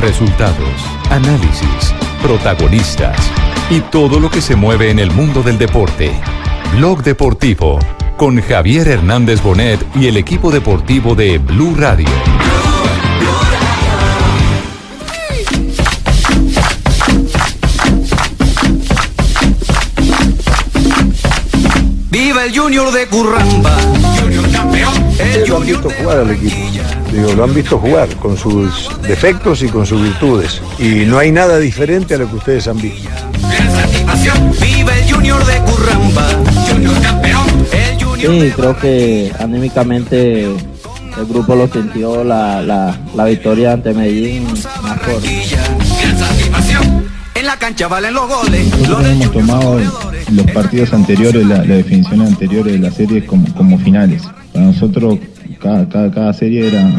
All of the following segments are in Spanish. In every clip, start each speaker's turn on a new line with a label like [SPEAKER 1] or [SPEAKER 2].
[SPEAKER 1] Resultados, análisis, protagonistas y todo lo que se mueve en el mundo del deporte. Blog Deportivo con Javier Hernández Bonet y el equipo deportivo de Blue Radio.
[SPEAKER 2] ¡Viva el Junior de Curramba! Junior campeón. El
[SPEAKER 3] jugar al equipo. Digo, lo han visto jugar con sus defectos y con sus virtudes. Y no hay nada diferente a lo que ustedes han visto.
[SPEAKER 4] Sí, creo que anímicamente el grupo lo sintió la, la, la victoria ante Medellín más por,
[SPEAKER 2] Gran satisfacción. En la cancha valen los goles.
[SPEAKER 5] Nosotros hemos tomado los partidos anteriores, la, la definición anteriores de la serie como, como finales. Para nosotros cada, cada, cada serie era,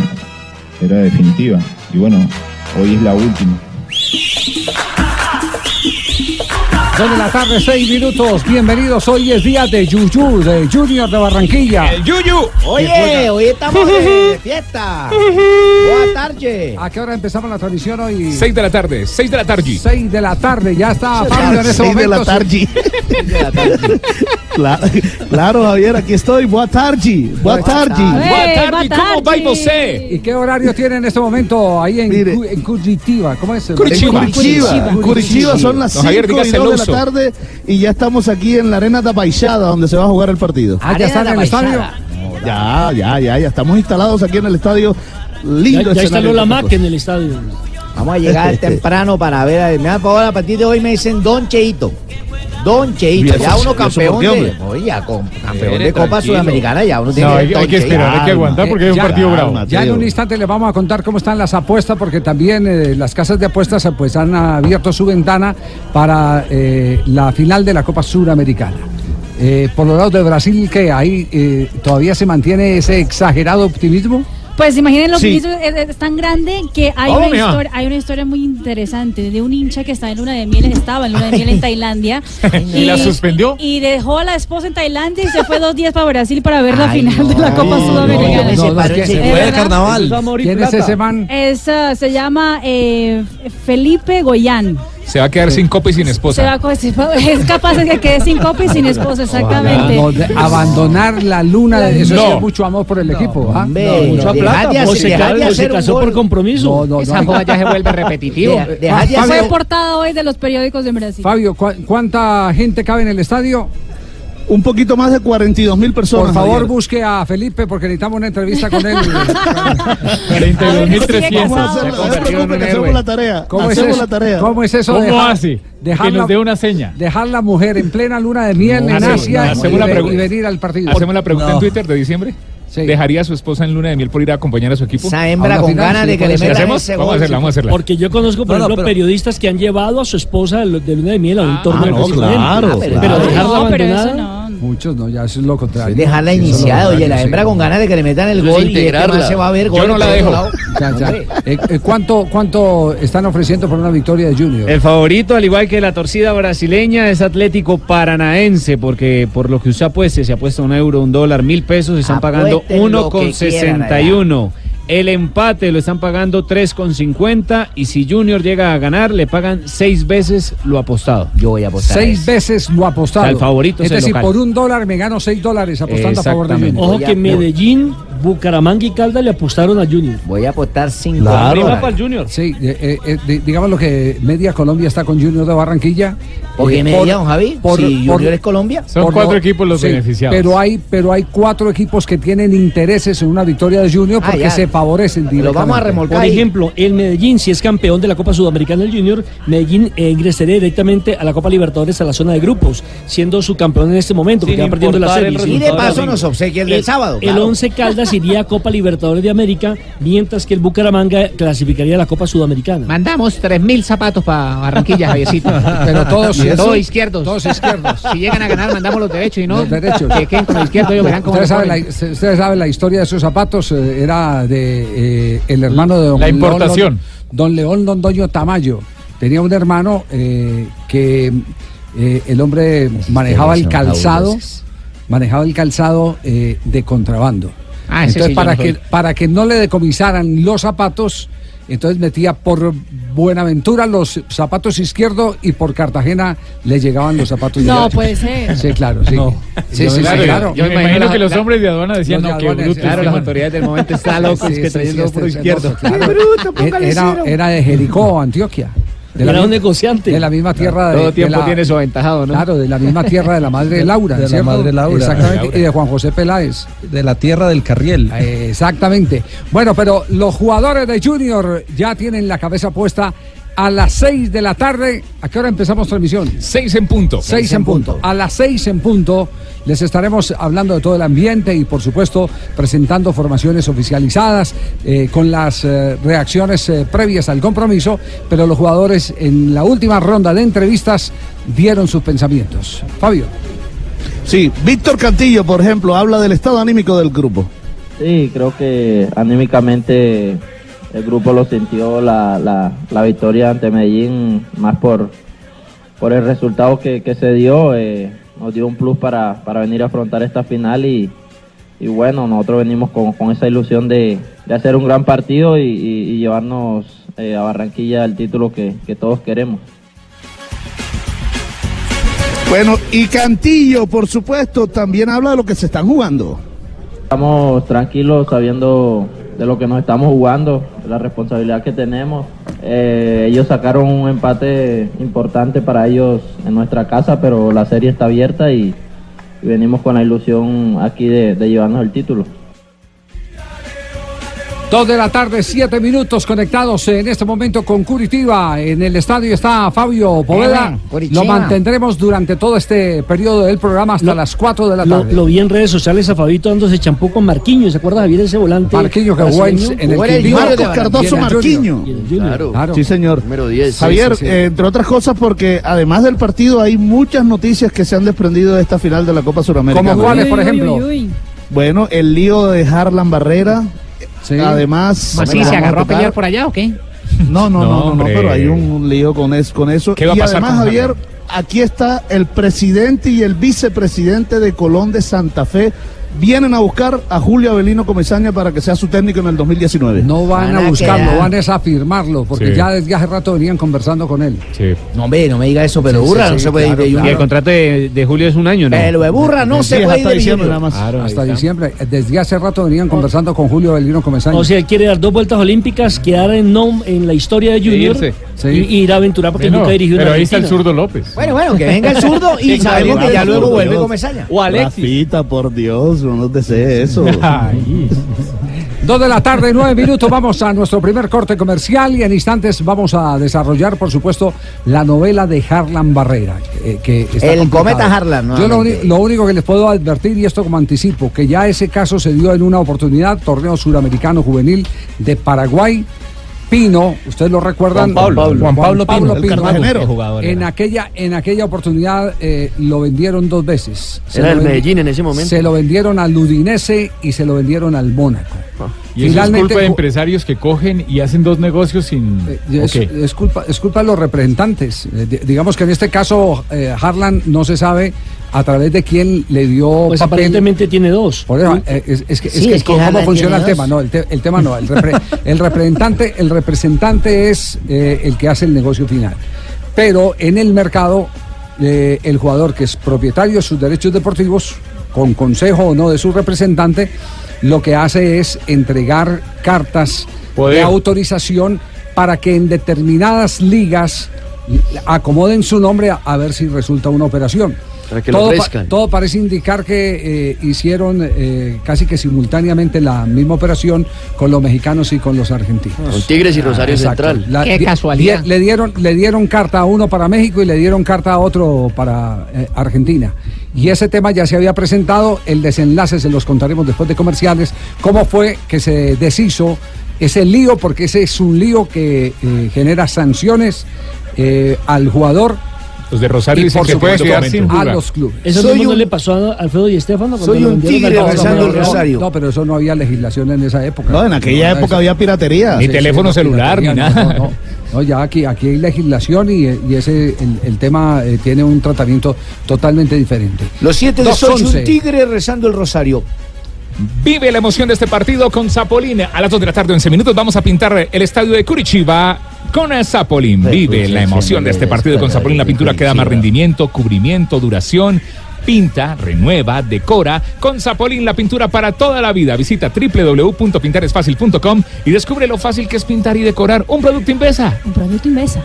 [SPEAKER 5] era definitiva. Y bueno, hoy es la última.
[SPEAKER 6] Dos de la tarde, seis minutos. Bienvenidos. Hoy es día de Yuyu, de Junior de Barranquilla.
[SPEAKER 7] El Yuyu.
[SPEAKER 8] Oye, hoy estamos de fiesta. Buenas tardes.
[SPEAKER 6] ¿A qué hora empezamos la transmisión hoy?
[SPEAKER 7] 6 de la tarde, 6 de la tarde.
[SPEAKER 6] 6 de la tarde. Ya está Fabio en ese
[SPEAKER 9] Seis de
[SPEAKER 6] momento.
[SPEAKER 9] la tarde. Claro, claro, Javier, aquí estoy. Boa tarde. Boa tarde.
[SPEAKER 7] Boa tarde, ¿cómo va você?
[SPEAKER 6] ¿Y qué horario tiene en este momento ahí en,
[SPEAKER 9] Mire.
[SPEAKER 6] Cu- en Curitiba? ¿Cómo es?
[SPEAKER 7] Curitiba.
[SPEAKER 9] En Curitiba, en Curitiba son las
[SPEAKER 7] Don Javier,
[SPEAKER 9] 5 y
[SPEAKER 7] diga
[SPEAKER 9] 2 de la tarde y ya estamos aquí en la Arena Tapaixada donde se va a jugar el partido.
[SPEAKER 6] Ah, ya están en el estadio.
[SPEAKER 9] Ya, ya, ya, ya estamos instalados aquí en el estadio. Lindo escenario de fútbol.
[SPEAKER 8] en el estadio. Vamos a llegar temprano para ver. Me da favor, a partir de hoy me dicen Don Cheito. Don Cheito,
[SPEAKER 9] ¿Y
[SPEAKER 8] ya uno campeón de, oye, campeón de Copa. Sudamericana, ya uno tiene
[SPEAKER 7] No, hay, hay que esperar, hay que aguantar porque
[SPEAKER 6] Eh,
[SPEAKER 7] es un partido bravo.
[SPEAKER 6] Ya en un instante le vamos a contar cómo están las apuestas, porque también eh, las casas de apuestas eh, pues, han abierto su ventana para eh, la final de la Copa Suramericana. Eh, por los lados de Brasil, que ahí eh, todavía se mantiene ese exagerado optimismo.
[SPEAKER 10] Pues imaginen lo
[SPEAKER 9] Sí.
[SPEAKER 10] que hizo, es, es tan grande que hay
[SPEAKER 7] Oh,
[SPEAKER 10] una, historia, hay una historia muy interesante de un hincha que está en luna de miel, estaba en luna de miel en Tailandia.
[SPEAKER 7] ¿Y la suspendió?
[SPEAKER 10] Y dejó a la esposa en Tailandia y se fue dos días para Brasil para ver la
[SPEAKER 8] Ay,
[SPEAKER 10] final de la Copa
[SPEAKER 8] no,
[SPEAKER 10] Sudamericana.
[SPEAKER 8] yo me separo
[SPEAKER 6] no, es que-
[SPEAKER 8] enseguida.
[SPEAKER 10] ¿Es
[SPEAKER 6] fue de
[SPEAKER 10] verdad?
[SPEAKER 7] carnaval.
[SPEAKER 6] ¿Quién es ese man?
[SPEAKER 10] Es, ah, se llama eh, Felipe Goyán.
[SPEAKER 7] Se va a quedar sin copa y sin
[SPEAKER 10] Se va
[SPEAKER 7] esposa.
[SPEAKER 10] a se es capaz de que quede sin copa y sin esposa, exactamente.
[SPEAKER 6] No, de- abandonar la luna, de- eso
[SPEAKER 7] No.
[SPEAKER 6] es mucho amor por el equipo. ¿ah?
[SPEAKER 8] Hombre,
[SPEAKER 9] mucha
[SPEAKER 8] dejad de hacer- dejad de hacer un gol.
[SPEAKER 6] No, no, no.
[SPEAKER 7] ya se vuelve
[SPEAKER 6] Fabio-
[SPEAKER 10] Fue portada hoy de los periódicos de Brasil.
[SPEAKER 6] Fabio, ¿cu- ¿cuánta gente cabe en el estadio?
[SPEAKER 9] Un poquito más de 42 mil personas.
[SPEAKER 6] Por favor,
[SPEAKER 9] Javier.
[SPEAKER 6] busque a Felipe porque necesitamos una entrevista con él.
[SPEAKER 7] 42.300.
[SPEAKER 9] Vamos a hacerlo, no se preocupe que hacemos la tarea.
[SPEAKER 6] ¿Cómo es,
[SPEAKER 9] hacemos
[SPEAKER 6] eso?
[SPEAKER 9] la tarea.
[SPEAKER 6] ¿Cómo es eso?
[SPEAKER 7] ¿Cómo
[SPEAKER 6] dejar-
[SPEAKER 7] hace?
[SPEAKER 6] Dejar
[SPEAKER 7] Que nos
[SPEAKER 6] la-
[SPEAKER 7] dé una seña.
[SPEAKER 6] Dejar la mujer en plena luna de miel
[SPEAKER 7] No,
[SPEAKER 6] en
[SPEAKER 7] hacemos-
[SPEAKER 6] Asia
[SPEAKER 7] no,
[SPEAKER 6] y, y venir al partido.
[SPEAKER 7] Hacemos la pregunta en Twitter de diciembre.
[SPEAKER 6] Sí.
[SPEAKER 7] ¿Dejaría a su esposa en luna de miel por ir a acompañar a su equipo?
[SPEAKER 8] Esa hembra con ganas de que le
[SPEAKER 6] ser.
[SPEAKER 7] ¿La
[SPEAKER 8] metan
[SPEAKER 7] hacemos?
[SPEAKER 8] ese
[SPEAKER 7] Vamos a hacerla, vamos a hacerla.
[SPEAKER 11] Porque yo conozco, por
[SPEAKER 9] No, no,
[SPEAKER 11] ejemplo,
[SPEAKER 9] pero-
[SPEAKER 11] periodistas que han llevado a su esposa de, de luna de miel a un torneo
[SPEAKER 9] Ah, no,
[SPEAKER 11] de casamiento.
[SPEAKER 9] claro,
[SPEAKER 11] pero
[SPEAKER 9] claro.
[SPEAKER 11] dejarla
[SPEAKER 10] No, pero eso
[SPEAKER 11] abandonada.
[SPEAKER 10] no.
[SPEAKER 6] Muchos no, ya eso es lo contrario.
[SPEAKER 8] Dejarla iniciada, oye, la hembra
[SPEAKER 6] sí.
[SPEAKER 8] con ganas de que le metan el gol y este se va a ver gol.
[SPEAKER 7] Yo no la dejo.
[SPEAKER 6] Ya, ya. Eh, eh, ¿cuánto, ¿Cuánto están ofreciendo por una victoria de Junior?
[SPEAKER 12] El favorito, al igual que la torcida brasileña, es Atlético Paranaense, porque por lo que usted apueste, se apuesta un euro, un dólar, mil pesos, están pagando
[SPEAKER 8] Apuesten lo que quieran
[SPEAKER 12] 1,61. El empate lo están pagando 3,50 y si Junior llega a ganar, le pagan seis veces lo apostado.
[SPEAKER 8] Yo voy a apostar.
[SPEAKER 6] Seis veces lo apostado.
[SPEAKER 12] O sea, el favorito
[SPEAKER 6] es
[SPEAKER 12] es el
[SPEAKER 6] decir,
[SPEAKER 12] local.
[SPEAKER 6] por un dólar me gano seis dólares apostando a favor de
[SPEAKER 12] Exactamente.
[SPEAKER 6] Junior.
[SPEAKER 11] Ojo que Medellín, Bucaramanga y Caldas le apostaron a Junior.
[SPEAKER 8] Voy a apostar cinco
[SPEAKER 9] Claro.
[SPEAKER 8] dólares.
[SPEAKER 12] Arriba para el Junior.
[SPEAKER 6] Sí, eh, eh, eh, di- digamos lo que Media Colombia está con Junior de Barranquilla.
[SPEAKER 8] ¿Por qué
[SPEAKER 6] Eh,
[SPEAKER 8] media, don Javi?
[SPEAKER 6] por-
[SPEAKER 8] si
[SPEAKER 6] por-
[SPEAKER 8] Junior es Colombia.
[SPEAKER 7] Son
[SPEAKER 6] por
[SPEAKER 7] cuatro equipos los
[SPEAKER 6] sí,
[SPEAKER 7] beneficiados.
[SPEAKER 6] Pero hay, pero hay cuatro equipos que tienen intereses en una victoria de Junior
[SPEAKER 8] Ah,
[SPEAKER 6] porque
[SPEAKER 8] ya.
[SPEAKER 6] se favorecen
[SPEAKER 8] Lo vamos a remolcar.
[SPEAKER 11] Por ejemplo, el Medellín, si es campeón de la Copa Sudamericana del Junior, Medellín eh, ingresaría directamente a la Copa Libertadores a la zona de grupos, siendo su campeón en este momento,
[SPEAKER 12] Sin
[SPEAKER 11] porque va perdiendo la
[SPEAKER 12] importar
[SPEAKER 11] serie.
[SPEAKER 12] el
[SPEAKER 8] Y de paso nos obsequia el del
[SPEAKER 11] El,
[SPEAKER 8] sábado.
[SPEAKER 11] el
[SPEAKER 8] claro.
[SPEAKER 11] Once Caldas iría a Copa Libertadores de América, mientras que el Bucaramanga clasificaría a la Copa Sudamericana.
[SPEAKER 12] Mandamos 3.000 zapatos para Barranquilla, Javiercito.
[SPEAKER 6] Pero todos-
[SPEAKER 12] todos izquierdos.
[SPEAKER 6] Todos izquierdos.
[SPEAKER 12] Si llegan a ganar, mandamos los derechos y no
[SPEAKER 6] Los derechos.
[SPEAKER 12] que queden con el izquierdo. Ellos verán cómo
[SPEAKER 6] Ustedes
[SPEAKER 12] lo
[SPEAKER 6] saben, la,
[SPEAKER 12] ponen.
[SPEAKER 6] ustedes saben la historia de esos zapatos, eh, era de eh, el hermano de don
[SPEAKER 7] La
[SPEAKER 6] León
[SPEAKER 7] importación.
[SPEAKER 6] Lon- don León Londoño Tamayo. Tenía un hermano eh, que eh, el hombre manejaba el calzado, manejaba el calzado eh, de contrabando.
[SPEAKER 12] Ah,
[SPEAKER 6] entonces
[SPEAKER 12] sí,
[SPEAKER 6] para
[SPEAKER 12] no
[SPEAKER 6] que para que no le decomisaran los zapatos, entonces metía por Buenaventura los zapatos izquierdos y por Cartagena le llegaban los zapatos
[SPEAKER 10] No puede ser.
[SPEAKER 6] Sí, claro, sí. Sí, sí, sí,
[SPEAKER 7] Claro,
[SPEAKER 6] claro.
[SPEAKER 7] Yo me imagino que los hombres de aduana decían,
[SPEAKER 6] de
[SPEAKER 7] no, qué
[SPEAKER 6] aduana
[SPEAKER 7] bruto.
[SPEAKER 12] Claro, las
[SPEAKER 7] man".
[SPEAKER 12] autoridades del momento están locos
[SPEAKER 6] Sí,
[SPEAKER 12] que
[SPEAKER 6] sí,
[SPEAKER 12] trayendo
[SPEAKER 6] sí,
[SPEAKER 12] por
[SPEAKER 6] este-
[SPEAKER 12] izquierdo.
[SPEAKER 6] claro.
[SPEAKER 8] bruto, póngale
[SPEAKER 6] Era, era de Jericó, Antioquia. De
[SPEAKER 11] un negociante.
[SPEAKER 6] De la misma tierra de,
[SPEAKER 12] Todo
[SPEAKER 6] de
[SPEAKER 12] tiempo
[SPEAKER 6] la-
[SPEAKER 12] tiene su aventajado, ¿no?
[SPEAKER 6] Claro, de la misma tierra de la madre Laura.
[SPEAKER 13] De la madre Laura.
[SPEAKER 6] Exactamente.
[SPEAKER 13] Laura.
[SPEAKER 6] Y de Juan José Peláez.
[SPEAKER 13] De la tierra del Carriel.
[SPEAKER 6] Eh, Exactamente. Bueno, pero los jugadores de Junior ya tienen la cabeza puesta a las 6 de la tarde. ¿A qué hora empezamos transmisión?
[SPEAKER 7] Seis en punto.
[SPEAKER 6] 6 en punto. A las 6 en punto les estaremos hablando de todo el ambiente y por supuesto presentando formaciones oficializadas eh, con las eh, reacciones eh, previas al compromiso, pero los jugadores en la última ronda de entrevistas dieron sus pensamientos. Fabio.
[SPEAKER 9] Sí, Víctor Cantillo, por ejemplo, habla del estado anímico del grupo.
[SPEAKER 4] Sí, creo que anímicamente el grupo lo sintió la, la, la victoria ante Medellín, más por, por el resultado que, que se dio, eh, nos dio un plus para, para venir a afrontar esta final y, y bueno, nosotros venimos con, con esa ilusión de, de hacer un gran partido y, y- y llevarnos eh, a Barranquilla el título que, que todos queremos.
[SPEAKER 9] Bueno, y Cantillo, por supuesto, también habla de lo que se están jugando.
[SPEAKER 4] Estamos tranquilos sabiendo de lo que nos estamos jugando, de la responsabilidad que tenemos. Eh, ellos sacaron un empate importante para ellos en nuestra casa, pero la serie está abierta y, venimos con la ilusión aquí de llevarnos el título.
[SPEAKER 6] Dos de la tarde, siete minutos conectados en este momento con Curitiba. En el estadio está Fabio Poveda. Lo mantendremos durante todo este periodo del programa hasta las 4 de la tarde.
[SPEAKER 11] lo vi en redes sociales a Fabito dándose champú con Marquinhos. ¿Se acuerda Javier ese volante?
[SPEAKER 6] Marquinhos que jugó en, en el Quindío.
[SPEAKER 9] Cardoso
[SPEAKER 6] Junior. Claro.
[SPEAKER 9] Sí, señor.
[SPEAKER 14] Número 10.
[SPEAKER 9] Javier,
[SPEAKER 14] sí, sí, sí.
[SPEAKER 9] eh, entre otras cosas, porque además del partido hay muchas noticias que se han desprendido de esta final de la Copa Suramericana.
[SPEAKER 6] ¿Cómo cuáles, por
[SPEAKER 10] uy,
[SPEAKER 6] ejemplo?
[SPEAKER 10] uy, uy.
[SPEAKER 9] Bueno, el lío de Harlan Barrera.
[SPEAKER 6] Sí.
[SPEAKER 9] Además,
[SPEAKER 12] ¿Así
[SPEAKER 9] bueno,
[SPEAKER 12] se agarró a pelear por allá o qué?
[SPEAKER 9] No, no, no,
[SPEAKER 7] No,
[SPEAKER 9] no, pero hay un lío con, es- con eso.
[SPEAKER 7] ¿Qué va a
[SPEAKER 9] y
[SPEAKER 7] pasar
[SPEAKER 9] además,
[SPEAKER 7] con
[SPEAKER 9] Javier, aquí está el presidente y el vicepresidente de Colón de Santa Fe. Vienen a buscar a Julio Avelino Comesaña para que sea su técnico en el 2019.
[SPEAKER 6] No van
[SPEAKER 8] Van
[SPEAKER 6] a
[SPEAKER 8] a
[SPEAKER 6] buscarlo,
[SPEAKER 8] quedar.
[SPEAKER 6] van es a firmarlo, porque
[SPEAKER 7] Sí.
[SPEAKER 6] ya desde hace rato venían conversando con él.
[SPEAKER 7] Sí.
[SPEAKER 8] No, hombre, no me diga eso, pero
[SPEAKER 6] Sí,
[SPEAKER 8] burra,
[SPEAKER 6] sí,
[SPEAKER 8] no
[SPEAKER 6] sí,
[SPEAKER 8] se puede
[SPEAKER 6] claro,
[SPEAKER 8] ir de
[SPEAKER 6] claro.
[SPEAKER 12] Y el
[SPEAKER 8] Junior.
[SPEAKER 12] contrato de, de Julio es un año, ¿no?
[SPEAKER 8] Pero de burra no se puede ir de
[SPEAKER 9] diciembre
[SPEAKER 8] Junior.
[SPEAKER 9] nada más.
[SPEAKER 12] Claro, ahí
[SPEAKER 6] Hasta diciembre. Desde hace rato venían conversando con Julio Belvino Comesaña.
[SPEAKER 11] O sea, él quiere dar dos vueltas olímpicas, quedar en, nom- en la historia de Junior
[SPEAKER 7] irse.
[SPEAKER 6] Sí.
[SPEAKER 11] y, y ir a aventurar porque
[SPEAKER 7] Bueno,
[SPEAKER 11] nunca dirigió una
[SPEAKER 7] pero ahí está el zurdo López.
[SPEAKER 8] Bueno, bueno, que venga el zurdo y
[SPEAKER 9] Sí,
[SPEAKER 8] sabemos que ya luego vuelve. Comesaña.
[SPEAKER 12] O Alexis.
[SPEAKER 9] Rafita, por Dios, no nos desee eso.
[SPEAKER 6] Dos de la tarde, nueve minutos. Vamos a nuestro primer corte comercial y en instantes vamos a desarrollar, por supuesto, la novela de Harlan Barrera. eh, que está
[SPEAKER 8] El
[SPEAKER 6] complicado.
[SPEAKER 8] cometa Harlan,
[SPEAKER 6] Yo lo, lo único que les puedo advertir, y esto como anticipo, que ya ese caso se dio en una oportunidad, torneo suramericano juvenil de Paraguay. Pino, ustedes lo recuerdan.
[SPEAKER 13] Juan Pablo. Juan Pablo Pino, el cartagenero.
[SPEAKER 6] En,
[SPEAKER 13] jugador era.
[SPEAKER 6] aquella, en aquella oportunidad eh, lo vendieron dos veces. Se
[SPEAKER 14] Era
[SPEAKER 6] lo
[SPEAKER 14] el Medellín en ese momento.
[SPEAKER 6] Se lo vendieron al Udinese y se lo vendieron al Mónaco.
[SPEAKER 7] Y eso es culpa de empresarios que cogen y hacen dos negocios sin...
[SPEAKER 6] Es,
[SPEAKER 7] Ok.
[SPEAKER 6] es culpa, es culpa de los representantes. Eh, di- digamos que en este caso eh, Harlan no se sabe a través de quién le dio
[SPEAKER 11] Pues
[SPEAKER 6] papel.
[SPEAKER 11] aparentemente tiene dos.
[SPEAKER 6] Por eso, eh, es, es que, es
[SPEAKER 8] Sí,
[SPEAKER 6] que
[SPEAKER 8] es que
[SPEAKER 6] ¿cómo funciona el tema? No, el, te- el tema no. El, repre- el representante, el representante es eh, el que hace el negocio final. Pero en el mercado, eh, el jugador que es propietario de sus derechos deportivos, con consejo o no de su representante, lo que hace es entregar cartas de autorización para que en determinadas ligas acomoden su nombre a, a ver si resulta una operación.
[SPEAKER 14] Para que lo
[SPEAKER 6] todo, pa-
[SPEAKER 14] ofrezcan.
[SPEAKER 6] todo parece indicar que eh, hicieron eh, casi que simultáneamente la misma operación con los mexicanos y con los argentinos.
[SPEAKER 14] Con Tigres y Rosario Central.
[SPEAKER 6] di- di- Le dieron, le dieron carta a uno para México y le dieron carta a otro para eh, Argentina. Y ese tema ya se había presentado, el desenlace se los contaremos después de comerciales, cómo fue que se deshizo ese lío, porque ese es un lío que eh, genera sanciones eh, al jugador.
[SPEAKER 7] Los de Rosario
[SPEAKER 6] y
[SPEAKER 7] dicen
[SPEAKER 6] por
[SPEAKER 7] que puede
[SPEAKER 6] supuesto,
[SPEAKER 7] quedar sin
[SPEAKER 6] a los clubes.
[SPEAKER 11] Eso mismo no le pasó a Alfredo y Estefano cuando
[SPEAKER 9] soy un tigre besando el
[SPEAKER 11] No,
[SPEAKER 9] rosario.
[SPEAKER 6] No, pero eso no había legislación en esa época.
[SPEAKER 9] No, en aquella
[SPEAKER 6] No,
[SPEAKER 9] época había piratería.
[SPEAKER 7] Ni teléfono
[SPEAKER 6] no,
[SPEAKER 7] celular, ni nada.
[SPEAKER 6] No, ya aquí, aquí hay legislación y, y ese el, el tema eh, tiene un tratamiento totalmente diferente.
[SPEAKER 8] Los siete de
[SPEAKER 6] 2-11.
[SPEAKER 8] un tigre rezando el rosario.
[SPEAKER 7] Vive la emoción de este partido con Zapolín. A las 2 de la tarde, 11 minutos, vamos a pintar el estadio de Curitiba con Zapolín. Vive la emoción de este partido con Zapolín. La pintura que da más rendimiento, cubrimiento, duración. Pinta, renueva, decora. Con Zapolín, la pintura para toda la vida. Visita www.pintaresfacil.com y descubre lo fácil que es pintar y decorar un producto Invesa.
[SPEAKER 10] Un producto Invesa.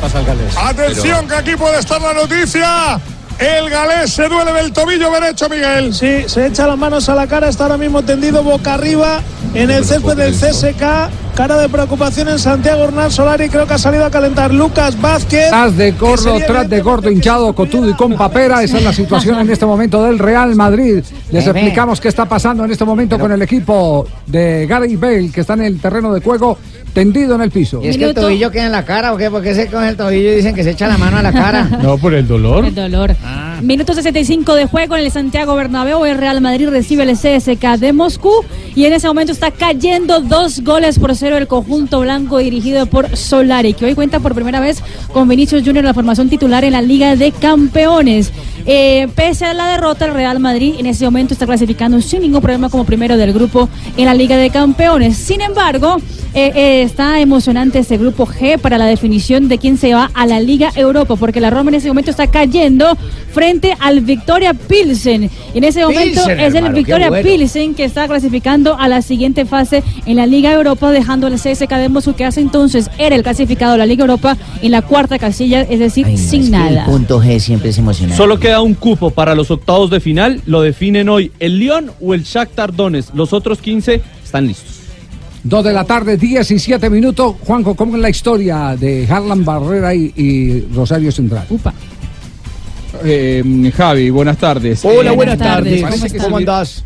[SPEAKER 15] Pasa al Gales.
[SPEAKER 16] Atención, que aquí puede estar la noticia. El galés se duele del tobillo derecho, Miguel.
[SPEAKER 17] Sí, se echa las manos a la cara, está ahora mismo tendido boca arriba en el césped del CSK. Cara de preocupación en Santiago Hernán Solari, creo que ha salido a calentar Lucas Vázquez.
[SPEAKER 6] Tras de gordo, tras de gordo, hinchado, cotudo y con papera. Esa es la situación en este momento del Real Madrid. Les explicamos qué está pasando en este momento con el equipo de Gary Bale, que está en el terreno de juego, tendido en el piso.
[SPEAKER 8] ¿Y es que el tobillo queda en la cara o qué? ¿Por qué se coge el tobillo y dicen que se echa la mano a la cara?
[SPEAKER 7] No, por el dolor.
[SPEAKER 10] El dolor. Minuto 65 de juego en el Santiago Bernabéu. El Real Madrid recibe el CSK de Moscú. Y en ese momento está cayendo dos goles por el conjunto blanco dirigido por Solari, que hoy cuenta por primera vez con Vinicius Junior la formación titular en la Liga de Campeones. Eh, pese a la derrota, el Real Madrid en ese momento está clasificando sin ningún problema como primero del grupo en la Liga de Campeones. Sin embargo, eh, eh, está emocionante este grupo G para la definición de quién se va a la Liga Europa, porque la Roma en ese momento está cayendo frente al Victoria Pilsen. En ese momento
[SPEAKER 8] Pilsen,
[SPEAKER 10] es el
[SPEAKER 8] hermano,
[SPEAKER 10] Victoria
[SPEAKER 8] bueno.
[SPEAKER 10] Pilsen que está clasificando a la siguiente fase en la Liga Europa, dejando al CSK de Moscú, que hace entonces era el clasificado a la Liga Europa en la cuarta casilla, es decir, sin nada.
[SPEAKER 8] punto G siempre es emocionante.
[SPEAKER 13] Solo queda un cupo para los octavos de final. Lo definen hoy el Lyon o el Shakhtar Donetsk. Los otros 15 están listos.
[SPEAKER 6] Dos de la tarde, 17 minutos. Juanjo, ¿cómo es la historia de Harlan Barrera y, y Rosario Central?
[SPEAKER 10] Upa.
[SPEAKER 18] Eh, Javi, buenas tardes.
[SPEAKER 8] Hola,
[SPEAKER 18] Eh,
[SPEAKER 8] buenas tardes. ¿Cómo, cómo andás?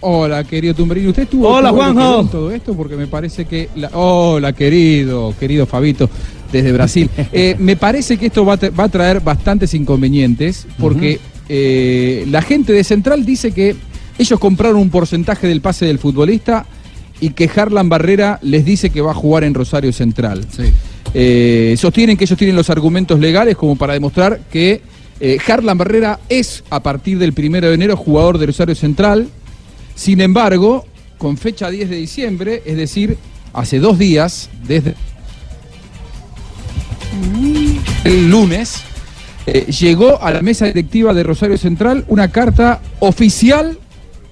[SPEAKER 18] Hola, querido Tumberini. ¿Usted estuvo
[SPEAKER 13] Hola,
[SPEAKER 18] estuvo
[SPEAKER 13] Juanjo.
[SPEAKER 18] en todo esto? Porque me parece que... la- Hola, querido, querido Fabito, desde Brasil. Eh, me parece que esto va a, tra- va a traer bastantes inconvenientes porque eh, la gente de Central dice que ellos compraron un porcentaje del pase del futbolista y que Harlan Barrera les dice que va a jugar en Rosario Central. Eh, sostienen que ellos tienen los argumentos legales como para demostrar que eh, Harlan Barrera es a partir del primero de enero jugador de Rosario Central. Sin embargo, con fecha 10 de diciembre, es decir, hace dos días, desde el lunes, eh, llegó a la mesa directiva de Rosario Central una carta oficial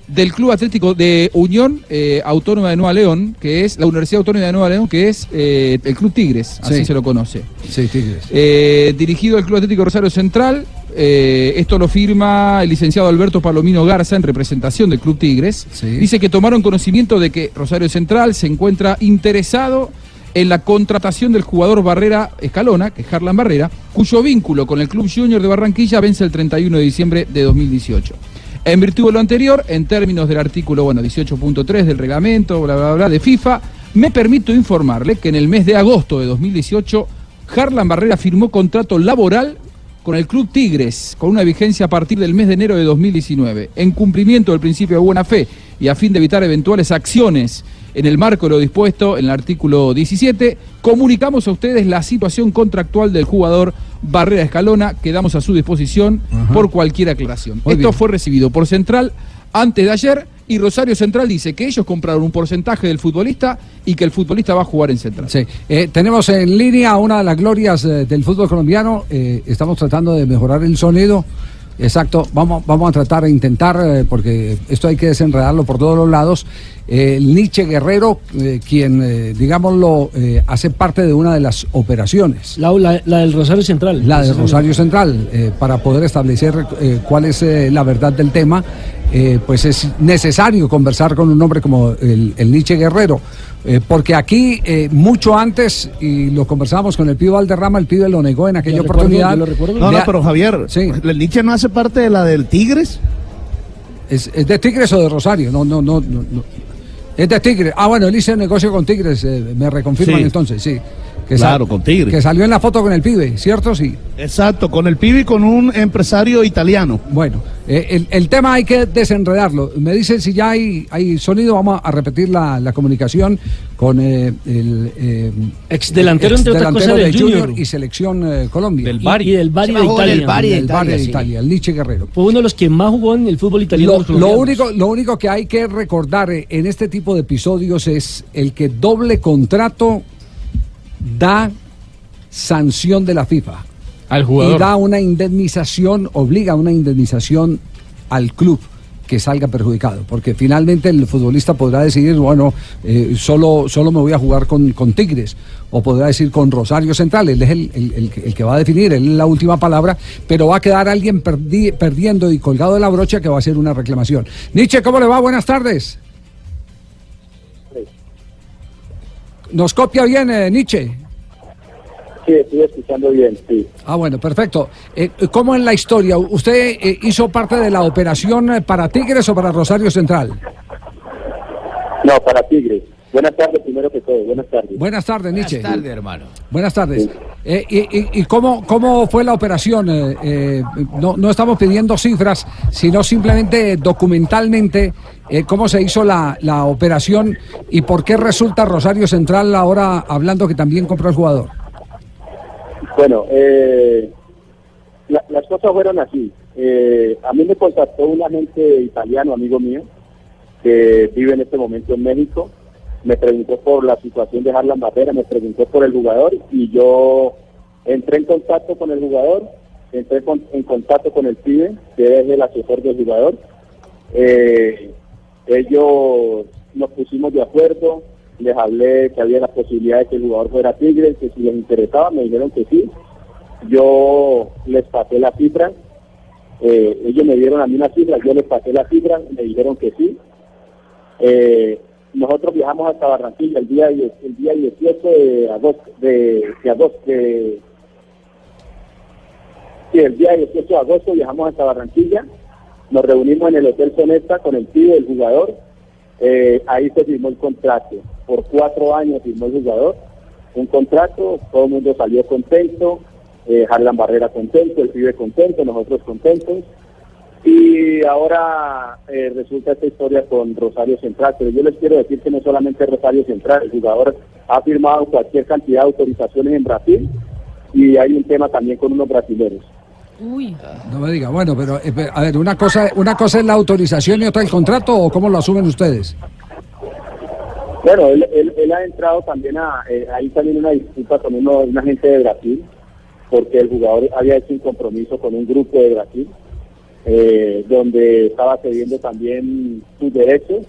[SPEAKER 18] del Club Atlético de Unión eh, Autónoma de Nueva León, que es la Universidad Autónoma de Nueva León, que es eh, el Club Tigres, así
[SPEAKER 6] Sí.
[SPEAKER 18] se lo conoce.
[SPEAKER 6] Sí, Tigres.
[SPEAKER 18] Eh, dirigido al Club Atlético Rosario Central. esto lo firma el licenciado Alberto Palomino Garza en representación del Club Tigres. Dice que tomaron conocimiento de que Rosario Central se encuentra interesado en la contratación del jugador Barrera Escalona, que es Harlan Barrera, cuyo vínculo con el Club Junior de Barranquilla vence el 31 de diciembre de 2018. En virtud de lo anterior, en términos del artículo bueno, 18.3 del reglamento, bla, bla, bla, de FIFA, me permito informarle que en el mes de agosto de 2018, Harlan Barrera firmó contrato laboral con el Club Tigres, con una vigencia a partir del mes de enero de 2019. En cumplimiento del principio de buena fe y a fin de evitar eventuales acciones en el marco de lo dispuesto en el artículo 17, comunicamos a ustedes la situación contractual del jugador Barrera Escalona, quedamos a su disposición por cualquier aclaración.
[SPEAKER 6] Muy
[SPEAKER 18] Esto
[SPEAKER 6] bien.
[SPEAKER 18] fue recibido por Central antes de ayer y Rosario Central dice que ellos compraron un porcentaje del futbolista y que el futbolista va a jugar en Central.
[SPEAKER 6] Sí, eh, tenemos en línea una de las glorias eh, del fútbol colombiano. eh, estamos tratando de mejorar el sonido. Exacto, vamos, vamos a tratar de intentar, porque esto hay que desenredarlo por todos los lados. Eh, el Nietzsche Guerrero, eh, quien, eh, digámoslo, eh, hace parte de una de las operaciones.
[SPEAKER 11] La, la- la del Rosario Central.
[SPEAKER 6] La de Rosario Central, eh, para poder establecer eh, cuál es eh, la verdad del tema, eh, pues es necesario conversar con un hombre como el, el Nietzsche Guerrero. eh, porque aquí, eh, mucho antes, y lo conversábamos con el pibe Valderrama, el pibe lo negó en aquella
[SPEAKER 9] Yo recuerdo,
[SPEAKER 6] oportunidad.
[SPEAKER 9] yo lo recuerdo. No, no, pero Javier, ¿el Nietzsche no hace parte de la del Tigres?
[SPEAKER 6] ¿Es, es de Tigres o de Rosario? No, no, no. no, no. Es de Tigres. Ah, bueno, él hizo negocio con Tigres, eh, me reconfirman
[SPEAKER 9] Sí.
[SPEAKER 6] entonces, sí.
[SPEAKER 9] Claro, con Tigres.
[SPEAKER 6] Que salió en la foto con el pibe, ¿cierto? Sí.
[SPEAKER 9] Exacto, con el pibe y con un empresario italiano.
[SPEAKER 6] Bueno, eh, el, el tema hay que desenredarlo. Me dicen si ya hay, hay sonido, vamos a repetir la, la comunicación con eh, el eh,
[SPEAKER 11] Ex delantero, entre otras
[SPEAKER 6] delantero
[SPEAKER 11] del
[SPEAKER 6] de Junior,
[SPEAKER 11] Junior.
[SPEAKER 6] y Selección eh, Colombia.
[SPEAKER 11] Del Bari. Y del Bari de Italia.
[SPEAKER 6] del Bari de
[SPEAKER 11] Del
[SPEAKER 6] Italia,
[SPEAKER 11] Bari de
[SPEAKER 6] sí.
[SPEAKER 11] Italia,
[SPEAKER 6] el Nietzsche Guerrero.
[SPEAKER 11] Fue uno de los que más jugó en el fútbol italiano.
[SPEAKER 6] Lo, lo único, lo único que hay que recordar eh, en este tipo de episodios es el que doble contrato da sanción de la FIFA.
[SPEAKER 7] Al jugador.
[SPEAKER 6] Y da una indemnización, obliga a una indemnización al club que salga perjudicado, porque finalmente el futbolista podrá decidir, bueno, eh, solo, solo me voy a jugar con, con Tigres, o podrá decir con Rosario Central, él es el, el- el que- el que va a definir, él es la última palabra, pero va a quedar alguien perdi- perdiendo y colgado de la brocha que va a hacer una reclamación. Nietzsche, ¿cómo le va? Buenas tardes. ¿Nos copia bien, eh, Nietzsche?
[SPEAKER 15] Sí, estoy escuchando bien, sí.
[SPEAKER 6] Ah, bueno, perfecto. Eh, ¿Cómo en la historia? ¿Usted eh, hizo parte de la operación eh, para Tigres o para Rosario Central?
[SPEAKER 15] No, para Tigres. Buenas tardes, primero que todo. Buenas tardes.
[SPEAKER 6] Buenas tardes, Nietzsche.
[SPEAKER 15] Buenas tardes,
[SPEAKER 8] hermano.
[SPEAKER 6] Buenas tardes. Eh, y, y- y cómo, cómo fue la operación? Eh, eh, no, no estamos pidiendo cifras, sino simplemente documentalmente eh, cómo se hizo la, la operación y por qué resulta Rosario Central ahora hablando que también compró el jugador.
[SPEAKER 15] Bueno, eh, la- las cosas fueron así. Eh, a mí me contactó un agente italiano, amigo mío, que vive en este momento en México. Me preguntó por la situación de Harlan Barrera, me preguntó por el jugador y yo entré en contacto con el jugador, entré con- en contacto con el pibe, que es el asesor del jugador. Eh, ellos nos pusimos de acuerdo, les hablé que había la posibilidad de que el jugador fuera Tigres, que si les interesaba, me dijeron que sí. Yo les pasé la cifra, eh, ellos me dieron a mí una cifra, yo les pasé la cifra, me dijeron que sí. Eh, nosotros viajamos hasta Barranquilla el día el día 18 de agosto, el día 18 de agosto viajamos hasta Barranquilla, nos reunimos en el Hotel Sonesta con el tío del jugador, eh, ahí se firmó el contrato, por cuatro años firmó el jugador, un contrato, todo el mundo salió contento, eh, Harlan Barrera contento, el pibe contento, nosotros contentos, y ahora eh, resulta esta historia con Rosario Central, pero yo les quiero decir que no solamente Rosario Central, el jugador ha firmado cualquier cantidad de autorizaciones en Brasil y hay un tema también con unos brasileños.
[SPEAKER 10] Uy.
[SPEAKER 6] No me diga, bueno, pero eh, pero, a ver, una cosa, una cosa es la autorización y otra el contrato o cómo lo asumen ustedes.
[SPEAKER 15] Bueno, él, él, él ha entrado también a, eh, ahí también una disputa con uno, una gente de Brasil, porque el jugador había hecho un compromiso con un grupo de Brasil, eh, donde estaba cediendo también sus derechos.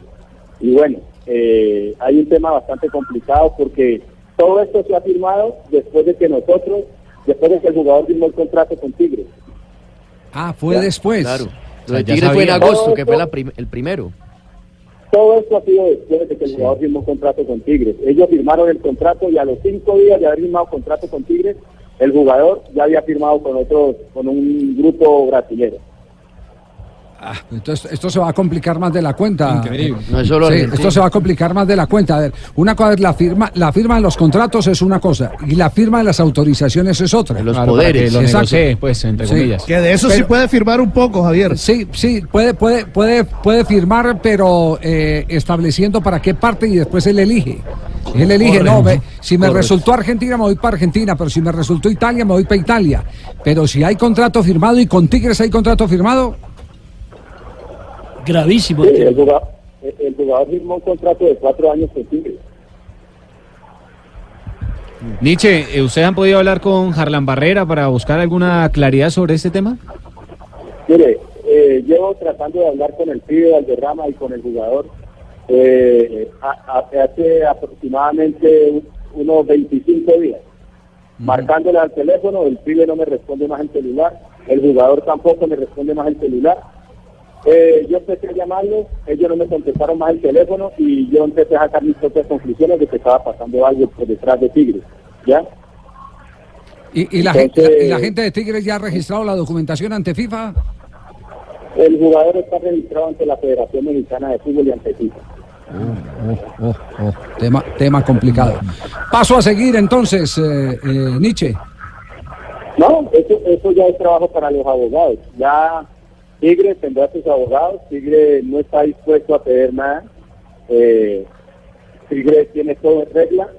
[SPEAKER 15] Y bueno, eh, hay un tema bastante complicado porque todo esto se ha firmado después de que nosotros, después de que el jugador firmó el contrato con Tigres.
[SPEAKER 6] Ah, fue
[SPEAKER 15] Ya,
[SPEAKER 6] después.
[SPEAKER 14] Claro. Lo
[SPEAKER 15] ya
[SPEAKER 14] de Tigres fue en agosto, que fue la prim- el primero.
[SPEAKER 15] Todo esto ha sido después de que el jugador firmó un contrato con Tigres. Ellos firmaron el contrato y a los cinco días de haber firmado contrato con Tigres, el jugador ya había firmado con otro, con un grupo brasileño.
[SPEAKER 6] Entonces, esto se va a complicar más de la cuenta.
[SPEAKER 14] Increíble. No es solo
[SPEAKER 6] Sí,
[SPEAKER 14] Argentina.
[SPEAKER 6] esto se va a complicar más de la cuenta. A ver, una cosa es la firma, la firma de los contratos es una cosa y la firma de las autorizaciones es otra.
[SPEAKER 12] los Claro, para poderes. que lo negocie, pues, entre comillas.
[SPEAKER 9] Que de eso sí puede firmar un poco, Javier.
[SPEAKER 6] Sí, sí, puede, puede, puede, puede firmar, pero eh, estableciendo para qué parte y después él elige. Él elige, no, ve, si me resultó Argentina me voy para Argentina, pero si me resultó Italia me voy para Italia. Pero si hay contrato firmado y con Tigres hay contrato firmado,
[SPEAKER 11] Gravísimo.
[SPEAKER 15] Sí, el, jugador, el, el jugador firmó un contrato de cuatro años con Tigres.
[SPEAKER 12] Nietzsche, eh, ¿ustedes han podido hablar con Harlan Barrera para buscar alguna claridad sobre este tema?
[SPEAKER 15] Mire, eh, llevo tratando de hablar con el pibe Valderrama y con el jugador eh, a- a- hace aproximadamente un- unos 25 días. Marcándole al teléfono, el pibe no me responde más el celular, el jugador tampoco me responde más el celular. Eh, yo empecé a llamarlos, ellos no me contestaron más el teléfono y yo empecé a sacar mis propias conclusiones de que estaba pasando algo por detrás de Tigres. ¿Ya?
[SPEAKER 6] ¿Y, y la
[SPEAKER 15] Entonces-
[SPEAKER 6] gente, y la gente de Tigres ya ha registrado la documentación ante FIFA?
[SPEAKER 15] El jugador está registrado ante la Federación Mexicana de Fútbol y ante FIFA.
[SPEAKER 6] Oh, oh, oh, tema, tema complicado. Paso a seguir entonces, eh, eh, Nietzsche.
[SPEAKER 15] No, eso, eso ya es trabajo para los abogados. Ya Tigre tendrá sus abogados. Tigre no está dispuesto a pedir nada. Eh, Tigre tiene todo en regla.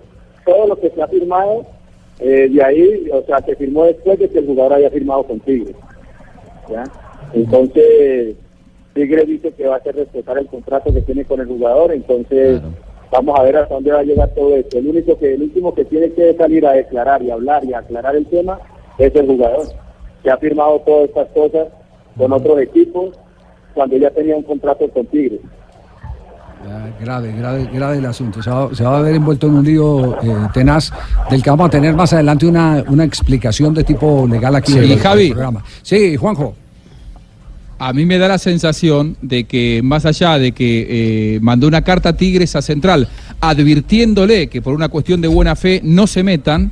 [SPEAKER 15] Todo lo que se ha firmado, eh, de ahí, o sea, se firmó después de que el jugador haya firmado con Tigre. ¿ya? Entonces, Tigre dice que va a hacer respetar el contrato que tiene con el jugador. Entonces, vamos a ver hasta dónde va a llegar todo esto. El único que, el último que tiene que salir a declarar y hablar y aclarar el tema es el jugador, que ha firmado todas estas cosas con otros equipos cuando ya tenía un contrato con Tigre.
[SPEAKER 6] Ah, Grave, grave, grave el asunto. Se va, se va a ver envuelto en un lío eh, tenaz del que vamos a tener más adelante una, una explicación de tipo legal aquí
[SPEAKER 18] Sí,
[SPEAKER 6] en el,
[SPEAKER 18] Javi.
[SPEAKER 6] el programa. Sí, Juanjo.
[SPEAKER 18] A mí me da la sensación de que más allá de que eh, mandó una carta a Tigres a Central advirtiéndole que por una cuestión de buena fe no se metan,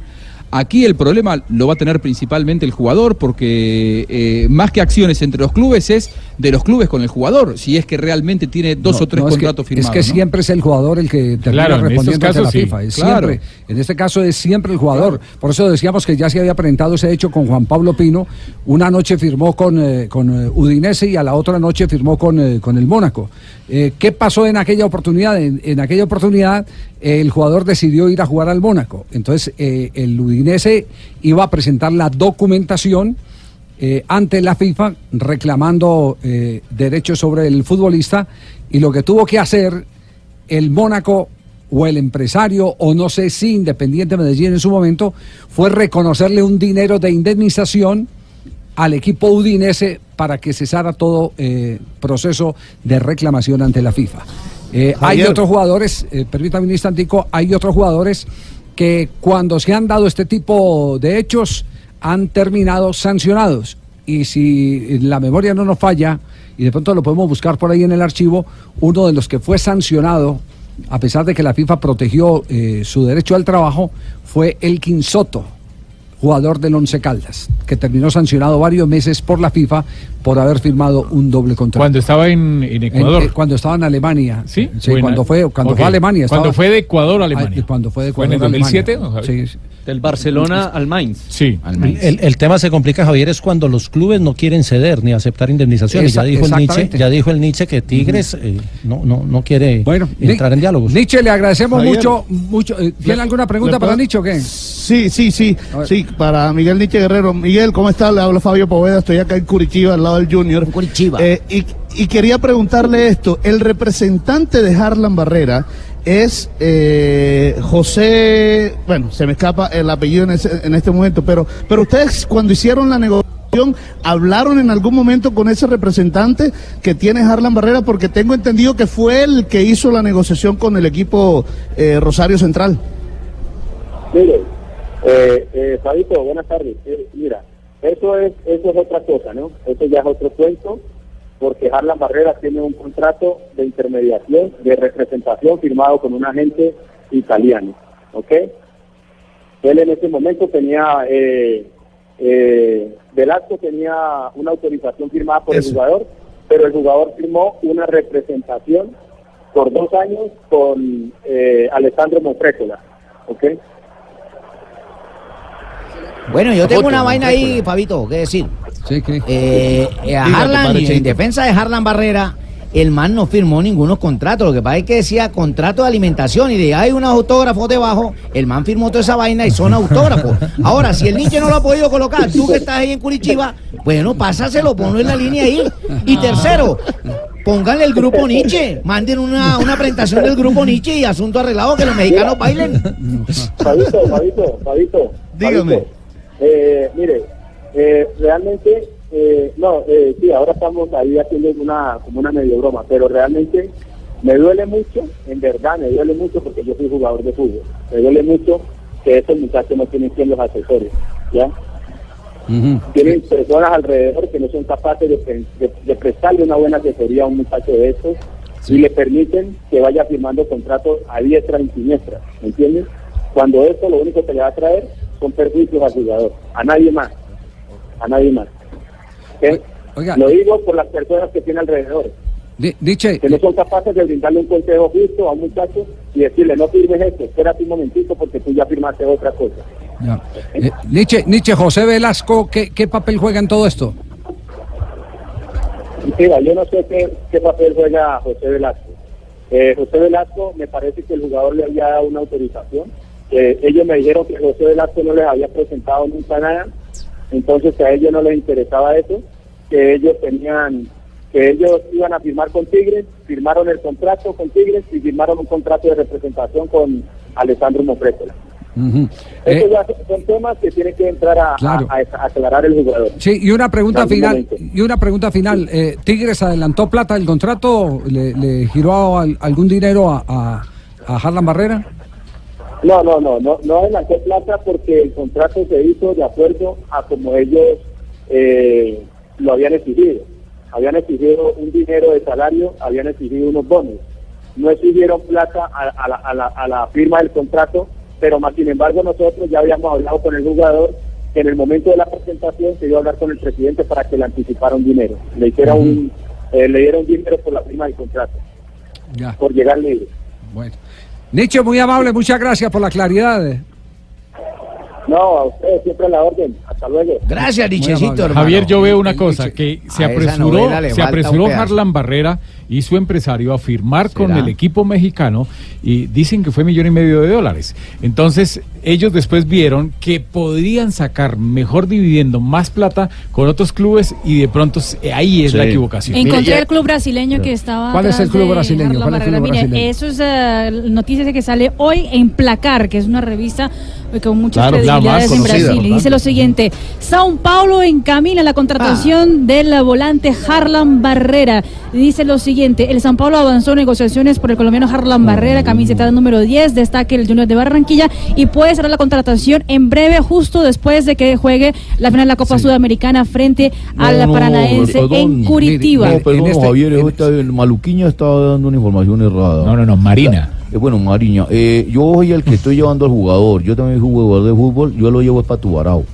[SPEAKER 18] aquí el problema lo va a tener principalmente el jugador porque eh, más que acciones entre los clubes es de los clubes con el jugador, si es que realmente tiene dos
[SPEAKER 6] No,
[SPEAKER 18] o tres
[SPEAKER 6] no, es que-
[SPEAKER 18] contratos firmados.
[SPEAKER 6] Es que
[SPEAKER 18] ¿no?
[SPEAKER 6] siempre es el jugador el que termina
[SPEAKER 18] Claro,
[SPEAKER 6] respondiendo ante
[SPEAKER 18] casos
[SPEAKER 6] la
[SPEAKER 18] sí,
[SPEAKER 6] FIFA. Es
[SPEAKER 18] claro.
[SPEAKER 6] siempre, en este caso es siempre el jugador. Por eso decíamos que ya se había presentado ese hecho con Juan Pablo Pino. Una noche firmó con, eh, con eh, Udinese y a la otra noche firmó con, eh, con el Mónaco. Eh, ¿Qué pasó en aquella oportunidad? En, aquella oportunidad el jugador decidió ir a jugar al Mónaco. Entonces eh, el Udinese iba a presentar la documentación eh, ante la FIFA reclamando eh, derechos sobre el futbolista y lo que tuvo que hacer el Mónaco o el empresario o no sé si Independiente Medellín en su momento fue reconocerle un dinero de indemnización al equipo udinese para que cesara todo eh, proceso de reclamación ante la FIFA. Eh, hay otros jugadores, eh, permítame un instantico, hay otros jugadores que cuando se han dado este tipo de hechos han terminado sancionados. Y si la memoria no nos falla, y de pronto lo podemos buscar por ahí en el archivo, uno de los que fue sancionado, a pesar de que la FIFA protegió eh, su derecho al trabajo, fue el Soto, jugador del Once Caldas, que terminó sancionado varios meses por la FIFA por haber firmado un doble contrato.
[SPEAKER 7] Cuando estaba en, en Ecuador.
[SPEAKER 6] En- eh, cuando estaba en Alemania.
[SPEAKER 7] ¿Sí?
[SPEAKER 6] Cuando fue, cuando fue a Alemania.
[SPEAKER 7] Cuando fue de Ecuador a Alemania.
[SPEAKER 6] Ah, cuando fue de
[SPEAKER 7] ¿Fue en
[SPEAKER 6] Ecuador
[SPEAKER 7] el
[SPEAKER 6] a Alemania.
[SPEAKER 7] 2007, ¿no, Javier?
[SPEAKER 6] Sí, sí.
[SPEAKER 13] Del Barcelona al Mainz.
[SPEAKER 7] Sí.
[SPEAKER 19] El, el tema se complica, Javier, es cuando los clubes no quieren ceder ni aceptar indemnizaciones.
[SPEAKER 6] Esa-
[SPEAKER 19] ya dijo el Nietzsche, ya dijo el Nietzsche que Tigres eh, no, no, no quiere entrar en diálogos.
[SPEAKER 6] Nietzsche, le agradecemos
[SPEAKER 9] Javier.
[SPEAKER 6] mucho. mucho eh, ¿Tiene
[SPEAKER 9] Le-
[SPEAKER 6] alguna pregunta para Nietzsche o qué?
[SPEAKER 9] Sí, sí, sí, sí, para Miguel Nietzsche Guerrero. Miguel, ¿cómo está? Le hablo Fabio Poveda, estoy acá en Curitiba, al lado del Junior. Curitiba. y, y quería preguntarle esto, el representante de Harlan Barrera es eh, José, bueno, se me escapa el apellido en, ese- en este momento, pero, pero ustedes cuando hicieron la negociación, ¿hablaron en algún momento con ese representante que tiene Harlan Barrera? Porque tengo entendido que fue el que hizo la negociación con el equipo eh, Rosario Central.
[SPEAKER 15] Mire, eh, eh, Fabito, buenas tardes. Eh, mira, eso es, eso es otra cosa, ¿no? Eso ya es otro cuento, porque Harlan Barrera tiene un contrato de intermediación, de representación firmado con un agente italiano, ¿ok? Él en ese momento tenía, eh, eh, Velasco tenía una autorización firmada por el jugador, pero el jugador firmó una representación por dos años con eh, Alessandro Monfrécola, ¿ok?
[SPEAKER 8] Bueno, yo tengo una vaina ahí, Fabito, ¿qué decir?
[SPEAKER 6] Sí, ¿qué?
[SPEAKER 8] Eh, eh, a Harlan, en defensa de Harlan Barrera, el man no firmó ningunos contratos. Lo que pasa es que decía contrato de alimentación y de hay unos autógrafos debajo. El man firmó toda esa vaina y son autógrafos. Ahora, si el Nietzsche no lo ha podido colocar, tú que estás ahí en Curitiba, bueno, pásaselo, ponlo en la línea ahí. Y tercero, Pónganle el grupo Nietzsche. Manden una, una presentación del grupo Nietzsche y asunto arreglado que los mexicanos bailen.
[SPEAKER 15] Fabito, Fabito, Fabito.
[SPEAKER 9] Dígame.
[SPEAKER 15] Fabito, eh, mire, eh, realmente, eh, no, eh, sí, ahora estamos ahí haciendo una, como una medio broma, pero realmente me duele mucho, en verdad me duele mucho porque yo soy jugador de fútbol. Me duele mucho que esos muchachos no tienen quien los asesores, ¿ya? Tienen personas alrededor que no son capaces de, de- de prestarle una buena asesoría a un muchacho de estos y le permiten que vaya firmando contratos a diestra y siniestra, ¿me entiendes? Cuando esto lo único que le va a traer son perjuicios al jugador, a nadie más, a nadie más. ¿Ok? Lo digo por las personas que tiene alrededor,
[SPEAKER 6] Di- Nietzsche,
[SPEAKER 15] que no son capaces de brindarle un consejo justo a un muchacho y decirle no firmes esto, espérate un momentito porque tú ya firmaste otra cosa.
[SPEAKER 6] ya. Eh, Nietzsche, Nietzsche, José Velasco, ¿qué, ¿qué papel juega en todo esto?
[SPEAKER 15] Mira, yo no sé qué, qué papel juega José Velasco. Eh, José Velasco, me parece que el jugador le había dado una autorización. Eh, ellos me dijeron que José Velasco no les había presentado nunca nada, entonces que a ellos no les interesaba eso, que ellos tenían, que ellos iban a firmar con Tigres, firmaron el contrato con Tigres y firmaron un contrato de representación con Alessandro Mofrétola.
[SPEAKER 6] Ujú.
[SPEAKER 15] Estos
[SPEAKER 6] Eh,
[SPEAKER 15] ya son- temas que tiene que entrar a, a-
[SPEAKER 6] Claro.
[SPEAKER 15] a- a aclarar el jugador.
[SPEAKER 6] sí, y una pregunta final. Y una pregunta final. Eh, ¿Tigres adelantó plata del contrato? ¿Le, le giró al- algún dinero a, a, a Harlan Barrera?
[SPEAKER 15] No, no, no, no, no adelantó plata porque el contrato se hizo de acuerdo a como ellos eh, lo habían exigido. Habían exigido un dinero de salario, habían exigido unos bonos. No exigieron plata a, a la, a la- a la firma del contrato, pero más sin embargo nosotros ya habíamos hablado con el jugador que en el momento de la presentación se iba a hablar con el presidente para que le anticipara un dinero. Le hiciera un, eh, le diera un dinero por la firma del contrato,
[SPEAKER 6] Ya.
[SPEAKER 15] por llegar libre.
[SPEAKER 6] Bueno. Nietzsche, muy amable, muchas gracias por la claridad.
[SPEAKER 15] No, a ustedes siempre a la orden. Hasta luego.
[SPEAKER 8] Gracias,
[SPEAKER 7] Javier, yo veo una cosa, que se apresuró, se apresuró. Harlan Barrera y su empresario a firmar con el equipo mexicano y dicen que fue millón y medio de dólares. Entonces, ellos después vieron que podrían sacar mejor dividendo, más plata con otros clubes y de pronto eh, ahí es la equivocación.
[SPEAKER 10] Encontré el club brasileño que estaba.
[SPEAKER 6] ¿Cuál es el club brasileño? ¿Cuál es el club
[SPEAKER 10] Barrera. Mire,
[SPEAKER 6] brasileño?
[SPEAKER 10] eso es eh, noticias que sale hoy en Placar, que es una revista con muchas
[SPEAKER 6] Claro,
[SPEAKER 10] credibilidades en
[SPEAKER 6] conocida,
[SPEAKER 10] Brasil. Y dice lo siguiente: Sao Paulo encamina la contratación del volante Harlan Barrera. Y dice lo siguiente: el Sao Paulo avanzó en negociaciones por el colombiano Harlan Barrera, camiseta número 10, destaque el Junior de Barranquilla, y puede cerrar la contratación en breve, justo después de que juegue la final de la Copa Sudamericana frente al Paranaense en Curitiba.
[SPEAKER 20] No, perdón,
[SPEAKER 6] este-
[SPEAKER 20] Javier, esta- el Maluquiña está dando una información errada.
[SPEAKER 7] No, no, no, Marina.
[SPEAKER 20] Eh, bueno, Mariña, eh, yo soy el que estoy llevando al jugador. Yo también soy jugador de fútbol. Yo lo llevo es para Tubarao.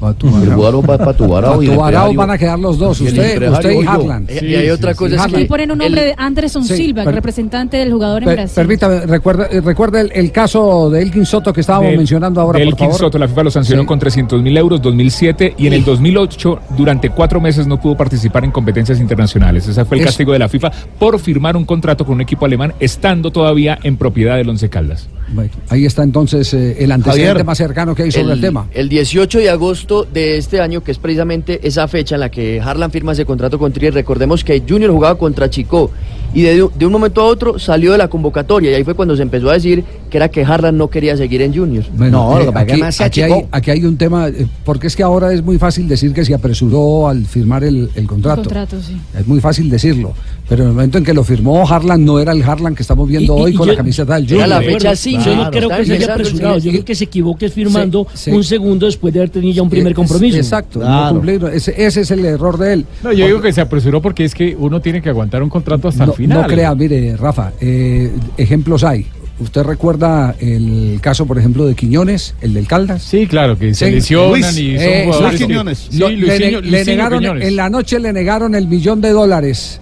[SPEAKER 20] El jugador va para Tubarao. el empresario-
[SPEAKER 6] van a quedar los dos,
[SPEAKER 20] el
[SPEAKER 6] usted, y
[SPEAKER 20] soy yo.
[SPEAKER 6] Harlan.
[SPEAKER 14] Y- y hay otra cosa, es
[SPEAKER 10] Aquí
[SPEAKER 14] que
[SPEAKER 10] ponen un nombre de Anderson
[SPEAKER 6] Sí,
[SPEAKER 10] Silva,
[SPEAKER 6] per-
[SPEAKER 10] representante del jugador en
[SPEAKER 6] Per-
[SPEAKER 10] Brasil.
[SPEAKER 6] permítame, recuerda, eh, recuerda el, el caso de Elkin Soto que estábamos mencionando ahora,
[SPEAKER 7] del
[SPEAKER 6] por favor.
[SPEAKER 7] Soto, la FIFA lo sancionó con 300 mil euros 2007 y en el 2008 durante cuatro meses no pudo participar en competencias internacionales. Ese fue el
[SPEAKER 6] Es-
[SPEAKER 7] castigo de la FIFA por firmar un contrato con un equipo alemán estando todavía en propiedad del Once Caldas.
[SPEAKER 6] Bueno, ahí está entonces eh, el antecedente
[SPEAKER 14] Javier,
[SPEAKER 6] más cercano que hay sobre el, tema.
[SPEAKER 14] El 18 de agosto de este año, que es precisamente esa fecha en la que Harlan firma ese contrato con Tigres, recordemos que Junior jugaba contra Chico y de, de un momento a otro salió de la convocatoria y ahí fue cuando se empezó a decir que era que Harlan no quería seguir en Junior.
[SPEAKER 6] Bueno, eh, aquí, aquí hay, aquí hay un tema, eh, porque es que ahora es muy fácil decir que se apresuró al firmar el, el contrato.
[SPEAKER 10] Contrato, sí.
[SPEAKER 6] Es muy fácil decirlo, pero en el momento en que lo firmó Harlan no era el Harlan que estamos viendo
[SPEAKER 11] Y-
[SPEAKER 6] hoy
[SPEAKER 11] y
[SPEAKER 6] con
[SPEAKER 11] yo-
[SPEAKER 6] la camiseta del
[SPEAKER 11] Era
[SPEAKER 6] Junior.
[SPEAKER 11] la fecha sí, yo no creo que se haya apresurado. Yo creo que se equivoque firmando
[SPEAKER 6] Sí, sí.
[SPEAKER 11] un segundo después de haber tenido ya un primer compromiso.
[SPEAKER 6] Exacto, no cumplir, ese, ese es el error de él.
[SPEAKER 7] No, yo digo que se apresuró porque es que uno tiene que aguantar un contrato hasta
[SPEAKER 6] no,
[SPEAKER 7] el final.
[SPEAKER 6] no crea, mire, Rafa, eh, ejemplos hay. ¿Usted recuerda el caso, por ejemplo, de Quiñones, el del Caldas?
[SPEAKER 7] Sí, claro, que se lesionan y son
[SPEAKER 6] eh,
[SPEAKER 7] jugadores que- Quiñones. Sí,
[SPEAKER 6] le,
[SPEAKER 7] Luisinho-
[SPEAKER 6] le
[SPEAKER 7] Luisinho
[SPEAKER 6] negaron,
[SPEAKER 7] Quiñones.
[SPEAKER 6] en la noche le negaron el millón de dólares.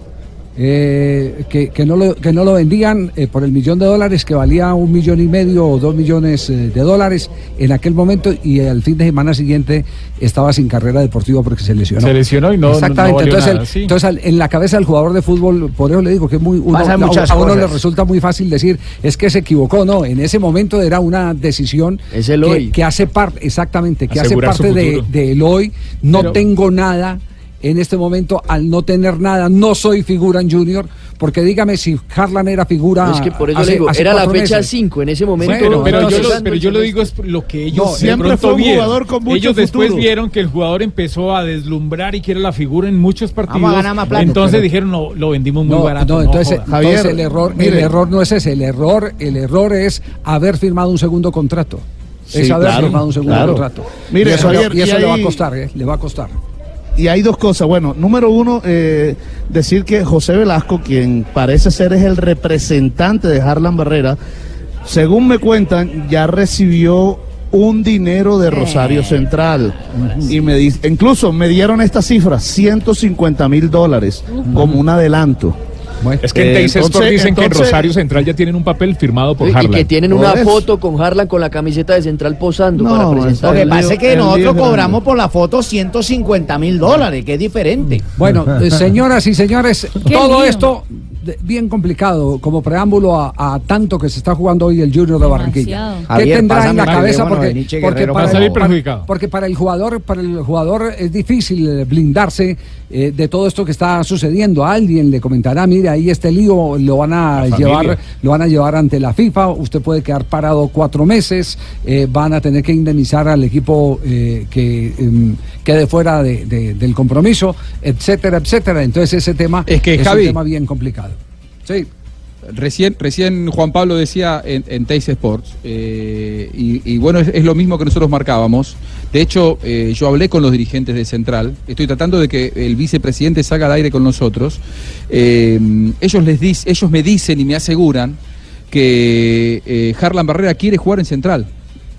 [SPEAKER 6] Eh, que, que no lo, que no lo vendían eh, por el millón de dólares que valía un millón y medio o dos millones eh, de dólares en aquel momento y al fin de semana siguiente estaba sin carrera deportiva porque se lesionó.
[SPEAKER 7] Se lesionó y no- no- no
[SPEAKER 6] Exactamente.
[SPEAKER 7] valió
[SPEAKER 6] entonces,
[SPEAKER 7] nada,
[SPEAKER 6] el-
[SPEAKER 7] sí.
[SPEAKER 6] entonces al- en la cabeza del jugador de fútbol, por eso le digo que es muy uno, a- uno le resulta muy fácil decir es que se equivocó, no, en ese momento era una decisión
[SPEAKER 14] Es el
[SPEAKER 6] que,
[SPEAKER 14] hoy.
[SPEAKER 6] que hace parte, exactamente, que
[SPEAKER 7] Asegurar
[SPEAKER 6] hace parte de,
[SPEAKER 7] futuro.
[SPEAKER 6] de el hoy, no
[SPEAKER 7] Pero-
[SPEAKER 6] tengo nada en este momento al no tener nada. No soy figura en Junior, porque dígame si Harlan era figura.
[SPEAKER 14] Es que por eso
[SPEAKER 6] hace-
[SPEAKER 14] le digo, era la fecha
[SPEAKER 6] meses.
[SPEAKER 14] 5 en ese momento.
[SPEAKER 7] Bueno, pero, yo lo, pero yo lo digo es lo que ellos
[SPEAKER 9] No,
[SPEAKER 7] de
[SPEAKER 9] siempre fue un
[SPEAKER 7] vieron.
[SPEAKER 9] jugador con mucho
[SPEAKER 7] ellos después
[SPEAKER 9] futuro.
[SPEAKER 7] vieron que el jugador empezó a deslumbrar y que era la figura en muchos partidos.
[SPEAKER 8] Vamos a ganar más plata.
[SPEAKER 7] entonces
[SPEAKER 8] Pero-
[SPEAKER 7] dijeron, no, lo vendimos muy
[SPEAKER 6] No,
[SPEAKER 7] barato.
[SPEAKER 6] no,
[SPEAKER 7] no
[SPEAKER 6] entonces,
[SPEAKER 7] joda".
[SPEAKER 6] entonces el error, el error no es ese, el error, el error es haber firmado un segundo contrato.
[SPEAKER 9] Sí,
[SPEAKER 6] es haber
[SPEAKER 9] claro,
[SPEAKER 6] firmado un segundo
[SPEAKER 9] claro.
[SPEAKER 6] contrato.
[SPEAKER 9] Mire,
[SPEAKER 6] y eso,
[SPEAKER 9] Javier,
[SPEAKER 6] le, y eso
[SPEAKER 9] y
[SPEAKER 6] le va a costar, ¿eh? le va a costar.
[SPEAKER 9] Y hay dos cosas. Bueno, número uno, eh, decir que José Velasco, quien parece ser es el representante de Harlan Barrera, según me cuentan, ya recibió un dinero de Rosario Central. Y me di- incluso me dieron esta cifra, 150 mil dólares, como un adelanto.
[SPEAKER 7] Es que en
[SPEAKER 9] Eh,
[SPEAKER 7] Teis Sport
[SPEAKER 9] entonces-
[SPEAKER 7] dicen que en
[SPEAKER 9] entonces-
[SPEAKER 7] Rosario Central ya tienen un papel firmado por
[SPEAKER 14] y
[SPEAKER 7] Harlan.
[SPEAKER 14] que tienen una foto con Harlan con la camiseta de Central posando
[SPEAKER 8] No,
[SPEAKER 14] para
[SPEAKER 8] Lo
[SPEAKER 14] presentar.
[SPEAKER 8] que pasa es que nosotros cobramos por la foto 150 mil dólares, que es diferente.
[SPEAKER 6] Bueno, eh, señoras y señores, todo
[SPEAKER 8] lío.
[SPEAKER 6] esto bien complicado como preámbulo a, a tanto que se está jugando hoy el Junior de Barranquilla.
[SPEAKER 8] Demasiado.
[SPEAKER 6] ¿Qué
[SPEAKER 8] Javier,
[SPEAKER 6] tendrá en la cabeza? Porque, porque para, el, porque para el jugador, para el jugador es difícil blindarse eh, de todo esto que está sucediendo. A alguien le comentará, mire, ahí este lío lo van a llevar, lo van a llevar ante la FIFA. Usted puede quedar parado cuatro meses. eh, van a tener que indemnizar al equipo eh, que em, quede fuera de- de- del compromiso, etcétera, etcétera. Entonces ese tema
[SPEAKER 18] Es que,
[SPEAKER 6] un
[SPEAKER 18] Javi,
[SPEAKER 6] tema bien complicado. Sí.
[SPEAKER 18] Recién, recién Juan Pablo decía en, en Sports, eh, y, bueno, es, lo mismo que nosotros marcábamos. De hecho, eh, yo hablé con los dirigentes de Central, estoy tratando de que el vicepresidente salga al aire con nosotros. Eh, ellos, les dic- ellos me dicen y me aseguran que Harlan Barrera quiere jugar en Central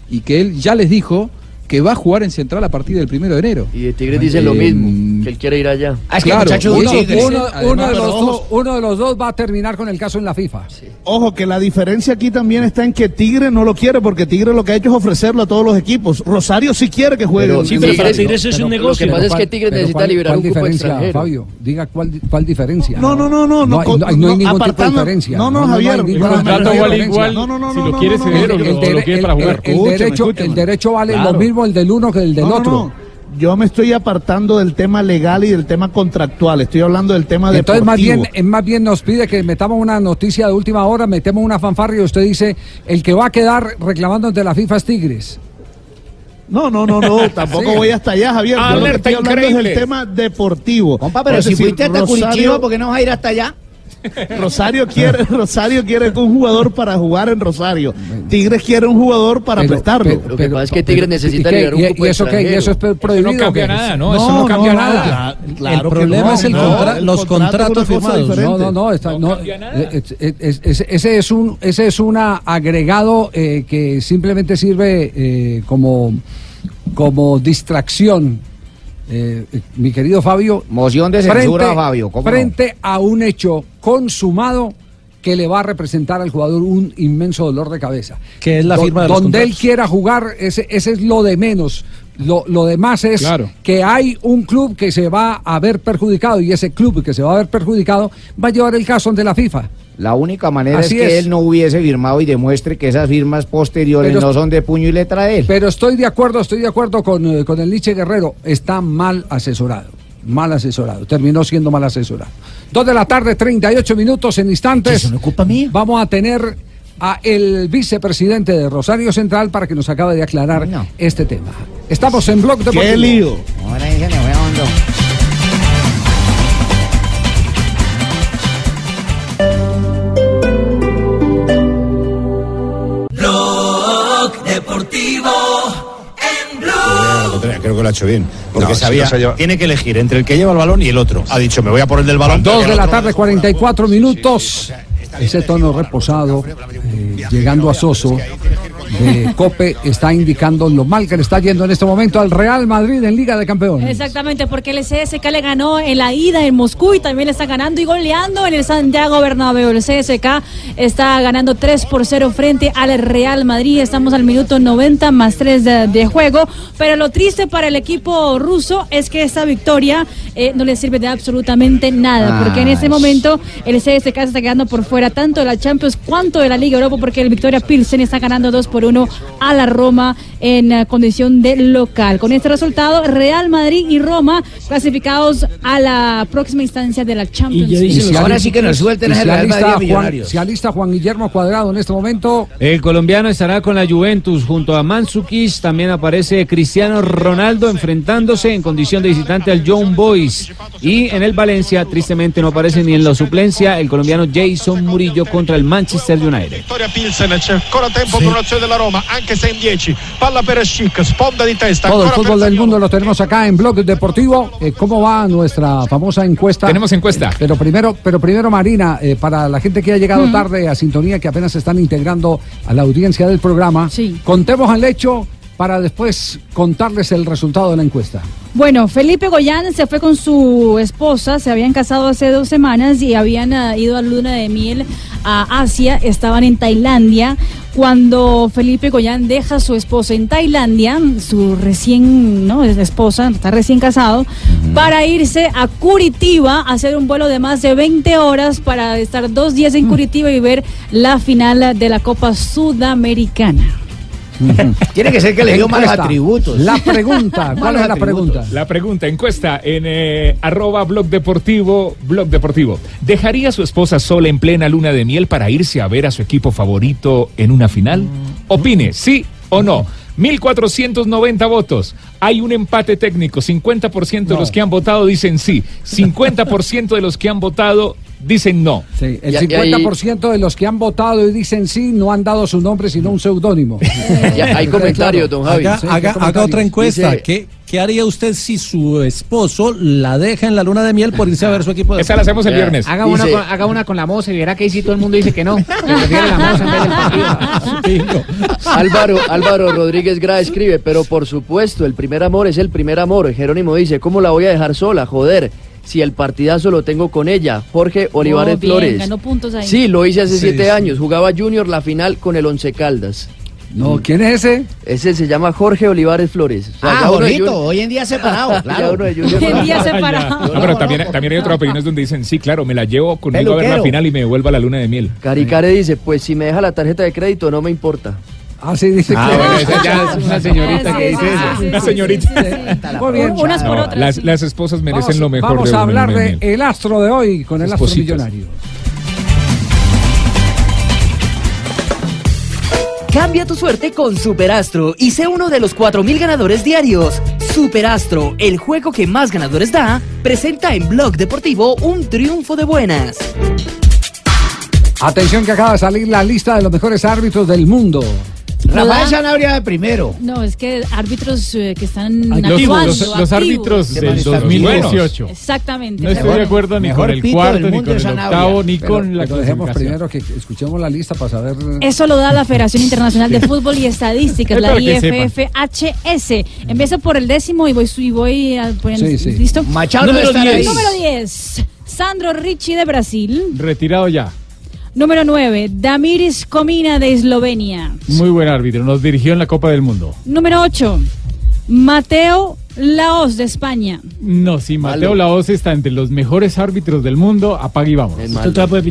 [SPEAKER 18] y que él ya les dijo que va a jugar en Central a partir del primero de enero.
[SPEAKER 14] Y de Tigres dicen lo
[SPEAKER 18] Eh,
[SPEAKER 14] mismo, que él quiere ir allá.
[SPEAKER 8] Ah, es que
[SPEAKER 18] Claro,
[SPEAKER 8] muchachos,
[SPEAKER 18] y
[SPEAKER 8] uno,
[SPEAKER 6] de los dos, uno de los dos va a terminar con el caso en la FIFA.
[SPEAKER 9] Ojo, que la diferencia aquí también está en que Tigre no lo quiere, porque Tigre lo que ha hecho es ofrecerlo a todos los equipos. Rosario sí quiere que juegue.
[SPEAKER 14] Pero sí, pero para Tigres es un negocio. Lo que pasa es que Tigres
[SPEAKER 6] Pero
[SPEAKER 14] necesita
[SPEAKER 6] ¿cuál-
[SPEAKER 14] liberar
[SPEAKER 6] cuál
[SPEAKER 14] un cupo
[SPEAKER 6] diferencia,
[SPEAKER 14] extranjero.
[SPEAKER 6] Fabio? Diga cuál, cuál diferencia.
[SPEAKER 9] No, no, no, no,
[SPEAKER 6] No, hay,
[SPEAKER 9] no,
[SPEAKER 6] no hay- no hay
[SPEAKER 9] no,
[SPEAKER 6] ningún tipo de
[SPEAKER 9] apartando-
[SPEAKER 6] diferencia.
[SPEAKER 9] no, no, Javier, el contrato vale igual, no, no, no,
[SPEAKER 7] si
[SPEAKER 9] no,
[SPEAKER 7] lo
[SPEAKER 9] no,
[SPEAKER 7] quiere
[SPEAKER 9] no,
[SPEAKER 7] ceder
[SPEAKER 9] no,
[SPEAKER 7] o lo- quiere para jugar.
[SPEAKER 6] El derecho, vale lo mismo el del uno que el del
[SPEAKER 9] No,
[SPEAKER 6] otro.
[SPEAKER 9] no. Yo me estoy apartando del tema legal y del tema contractual. Estoy hablando del tema
[SPEAKER 6] Entonces más
[SPEAKER 9] deportivo.
[SPEAKER 6] bien, más bien nos pide que metamos una noticia de última hora, metemos una fanfarria y usted dice, el que va a quedar reclamando ante la FIFA es Tigres.
[SPEAKER 9] No, no, no, no, tampoco
[SPEAKER 6] Sí.
[SPEAKER 9] voy hasta allá, Javier. Yo lo que
[SPEAKER 7] Alerta
[SPEAKER 9] estoy hablando es del tema deportivo.
[SPEAKER 8] Compa, pero si
[SPEAKER 9] decir,
[SPEAKER 8] fuiste hasta
[SPEAKER 9] Rosario-
[SPEAKER 8] Curitiba, ¿por qué no vas a ir hasta allá?
[SPEAKER 9] Rosario quiere, Rosario quiere un jugador para jugar en Rosario. Tigres quiere un jugador para
[SPEAKER 6] Pero-
[SPEAKER 9] prestarlo.
[SPEAKER 6] pero-
[SPEAKER 14] Lo que pasa es que Tigres necesita liberar un
[SPEAKER 6] ¿Y-
[SPEAKER 14] cupo
[SPEAKER 6] ¿Y eso qué? ¿Y eso es pro- prohibido?
[SPEAKER 7] Eso no cambia nada, ¿no? Eso no cambia nada.
[SPEAKER 9] cla- claro
[SPEAKER 19] El
[SPEAKER 9] que
[SPEAKER 19] problema
[SPEAKER 9] no,
[SPEAKER 19] es el
[SPEAKER 9] no,
[SPEAKER 19] contra-
[SPEAKER 9] el
[SPEAKER 19] los contratos firmados.
[SPEAKER 6] No, no, no, está-
[SPEAKER 7] No
[SPEAKER 6] no,
[SPEAKER 7] nada.
[SPEAKER 6] es- ese es un ese es un agregado eh, que simplemente sirve eh, como como distracción. Eh, eh, mi querido Fabio,
[SPEAKER 8] Moción de censura, Fabio, ¿cómo no?
[SPEAKER 6] frente a un hecho consumado que le va a representar al jugador un inmenso dolor de cabeza.
[SPEAKER 19] Que es la
[SPEAKER 6] Do-
[SPEAKER 19] firma de los
[SPEAKER 6] Donde él quiera jugar, ese, ese es lo de menos. Lo, lo demás es
[SPEAKER 18] Claro.
[SPEAKER 6] que hay un club que se va a ver perjudicado y ese club que se va a ver perjudicado va a llevar el caso ante la FIFA.
[SPEAKER 8] La única manera
[SPEAKER 6] Así
[SPEAKER 8] es que
[SPEAKER 6] es.
[SPEAKER 8] él no hubiese firmado y demuestre que esas firmas posteriores
[SPEAKER 6] Pero-
[SPEAKER 8] no son de puño y letra de él.
[SPEAKER 6] Pero estoy de acuerdo, estoy de acuerdo con, eh, con el Nietzsche Guerrero. Está mal asesorado. Mal asesorado. Terminó siendo mal asesorado. Dos de la tarde, 38 minutos en instantes.
[SPEAKER 8] Eso no culpa mía.
[SPEAKER 6] Vamos a tener a el vicepresidente de Rosario Central para que nos acabe de aclarar
[SPEAKER 8] No.
[SPEAKER 6] este tema. Estamos en Blog Deportivo.
[SPEAKER 9] ¡Qué lío!
[SPEAKER 8] Ahora hondo.
[SPEAKER 21] Creo que lo ha hecho bien. Porque
[SPEAKER 3] No, sí,
[SPEAKER 21] sabía,
[SPEAKER 3] lleva-
[SPEAKER 21] tiene que elegir entre el que lleva el balón y el otro. Ha dicho, me voy a poner del balón.
[SPEAKER 6] Dos
[SPEAKER 21] el
[SPEAKER 6] de la tarde,
[SPEAKER 21] no.
[SPEAKER 6] 44 minutos. Ese tono reposado, eh, llegando a Soso, de Cope, está indicando lo mal que le está yendo en este momento al Real Madrid en Liga de Campeones.
[SPEAKER 10] Exactamente, porque el CSK le ganó en la ida en Moscú y también le está ganando y goleando en el Santiago Bernabéu. El CSK está ganando 3 por 0 frente al Real Madrid. Estamos al minuto 90 más 3 de, de juego. Pero lo triste para el equipo ruso es que esta victoria eh, no le sirve de absolutamente nada. Porque en este momento el CSK se está quedando por fuera tanto de la Champions cuanto de la Liga Europa porque el Victoria Pilsen está ganando 2 por 1 a la Roma en eh, condición de local. Con este resultado, Real Madrid y Roma clasificados a la próxima instancia de la Champions League.
[SPEAKER 6] Y si alista Juan, se alista Juan Guillermo Cuadrado en este momento.
[SPEAKER 22] El colombiano estará con la Juventus junto a Manzukis. También aparece Cristiano Ronaldo enfrentándose en condición de visitante al John Boys. Y en el Valencia, tristemente, no aparece ni en la suplencia el colombiano Jason Murillo contra el Manchester United.
[SPEAKER 23] Vittoria Pilsen, c'è ancora tempo per un'azione della Roma, anche se in 10. Palla per Schick, sponda di testa.
[SPEAKER 6] Todo el fútbol del mundo lo tenemos acá en Blog Deportivo. Eh, ¿Cómo va nuestra famosa encuesta?
[SPEAKER 7] Tenemos encuesta.
[SPEAKER 6] Pero primero, pero primero Marina, eh, para la gente que ha llegado
[SPEAKER 10] Mm.
[SPEAKER 6] tarde a sintonía, que apenas se están integrando a la audiencia del programa, contemos el hecho para después contarles el resultado de la encuesta.
[SPEAKER 10] Bueno, Felipe Goyán se fue con su esposa, se habían casado hace dos semanas y habían ah, ido a luna de miel a Asia, estaban en Tailandia. Cuando Felipe Goyán deja a su esposa en Tailandia, su recién ¿no? es esposa, está recién casado, para irse a Curitiba a hacer un vuelo de más de 20 horas para estar dos días en Curitiba y ver la final de la Copa Sudamericana.
[SPEAKER 8] Tiene que ser que le dio malos atributos.
[SPEAKER 6] La pregunta, ¿cuál es la pregunta?
[SPEAKER 7] La pregunta, encuesta en eh, arroba blog deportivo, blog deportivo. ¿Dejaría a su esposa sola en plena luna de miel para irse a ver a su equipo favorito en una final? Opine, sí o no. 1490 votos. Hay un empate técnico. 50% de los que han votado dicen sí. 50% de los que han votado dicen no.
[SPEAKER 6] Sí, el
[SPEAKER 7] Y- y ahí-
[SPEAKER 6] 50% de los que han votado y dicen sí no han dado su nombre sino un seudónimo.
[SPEAKER 14] Hay comentarios, don Javi.
[SPEAKER 24] Haga,
[SPEAKER 6] Sí,
[SPEAKER 24] haga-
[SPEAKER 6] ¿qué
[SPEAKER 24] haga
[SPEAKER 6] comentario?
[SPEAKER 24] otra encuesta.
[SPEAKER 6] Dice-
[SPEAKER 24] ¿Qué, qué haría usted si su esposo la deja en la luna de miel por irse a ver su equipo de
[SPEAKER 7] Esa la hacemos el viernes.
[SPEAKER 22] Haga una, con, haga una con la moza y verá que ahí sí todo el mundo dice que no. Que prefiere la moza en vez del partido.
[SPEAKER 14] Álvaro, Álvaro Rodríguez Gra escribe, pero por supuesto, el primer amor es el primer amor. Jerónimo dice, ¿cómo la voy a dejar sola? Joder, si el partidazo lo tengo con ella. Jorge Olivares
[SPEAKER 10] Oh, bien,
[SPEAKER 14] Flores.
[SPEAKER 10] ganó puntos ahí.
[SPEAKER 14] Sí, lo hice hace
[SPEAKER 6] Sí,
[SPEAKER 14] siete
[SPEAKER 6] sí.
[SPEAKER 14] años. Jugaba Junior la final con el Once Caldas.
[SPEAKER 6] No, ¿quién es ese?
[SPEAKER 14] Ese se llama Jorge Olivares Flores. O sea,
[SPEAKER 8] Ah, Jorgito, hoy en día separado, claro.
[SPEAKER 10] Hoy en día separado.
[SPEAKER 7] No, pero también, también hay otras opiniones donde dicen, sí, claro, me la llevo conmigo a ver la
[SPEAKER 14] Peluquero.
[SPEAKER 7] final y me devuelva a la luna de miel.
[SPEAKER 14] Caricare dice, pues si me deja la tarjeta de crédito no me importa.
[SPEAKER 6] Ah, sí, dice
[SPEAKER 7] Ah,
[SPEAKER 6] que...
[SPEAKER 7] bueno, esa ya es una señorita que dice eso. Una señorita.
[SPEAKER 6] Muy bien.
[SPEAKER 10] Unas por otras.
[SPEAKER 7] Las, las esposas merecen
[SPEAKER 6] Vamos,
[SPEAKER 7] lo mejor
[SPEAKER 6] vamos
[SPEAKER 7] de
[SPEAKER 6] a hablar
[SPEAKER 7] de
[SPEAKER 6] el astro de hoy con el astro millonario.
[SPEAKER 25] Cambia tu suerte con Superastro y sé uno de los 4.000 ganadores diarios. Superastro, el juego que más ganadores da, presenta en Blog Deportivo un triunfo de buenas.
[SPEAKER 6] Atención que acaba de salir la lista de los mejores árbitros del mundo.
[SPEAKER 8] Rafael Sanabria de primero.
[SPEAKER 10] No, es que árbitros eh, que están
[SPEAKER 22] Los-
[SPEAKER 10] actuando,
[SPEAKER 22] los- los
[SPEAKER 10] activos.
[SPEAKER 22] árbitros
[SPEAKER 8] De
[SPEAKER 22] del
[SPEAKER 8] manifestación.
[SPEAKER 22] 2018.
[SPEAKER 10] Exactamente.
[SPEAKER 22] No estoy de acuerdo ni
[SPEAKER 8] Mejor
[SPEAKER 22] con el cuarto, ni con
[SPEAKER 8] es
[SPEAKER 22] el
[SPEAKER 8] Sanabria.
[SPEAKER 22] octavo, ni
[SPEAKER 6] Pero-
[SPEAKER 22] con la
[SPEAKER 6] pero dejemos primero que escuchemos la lista para saber.
[SPEAKER 10] Eso lo da la Federación Internacional de Fútbol y Estadísticas,
[SPEAKER 6] Es
[SPEAKER 10] la. IFFHS. Empiezo por el décimo y voy, y voy a poner-
[SPEAKER 22] Sí, sí.
[SPEAKER 10] ¿Listo?
[SPEAKER 8] Machado Número debe estar 10. ahí.
[SPEAKER 10] Número 10. Sandro Ricci de Brasil.
[SPEAKER 22] Retirado ya.
[SPEAKER 10] Número 9. Damiris Comina de Eslovenia.
[SPEAKER 22] Muy buen árbitro. Nos dirigió en la Copa del Mundo.
[SPEAKER 10] Número 8. Mateo Laos de España.
[SPEAKER 22] No, si Mateo. Laos está entre los mejores árbitros del mundo, apague y vamos.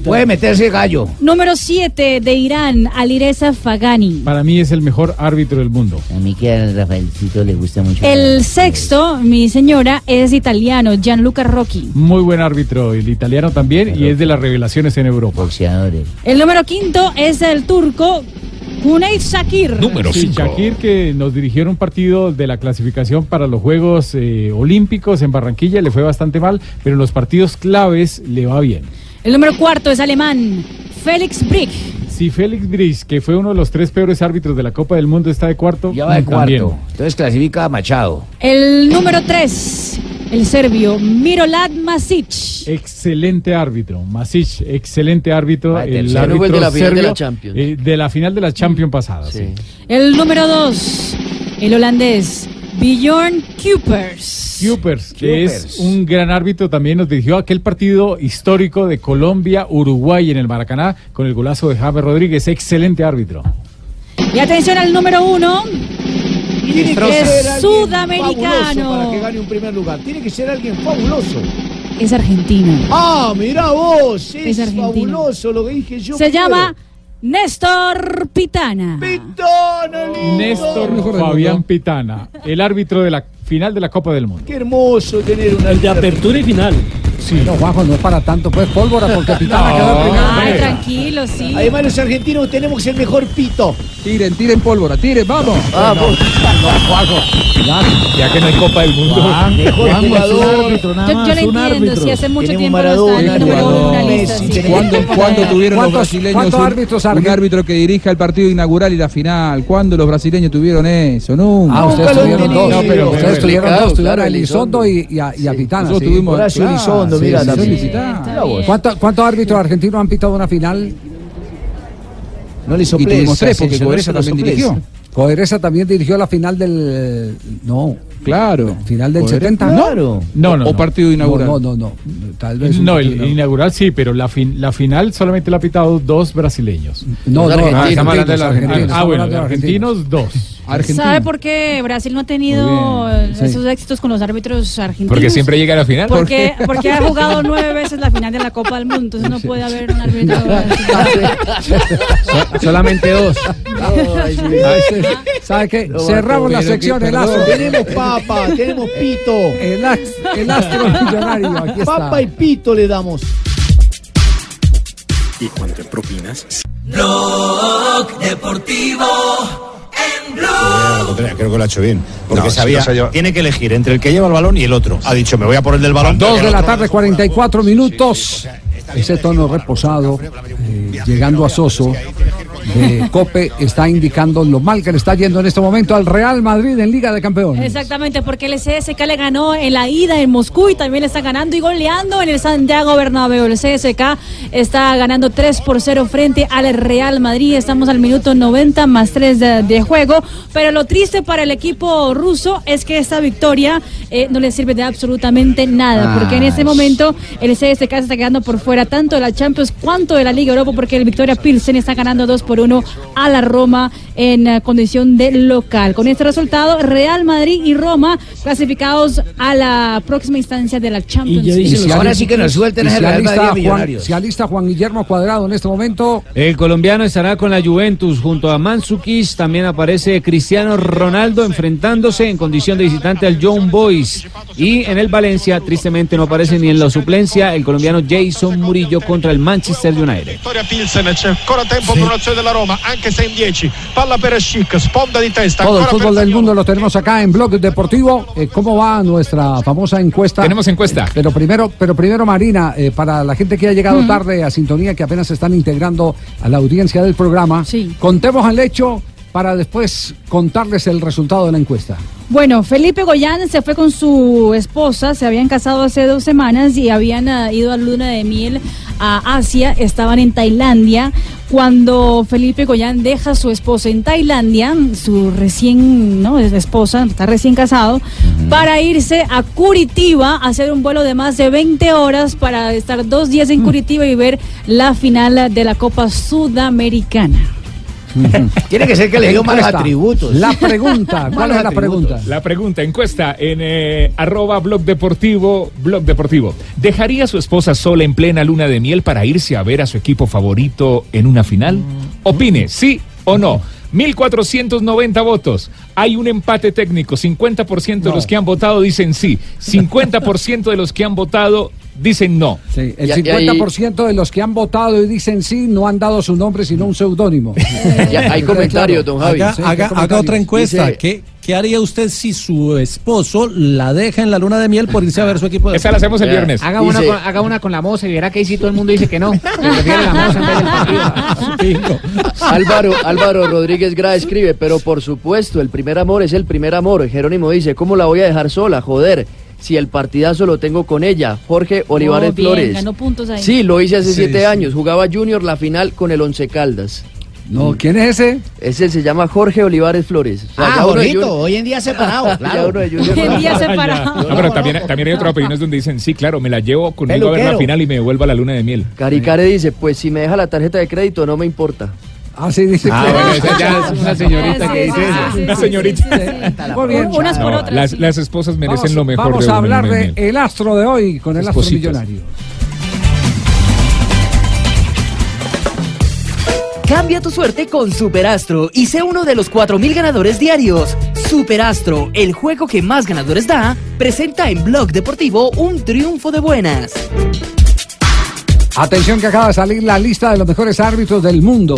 [SPEAKER 8] Puede meterse gallo.
[SPEAKER 10] Número 7 de Irán, Alireza Fagani.
[SPEAKER 22] Para mí es el mejor árbitro del mundo.
[SPEAKER 8] A mí que a Rafaelcito le gusta mucho.
[SPEAKER 10] El sexto, mi señora, es italiano, Gianluca Rocchi.
[SPEAKER 22] Muy buen árbitro, el italiano también, y es de las revelaciones en Europa.
[SPEAKER 8] Boxeadores.
[SPEAKER 10] El número quinto es el turco Cuneyt Shakir.
[SPEAKER 22] Sí, Shakir que nos dirigió en un partido de la clasificación para los Juegos eh, Olímpicos en Barranquilla, le fue bastante mal, pero en los partidos claves le va bien.
[SPEAKER 10] El número cuarto es alemán, Felix Brick.
[SPEAKER 22] Si Félix Brice, que fue uno de los tres peores árbitros de la Copa del Mundo, está de cuarto,
[SPEAKER 8] Ya va de
[SPEAKER 22] también.
[SPEAKER 8] cuarto. Entonces clasifica a Machado.
[SPEAKER 10] El número tres, el serbio Mirolad Masic.
[SPEAKER 22] Excelente árbitro, Masic, excelente árbitro, el
[SPEAKER 14] tercero.
[SPEAKER 22] árbitro
[SPEAKER 14] el de la final de la Champions.
[SPEAKER 22] eh, de la final de la Champions pasada. sí.
[SPEAKER 10] El número dos, el holandés Bjorn Kupers.
[SPEAKER 22] Kupers, que
[SPEAKER 10] Kupers.
[SPEAKER 22] es un gran árbitro, también nos dirigió aquel partido histórico de Colombia-Uruguay en el Maracaná con el golazo de James Rodríguez, excelente árbitro.
[SPEAKER 10] Y atención al número uno,
[SPEAKER 8] Tiene que
[SPEAKER 10] es
[SPEAKER 8] ser
[SPEAKER 10] sudamericano.
[SPEAKER 8] Para que gane un primer lugar. Tiene que ser alguien fabuloso.
[SPEAKER 10] es argentino.
[SPEAKER 8] Ah, mira vos. Es,
[SPEAKER 10] Es argentino.
[SPEAKER 8] fabuloso lo que dije yo.
[SPEAKER 10] Se
[SPEAKER 8] primero.
[SPEAKER 10] llama Néstor Pitana.
[SPEAKER 7] Néstor Fabián Pitana, el árbitro de la final de la Copa del Mundo.
[SPEAKER 8] Qué hermoso tener una
[SPEAKER 11] El de apertura y final.
[SPEAKER 6] Sí. No, Juanjo, no es para tanto, pues pólvora, porque Pitana
[SPEAKER 7] No,
[SPEAKER 6] quedó primero.
[SPEAKER 10] Ay, tranquilo, sí.
[SPEAKER 8] Además, los argentinos tenemos el mejor pito.
[SPEAKER 18] Tiren, tiren pólvora, tiren, vamos.
[SPEAKER 8] Vamos.
[SPEAKER 7] Ya que no hay Copa del Mundo.
[SPEAKER 8] Mejor
[SPEAKER 9] Juan,
[SPEAKER 8] jugador.
[SPEAKER 9] árbitro, nada
[SPEAKER 10] Yo,
[SPEAKER 9] más,
[SPEAKER 10] yo lo
[SPEAKER 9] un
[SPEAKER 10] entiendo,
[SPEAKER 9] árbitro.
[SPEAKER 10] si hace mucho
[SPEAKER 8] Tenemos
[SPEAKER 10] tiempo no
[SPEAKER 8] Maradona,
[SPEAKER 10] está en número uno en una lista. sí.
[SPEAKER 18] ¿Cuándo, cuándo tuvieron los
[SPEAKER 6] ¿Cuántos-
[SPEAKER 18] brasileños un,
[SPEAKER 6] árbitros
[SPEAKER 18] un
[SPEAKER 6] argen-
[SPEAKER 18] árbitro que dirija el partido inaugural y la final? ¿Cuándo los brasileños tuvieron eso? Nunca.
[SPEAKER 6] Ah, ustedes
[SPEAKER 8] lo
[SPEAKER 6] tuvieron dos.
[SPEAKER 8] No, pero-
[SPEAKER 6] ustedes tuvieron dos, tuvieron
[SPEAKER 14] claro,
[SPEAKER 6] a Elizondo y, y a, Pitana.
[SPEAKER 18] Nosotros tuvimos Sí,
[SPEAKER 8] mira,
[SPEAKER 18] sí,
[SPEAKER 8] también. vos.
[SPEAKER 6] ¿Cuánto- ¿Cuántos árbitros argentinos han pitado una final?
[SPEAKER 8] No le
[SPEAKER 18] Y
[SPEAKER 8] soples.
[SPEAKER 18] tuvimos tres, porque
[SPEAKER 8] lo
[SPEAKER 18] también dirigió.
[SPEAKER 6] Coderesa también dirigió la final del. No,
[SPEAKER 18] Claro.
[SPEAKER 6] final del
[SPEAKER 18] Cobresa-
[SPEAKER 6] 70.
[SPEAKER 8] Claro.
[SPEAKER 7] No, no,
[SPEAKER 18] O
[SPEAKER 7] no.
[SPEAKER 18] partido inaugural.
[SPEAKER 6] No, no, no. Tal vez.
[SPEAKER 7] No, el inaugural sí, pero la, fin- la final solamente la ha pitado dos brasileños.
[SPEAKER 6] No,
[SPEAKER 14] Los
[SPEAKER 6] no,
[SPEAKER 14] argentinos.
[SPEAKER 6] argentinos, argentinos,
[SPEAKER 18] argentinos.
[SPEAKER 7] Ah, bueno, de argentinos dos.
[SPEAKER 18] Argentina.
[SPEAKER 10] ¿Sabe por qué Brasil no ha tenido
[SPEAKER 6] Sí.
[SPEAKER 10] esos éxitos con los árbitros argentinos?
[SPEAKER 7] Porque siempre llega a la final.
[SPEAKER 10] Porque, porque ha jugado nueve veces la final de la Copa del Mundo, entonces no puede haber un árbitro.
[SPEAKER 12] So- solamente dos.
[SPEAKER 6] Ay, sí. ¿Sabe qué? Cerramos la sección, el
[SPEAKER 18] perdón.
[SPEAKER 6] astro.
[SPEAKER 8] Tenemos papa, tenemos pito.
[SPEAKER 6] El, as- el astro millonario, aquí está.
[SPEAKER 8] Papa y pito le damos.
[SPEAKER 2] ¿Y cuánto en propinas?
[SPEAKER 21] Blog Deportivo en Blog. Creo que lo ha hecho bien. Porque
[SPEAKER 3] No, si
[SPEAKER 21] sabía,
[SPEAKER 3] lleva-
[SPEAKER 21] tiene que elegir entre el que lleva el balón y el otro. Ha dicho, me voy a poner del balón.
[SPEAKER 6] Dos de la tarde, 44 minutos. Ese tono reposado, eh, llegando a Soso, de Cope, está indicando lo mal que le está yendo en este momento al Real Madrid en Liga de Campeones.
[SPEAKER 10] Exactamente, porque el CSK le ganó en la ida en Moscú y también le está ganando y goleando en el Santiago Bernabéu. El CSK está ganando 3 por 0 frente al Real Madrid. Estamos al minuto 90 más 3 de, de juego. Pero lo triste para el equipo ruso es que esta victoria eh, no le sirve de absolutamente nada, porque en este momento el CSK se está quedando por fuera tanto de la Champions cuanto de la Liga Europa, porque el Victoria Pilsen está ganando 2 por 1 a la Roma en eh, condición de local. Con este resultado, Real Madrid y Roma clasificados a la próxima instancia de la Champions
[SPEAKER 6] Y
[SPEAKER 10] League.
[SPEAKER 6] si
[SPEAKER 8] Ahora sí que nos suelten
[SPEAKER 6] si
[SPEAKER 8] Real Madrid
[SPEAKER 6] Juan, alista Juan Guillermo Cuadrado en este momento.
[SPEAKER 12] El colombiano estará con la Juventus junto a Mansukis. También aparece Cristiano Ronaldo enfrentándose en condición de visitante al John Boys. Y en el Valencia, tristemente, no aparece ni en la suplencia el colombiano Jason Murillo contra el Manchester United.
[SPEAKER 16] Della Roma, anche se in 10. Palla per Schick, sponda di testa.
[SPEAKER 6] Todo el fútbol del mundo lo tenemos acá en Blog Deportivo. Eh, ¿Cómo va nuestra famosa encuesta?
[SPEAKER 7] Tenemos encuesta.
[SPEAKER 6] Pero primero, pero primero Marina, eh, para la gente que ha llegado tarde a sintonía, que apenas se están integrando a la audiencia del programa, contemos el hecho para después contarles el resultado de la encuesta.
[SPEAKER 10] Bueno, Felipe Goyán se fue con su esposa, se habían casado hace dos semanas y habían ah, ido a luna de miel a Asia, estaban en Tailandia. Cuando Felipe Goyán deja a su esposa en Tailandia, su recién ¿no? es esposa, está recién casado, para irse a Curitiba a hacer un vuelo de más de 20 horas para estar dos días en Curitiba y ver la final de la Copa Sudamericana.
[SPEAKER 8] Tiene que ser que le dio malos atributos.
[SPEAKER 6] La pregunta, ¿cuál es la
[SPEAKER 8] atributos.
[SPEAKER 6] pregunta?
[SPEAKER 7] La pregunta, encuesta en eh, arroba blog deportivo, blog deportivo. ¿Dejaría a su esposa sola en plena luna de miel para irse a ver a su equipo favorito en una final? Opine, sí o no. 1490 votos. Hay un empate técnico. 50% de los que han votado dicen sí. 50% de los que han votado dicen no.
[SPEAKER 6] Sí, el
[SPEAKER 7] Y- y ahí-
[SPEAKER 6] 50% de los que han votado y dicen sí no han dado su nombre sino un seudónimo.
[SPEAKER 14] Hay comentarios, don Javi.
[SPEAKER 19] Haga,
[SPEAKER 6] Sí,
[SPEAKER 19] haga-
[SPEAKER 6] ¿qué
[SPEAKER 19] haga
[SPEAKER 6] comentarios?
[SPEAKER 19] otra encuesta.
[SPEAKER 14] Dice-
[SPEAKER 19] ¿Qué, qué haría usted si su esposo la deja en la luna de miel por irse a ver su equipo de
[SPEAKER 7] Esa la hacemos el viernes.
[SPEAKER 12] Haga una,
[SPEAKER 14] Dice-
[SPEAKER 12] con, haga una con la moza y verá que ahí sí todo el mundo dice que no. Que la moza en vez.
[SPEAKER 14] Álvaro, Álvaro Rodríguez Gra escribe, pero por supuesto, el primer amor es el primer amor. Jerónimo dice, ¿cómo la voy a dejar sola? Joder, si el partidazo lo tengo con ella. Jorge Olivares
[SPEAKER 10] Oh, bien,
[SPEAKER 14] Flores.
[SPEAKER 10] ganó puntos ahí.
[SPEAKER 14] Sí, lo hice hace
[SPEAKER 6] Sí,
[SPEAKER 14] siete
[SPEAKER 6] sí.
[SPEAKER 14] años. Jugaba Junior la final con el Once Caldas.
[SPEAKER 6] No, ¿quién es ese?
[SPEAKER 14] Ese se llama Jorge Olivares Flores. O sea,
[SPEAKER 8] Ah,
[SPEAKER 14] Junior-
[SPEAKER 8] hoy en día separado, claro.
[SPEAKER 10] Hoy en día separado.
[SPEAKER 7] No, pero también, también hay otras opiniones donde dicen, sí, claro, me la llevo conmigo a ver la
[SPEAKER 8] Peluquero.
[SPEAKER 7] final y me devuelvo a la luna de miel.
[SPEAKER 14] Caricare dice, pues si me deja la tarjeta de crédito no me importa.
[SPEAKER 6] Ah, sí, dice
[SPEAKER 7] Ah, bueno, esa ya es una señorita
[SPEAKER 10] Sí,
[SPEAKER 7] que dice
[SPEAKER 10] sí,
[SPEAKER 7] eso.
[SPEAKER 10] sí,
[SPEAKER 7] Una señorita.
[SPEAKER 6] Muy bien,
[SPEAKER 10] Unas por otras.
[SPEAKER 7] las, esposas merecen
[SPEAKER 6] Vamos,
[SPEAKER 7] lo mejor
[SPEAKER 6] vamos
[SPEAKER 7] de
[SPEAKER 6] a hablar
[SPEAKER 7] de
[SPEAKER 6] el astro de hoy con el astro millonario.
[SPEAKER 26] Cambia tu suerte con Superastro y sé uno de los 4000 ganadores diarios. Superastro, el juego que más ganadores da, presenta en Blog Deportivo un triunfo de buenas.
[SPEAKER 6] Atención que acaba de salir la lista de los mejores árbitros del mundo.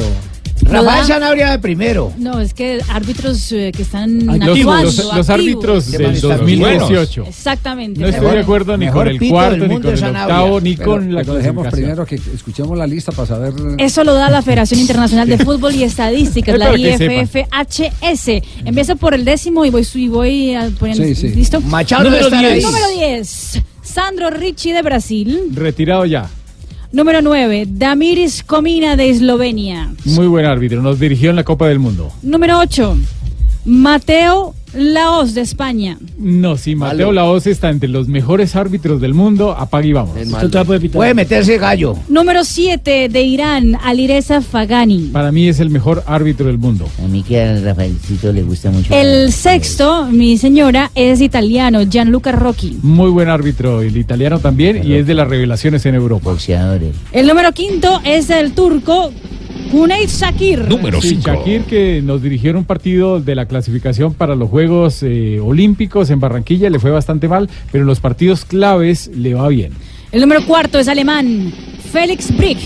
[SPEAKER 8] Rafael Sanabria de primero.
[SPEAKER 10] No, es que árbitros eh, que están
[SPEAKER 22] Los,
[SPEAKER 10] actuando,
[SPEAKER 22] los- los
[SPEAKER 10] activos.
[SPEAKER 22] árbitros del 2018.
[SPEAKER 10] Exactamente.
[SPEAKER 22] No estoy de acuerdo ni
[SPEAKER 6] Mejor
[SPEAKER 22] con el cuarto, ni con el
[SPEAKER 6] Sanabria.
[SPEAKER 22] octavo, ni
[SPEAKER 6] Pero-
[SPEAKER 22] con la
[SPEAKER 6] pero dejemos primero que escuchemos la lista para saber.
[SPEAKER 10] Eso lo da la Federación Internacional de Fútbol y Estadísticas,
[SPEAKER 6] Es
[SPEAKER 10] la. IFFHS. Empiezo por el décimo y voy, y voy a poner.
[SPEAKER 22] Sí, sí.
[SPEAKER 10] ¿Listo?
[SPEAKER 22] Machado Número debe estar 10. ahí.
[SPEAKER 10] Número 10. Sandro Ricci de Brasil.
[SPEAKER 22] Retirado ya.
[SPEAKER 10] Número 9. Damiris Comina de Eslovenia.
[SPEAKER 22] Muy buen árbitro. Nos dirigió en la Copa del Mundo.
[SPEAKER 10] Número 8. Mateo Laos de España.
[SPEAKER 22] No, si Mateo
[SPEAKER 10] Malo.
[SPEAKER 22] Laos está entre los mejores árbitros del mundo, apague y vamos.
[SPEAKER 8] Puede meterse gallo.
[SPEAKER 10] Número 7 de Irán, Alireza Fagani.
[SPEAKER 22] Para mí es el mejor árbitro del mundo.
[SPEAKER 8] A mí que a Rafaelcito le gusta mucho.
[SPEAKER 10] El sexto, mi señora, es italiano, Gianluca Rocchi.
[SPEAKER 22] Muy buen árbitro, el italiano también, y es de las revelaciones en Europa.
[SPEAKER 8] Boxeadores.
[SPEAKER 10] El número quinto es el turco Cuneyt Shakir.
[SPEAKER 22] Sí, Shakir que nos dirigió en un partido de la clasificación para los Juegos eh, Olímpicos en Barranquilla, le fue bastante mal, pero en los partidos claves le va bien.
[SPEAKER 10] El número cuarto es alemán, Felix Brick.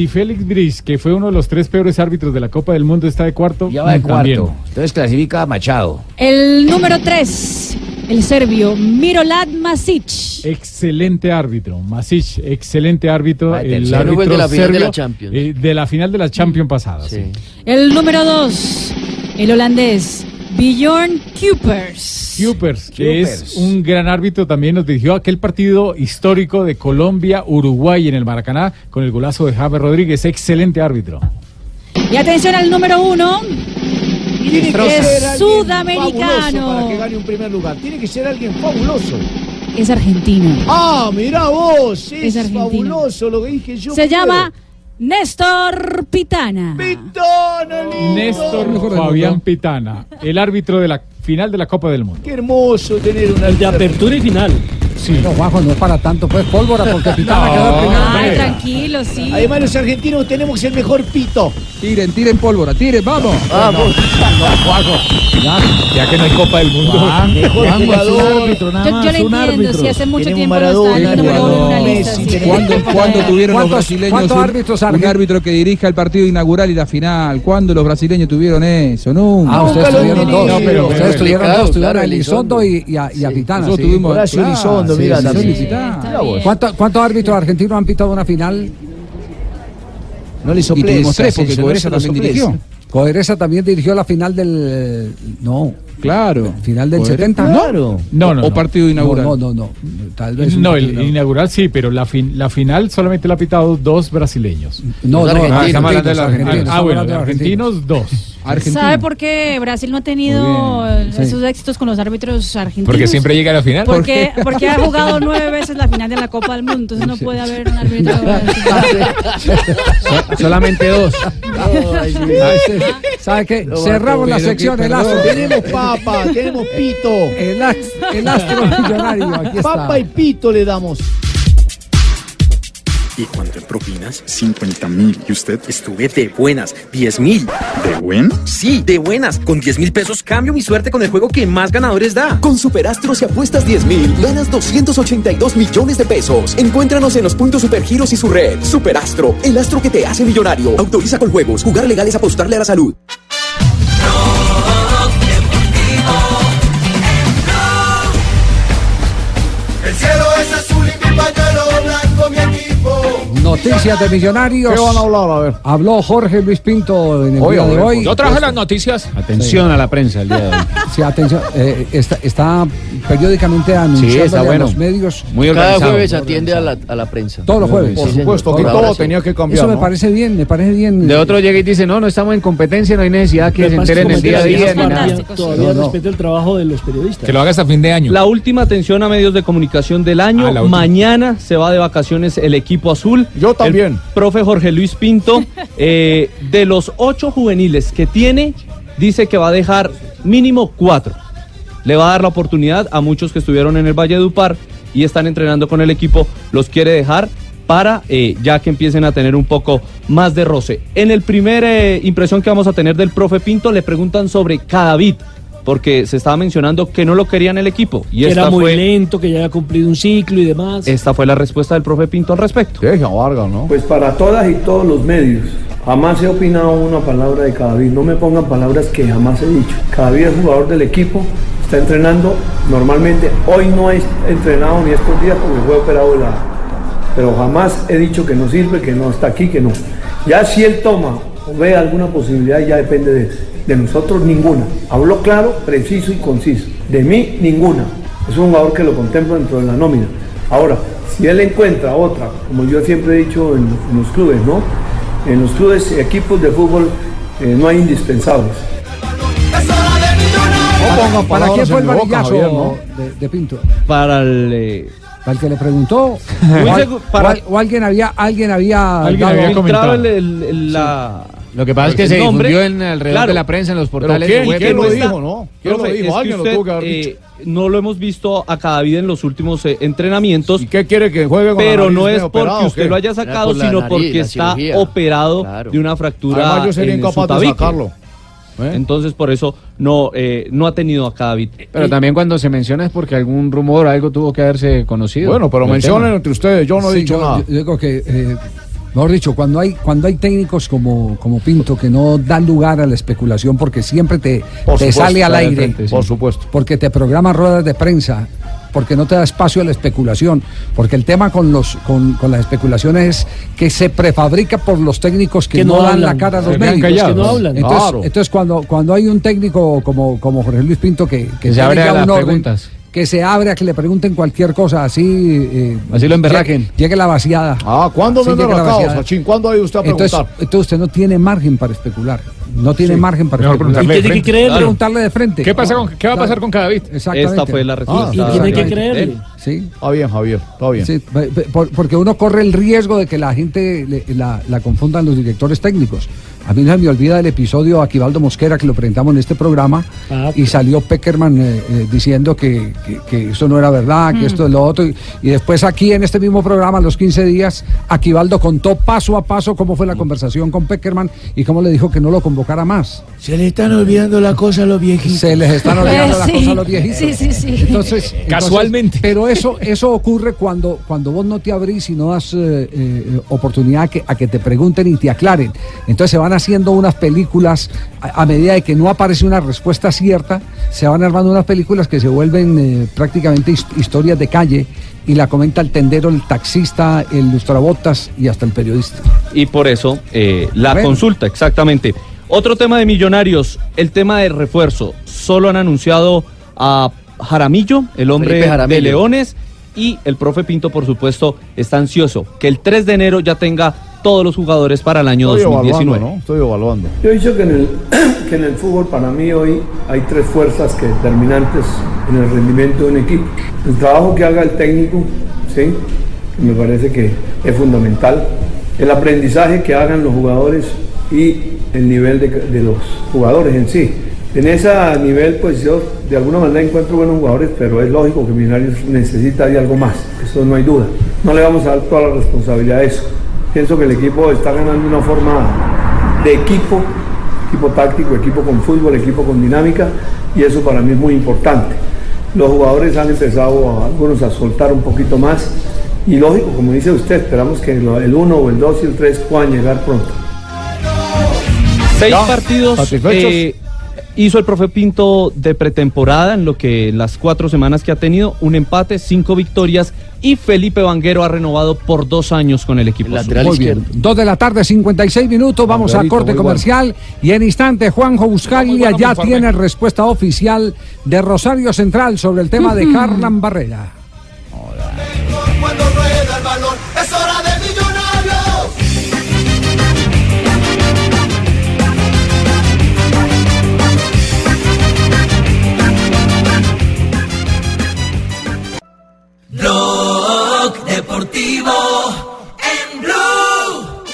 [SPEAKER 22] Si Félix Brice, que fue uno de los tres peores árbitros de la Copa del Mundo, está de cuarto,
[SPEAKER 8] Ya va de
[SPEAKER 22] también.
[SPEAKER 8] cuarto. Entonces clasifica a Machado.
[SPEAKER 10] El número tres, el serbio Mirolad Masic.
[SPEAKER 22] Excelente árbitro, Masic, excelente árbitro, el
[SPEAKER 14] tercero.
[SPEAKER 22] árbitro
[SPEAKER 14] de la final de la Champions.
[SPEAKER 22] eh, de la final de la Champions pasada. sí.
[SPEAKER 10] El número dos, el holandés Bjorn Kuipers.
[SPEAKER 22] Kupers, que es un gran árbitro, también nos dirigió aquel partido histórico de Colombia-Uruguay en el Maracaná con el golazo de Javier Rodríguez. Excelente árbitro.
[SPEAKER 10] Y atención al número uno,
[SPEAKER 8] Tiene que ser
[SPEAKER 10] sudamericano.
[SPEAKER 8] Para que gane un primer lugar. Tiene que ser alguien fabuloso.
[SPEAKER 10] Es argentino.
[SPEAKER 8] Ah, mira vos. Es,
[SPEAKER 10] Es argentino.
[SPEAKER 8] fabuloso lo que dije yo.
[SPEAKER 10] Se llama Néstor Pitana.
[SPEAKER 22] Néstor Fabián Pitana, el árbitro de la final de la Copa del Mundo.
[SPEAKER 8] Qué hermoso tener una.
[SPEAKER 11] El de apertura y final.
[SPEAKER 6] Sí. No, Juanjo, no es para tanto, pues pólvora, porque Pitana
[SPEAKER 22] No,
[SPEAKER 6] quedó primero.
[SPEAKER 10] Ay, tranquilo, sí.
[SPEAKER 8] Además, los argentinos tenemos el mejor pito.
[SPEAKER 18] Tiren, tiren pólvora, tiren, vamos.
[SPEAKER 8] Vamos.
[SPEAKER 22] Ya que no hay Copa del Mundo.
[SPEAKER 8] Mejor
[SPEAKER 27] Juan,
[SPEAKER 8] jugador.
[SPEAKER 27] es un árbitro, nada
[SPEAKER 10] Yo,
[SPEAKER 27] más,
[SPEAKER 10] yo le
[SPEAKER 27] un
[SPEAKER 10] entiendo,
[SPEAKER 27] árbitro.
[SPEAKER 10] si hace mucho tiempo
[SPEAKER 8] Maradona,
[SPEAKER 10] no está el número uno en una lista. Sí.
[SPEAKER 18] ¿Cuándo, cuándo tuvieron los
[SPEAKER 6] ¿Cuántos-
[SPEAKER 18] brasileños
[SPEAKER 6] cuántos
[SPEAKER 18] un,
[SPEAKER 6] árbitros
[SPEAKER 18] un árbitro que dirija el partido inaugural y la final? ¿Cuándo los brasileños tuvieron eso? Nunca.
[SPEAKER 6] Ah, ustedes tuvieron dos. No, pero ustedes
[SPEAKER 22] Pero
[SPEAKER 6] tuvieron dos. Tuvieron a
[SPEAKER 14] Elizondo.
[SPEAKER 6] Y, a, Pitana.
[SPEAKER 18] Nosotros tuvimos-
[SPEAKER 8] Elizondo,
[SPEAKER 18] sí,
[SPEAKER 8] mira,
[SPEAKER 18] sí,
[SPEAKER 8] también.
[SPEAKER 18] sí, está.
[SPEAKER 8] Mira vos.
[SPEAKER 6] ¿Cuánto- ¿Cuántos árbitros argentinos han pitado una final?
[SPEAKER 8] No le
[SPEAKER 18] Y
[SPEAKER 8] soplés.
[SPEAKER 18] tuvimos tres, porque
[SPEAKER 8] no
[SPEAKER 18] Coerza
[SPEAKER 8] le
[SPEAKER 18] también
[SPEAKER 8] soplés.
[SPEAKER 18] dirigió.
[SPEAKER 6] Coeresa también dirigió la final del. No,
[SPEAKER 18] Claro.
[SPEAKER 6] final del
[SPEAKER 18] Coerza-
[SPEAKER 6] 70.
[SPEAKER 8] Claro.
[SPEAKER 22] No, no,
[SPEAKER 18] O
[SPEAKER 22] no.
[SPEAKER 18] partido inaugural.
[SPEAKER 6] No, no, no. no. Tal vez.
[SPEAKER 22] No, el
[SPEAKER 6] inaugural.
[SPEAKER 22] inaugural sí, pero la, fin- la final solamente la ha pitado dos brasileños.
[SPEAKER 6] No, no,
[SPEAKER 14] Los
[SPEAKER 6] argentinos,
[SPEAKER 14] argentinos.
[SPEAKER 6] argentinos,
[SPEAKER 22] Ah, ah, bueno,
[SPEAKER 6] de
[SPEAKER 22] argentinos dos.
[SPEAKER 18] Argentina.
[SPEAKER 10] ¿Sabe por qué Brasil no ha tenido
[SPEAKER 18] Muy
[SPEAKER 6] bien, sí.
[SPEAKER 10] esos éxitos con los árbitros argentinos?
[SPEAKER 22] Porque siempre llega a la final.
[SPEAKER 10] Porque, porque ha jugado nueve veces la final de la Copa del Mundo, entonces no puede haber un árbitro.
[SPEAKER 28] So- solamente dos.
[SPEAKER 8] Ay, sí.
[SPEAKER 6] Sí. ¿Sabe qué? Cerramos la sección El. Astro.
[SPEAKER 8] Tenemos papa, tenemos pito.
[SPEAKER 6] El Astro Millonario. Aquí está.
[SPEAKER 8] Papa y pito le damos.
[SPEAKER 29] ¿Y cuánto en propinas? 50 mil. ¿Y usted? Estuve de buenas. 10 mil. ¿De buen? Sí, de buenas. Con 10 mil pesos cambio mi suerte con el juego que más ganadores da.
[SPEAKER 23] Con Superastro si apuestas 10 mil, ganas 282 millones de pesos. Encuéntranos en los puntos Supergiros y su red. Superastro, el astro que te hace millonario. Autoriza con juegos. Jugar legal es apostarle a la salud.
[SPEAKER 6] Noticias de Millonarios.
[SPEAKER 27] ¿Qué van a hablar? A ver.
[SPEAKER 6] Habló Jorge Luis Pinto en el
[SPEAKER 27] Oye,
[SPEAKER 6] día de hoy.
[SPEAKER 22] Yo traje las noticias.
[SPEAKER 28] Atención a la prensa el día de hoy.
[SPEAKER 6] Sí, atención. eh, está, está periódicamente anunciando
[SPEAKER 28] bueno.
[SPEAKER 6] los medios.
[SPEAKER 28] Muy
[SPEAKER 14] Cada
[SPEAKER 28] organizado.
[SPEAKER 14] jueves atiende a la, a la prensa.
[SPEAKER 6] Todos los jueves.
[SPEAKER 14] Sí,
[SPEAKER 27] Por supuesto, que todo
[SPEAKER 14] sí.
[SPEAKER 27] tenía que cambiar.
[SPEAKER 6] Eso me parece bien, me parece bien.
[SPEAKER 28] De otro llega y dice, no, no estamos en competencia, no hay necesidad que se enteren el día a día
[SPEAKER 10] sí.
[SPEAKER 11] Todavía
[SPEAKER 6] No,
[SPEAKER 11] respeto el trabajo de los periodistas.
[SPEAKER 22] Que lo haga hasta fin de año.
[SPEAKER 13] La última atención a medios de comunicación del año.
[SPEAKER 22] Ah.
[SPEAKER 13] Mañana se va de vacaciones el equipo azul.
[SPEAKER 27] Yo también.
[SPEAKER 13] El profe Jorge Luis Pinto, eh, de los ocho juveniles que tiene, dice que va a dejar mínimo cuatro. Le va a dar la oportunidad a muchos que estuvieron en el Valle de Upar y están entrenando con el equipo. Los quiere dejar para eh, ya que empiecen a tener un poco más de roce. En el primer eh, impresión que vamos a tener del profe Pinto le preguntan sobre Cadavid, porque se estaba mencionando que no lo quería en el equipo. Y
[SPEAKER 11] que
[SPEAKER 13] esta
[SPEAKER 11] era muy
[SPEAKER 13] fue,
[SPEAKER 11] lento, que ya había cumplido un ciclo y demás.
[SPEAKER 13] esta fue la respuesta del profe Pinto al respecto.
[SPEAKER 20] ¿no?
[SPEAKER 3] Pues para todas y todos los medios. Jamás he opinado una palabra de Cadavid. No me pongan palabras que jamás he dicho. Cadavid es jugador del equipo, está entrenando normalmente. Hoy no he entrenado ni estos días porque fue operado de la. Pero jamás he dicho que no sirve, que no está aquí, que no. Ya si él toma o ve alguna posibilidad, ya depende de, de nosotros, ninguna. Habló claro, preciso y conciso. De mí, ninguna. Es un jugador que lo contemplo dentro de la nómina. Ahora, si él encuentra otra, como yo siempre he dicho en, en los clubes, ¿no? En los clubes, equipos de fútbol, eh, no hay indispensables.
[SPEAKER 6] ¿Para quién fue el de, de Pinto?
[SPEAKER 13] Para el... eh,
[SPEAKER 6] ¿Para el que le preguntó? O, al-
[SPEAKER 13] para-
[SPEAKER 6] o al- o alguien había, alguien había,
[SPEAKER 13] Alguien
[SPEAKER 6] dado-
[SPEAKER 13] había comentado el- el- el- la-
[SPEAKER 12] Lo que pasa es que se
[SPEAKER 13] nombre.
[SPEAKER 12] difundió en alrededor
[SPEAKER 13] Claro.
[SPEAKER 12] de la prensa, en los portales
[SPEAKER 13] ¿quién?
[SPEAKER 12] web.
[SPEAKER 13] ¿Quién lo
[SPEAKER 12] está.
[SPEAKER 13] dijo, no? ¿Quién lo dijo? lo tuvo que haber
[SPEAKER 12] eh,
[SPEAKER 13] no lo hemos visto a Cadavid en los últimos eh, entrenamientos. ¿Y
[SPEAKER 20] qué quiere que juegue con la
[SPEAKER 13] Pero
[SPEAKER 20] nariz
[SPEAKER 13] no es porque
[SPEAKER 20] operado,
[SPEAKER 13] usted lo haya sacado,
[SPEAKER 20] por la
[SPEAKER 13] sino
[SPEAKER 20] nariz,
[SPEAKER 13] porque
[SPEAKER 20] la
[SPEAKER 13] está
[SPEAKER 20] cirugía.
[SPEAKER 13] operado
[SPEAKER 20] Claro.
[SPEAKER 13] de una fractura
[SPEAKER 20] Además, yo sería
[SPEAKER 13] en
[SPEAKER 20] incapaz
[SPEAKER 13] su
[SPEAKER 20] de sacarlo. ¿Eh?
[SPEAKER 13] Entonces, por eso no, eh, no ha tenido a Cadavid.
[SPEAKER 12] Pero también cuando se menciona es porque algún rumor, algo tuvo que haberse conocido.
[SPEAKER 20] Bueno, pero mencionen entre ustedes, yo no he dicho
[SPEAKER 6] yo-
[SPEAKER 20] nada.
[SPEAKER 6] yo digo que, eh, mejor dicho, cuando hay, cuando hay técnicos como, como Pinto que no dan lugar a la especulación porque siempre te,
[SPEAKER 20] Por
[SPEAKER 6] te
[SPEAKER 20] supuesto,
[SPEAKER 6] sale al aire,
[SPEAKER 20] frente, sí. Por supuesto.
[SPEAKER 6] porque te programa ruedas de prensa, porque no te da espacio a la especulación, porque el tema con los con, con las especulaciones es que se prefabrica por los técnicos que,
[SPEAKER 11] Que
[SPEAKER 6] no,
[SPEAKER 11] no
[SPEAKER 6] dan
[SPEAKER 11] hablan,
[SPEAKER 6] la cara a los médicos.
[SPEAKER 11] Que no hablan.
[SPEAKER 6] Entonces,
[SPEAKER 11] Claro.
[SPEAKER 6] entonces cuando, cuando hay un técnico como, como Jorge Luis Pinto que, que,
[SPEAKER 12] Que se abre
[SPEAKER 6] ya
[SPEAKER 12] a las
[SPEAKER 6] un orden,
[SPEAKER 12] preguntas.
[SPEAKER 6] Que se abre a que le pregunten cualquier cosa, así... eh,
[SPEAKER 12] Así lo emberraquen.
[SPEAKER 6] Llegue, llegue la vaciada.
[SPEAKER 20] Ah, ¿cuándo me
[SPEAKER 6] Sí,
[SPEAKER 20] han
[SPEAKER 6] llegue la
[SPEAKER 20] arrancado,
[SPEAKER 6] vaciada.
[SPEAKER 20] Sachin? ¿Cuándo ha ido usted a
[SPEAKER 6] Entonces,
[SPEAKER 20] preguntar?
[SPEAKER 6] entonces usted no tiene margen para especular. No tiene
[SPEAKER 20] Sí.
[SPEAKER 6] margen para
[SPEAKER 20] Mejor
[SPEAKER 6] especular.
[SPEAKER 20] preguntarle de
[SPEAKER 6] tiene que creerle.
[SPEAKER 20] Claro.
[SPEAKER 6] Preguntarle de frente.
[SPEAKER 7] ¿Qué, pasa
[SPEAKER 6] No,
[SPEAKER 7] con, ¿Qué va a pasar con Cadavid?
[SPEAKER 6] Exactamente.
[SPEAKER 13] Esta fue la respuesta.
[SPEAKER 6] Ah, tiene que creerle. Sí.
[SPEAKER 20] Está bien, Javier, está bien.
[SPEAKER 6] Sí, porque uno corre el riesgo de que la gente le- la, la confundan los directores técnicos. A mí no se me olvida el episodio a Aquivaldo Mosquera que lo presentamos en este programa
[SPEAKER 11] Ah,
[SPEAKER 6] y salió Peckerman eh, eh, diciendo que, que- que eso no era verdad, que
[SPEAKER 11] Mm.
[SPEAKER 6] esto es lo otro. Y, y después aquí en este mismo programa, a los 15 días, Aquivaldo contó paso a paso cómo fue la conversación con Peckerman y cómo le dijo que no lo convocara más.
[SPEAKER 8] Se le están olvidando la cosa a los viejitos.
[SPEAKER 6] Se les están olvidando
[SPEAKER 8] Eh,
[SPEAKER 6] las
[SPEAKER 8] sí.
[SPEAKER 6] cosas a los viejitos.
[SPEAKER 8] Sí, sí, sí.
[SPEAKER 6] Entonces,
[SPEAKER 7] Casualmente.
[SPEAKER 6] entonces, pero eso, eso ocurre cuando, cuando vos no te abrís y no das eh, eh, oportunidad a que, a que te pregunten y te aclaren. Entonces se van haciendo unas películas, a, a medida de que no aparece una respuesta cierta, se van armando unas películas que se vuelven eh, prácticamente his- historias de calle y la comenta el tendero, el taxista, el lustrabotas y hasta el periodista.
[SPEAKER 13] Y por eso eh, la
[SPEAKER 6] Bueno.
[SPEAKER 13] consulta, exactamente. Otro tema de millonarios, el tema de refuerzo. Solo han anunciado a Jaramillo, el hombre
[SPEAKER 14] Jaramillo.
[SPEAKER 13] de Leones, y el profe Pinto, por supuesto, está ansioso que el 3 de enero ya tenga todos los jugadores para el año
[SPEAKER 20] Estoy
[SPEAKER 13] 2019.
[SPEAKER 20] evaluando, ¿no? Estoy evaluando.
[SPEAKER 3] Yo he dicho que en, el, que en el fútbol para mí hoy hay tres fuerzas que determinantes en el rendimiento de un equipo. El trabajo que haga el técnico, ¿sí? que me parece que es fundamental. El aprendizaje que hagan los jugadores y el nivel de, de los jugadores en sí. En ese nivel, pues yo de alguna manera encuentro buenos jugadores, pero es lógico que Millonarios necesita de algo más, eso no hay duda. No le vamos a dar toda la responsabilidad a eso. Pienso que el equipo está ganando una forma de equipo, equipo táctico, equipo con fútbol, equipo con dinámica, y eso para mí es muy importante. Los jugadores han empezado, algunos, a soltar un poquito más, y lógico, como dice usted, esperamos que el 1 o el 2 y el 3 puedan llegar pronto.
[SPEAKER 13] Seis partidos eh, hizo el profe Pinto de pretemporada en lo que las cuatro semanas que ha tenido, un empate, cinco victorias y Felipe Vanguero ha renovado por dos años con el equipo. azul.
[SPEAKER 6] Muy bien. Dos de la tarde, 56 minutos. Vamos a corte comercial. Y en instante, Juanjo Buscaglia
[SPEAKER 13] bueno,
[SPEAKER 6] ya tiene respuesta oficial de Rosario Central sobre el tema de Harlan Barrera.
[SPEAKER 2] Cuando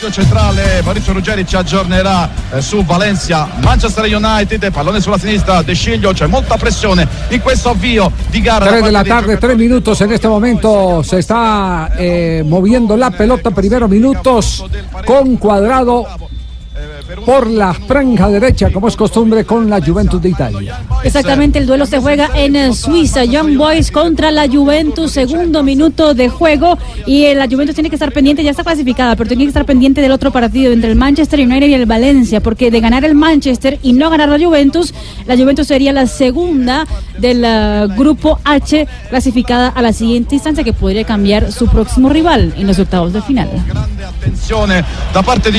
[SPEAKER 21] Blue.
[SPEAKER 16] centrale
[SPEAKER 23] Fabrizio Ruggeri ci aggiornerà eh, su Valencia, Manchester United, pallone sulla sinistra, De Sciglio, c'è molta pressione in questo avvio di gara.
[SPEAKER 6] 3 de la tarde, tres minutos. En este momento se está eh, moviendo la pelota. Primeros minutos con cuadrado por la franja derecha, como es costumbre, con la Juventus de Italia.
[SPEAKER 10] Exactamente, el duelo se juega en eh, Suiza. Young Boys contra la Juventus, segundo minuto de juego. Y eh, la Juventus tiene que estar pendiente, ya está clasificada, pero tiene que estar pendiente del otro partido entre el Manchester United y el Valencia, porque de ganar el Manchester y no ganar la Juventus, la Juventus sería la segunda del eh, grupo H clasificada a la siguiente instancia, que podría cambiar su próximo rival en los octavos de final.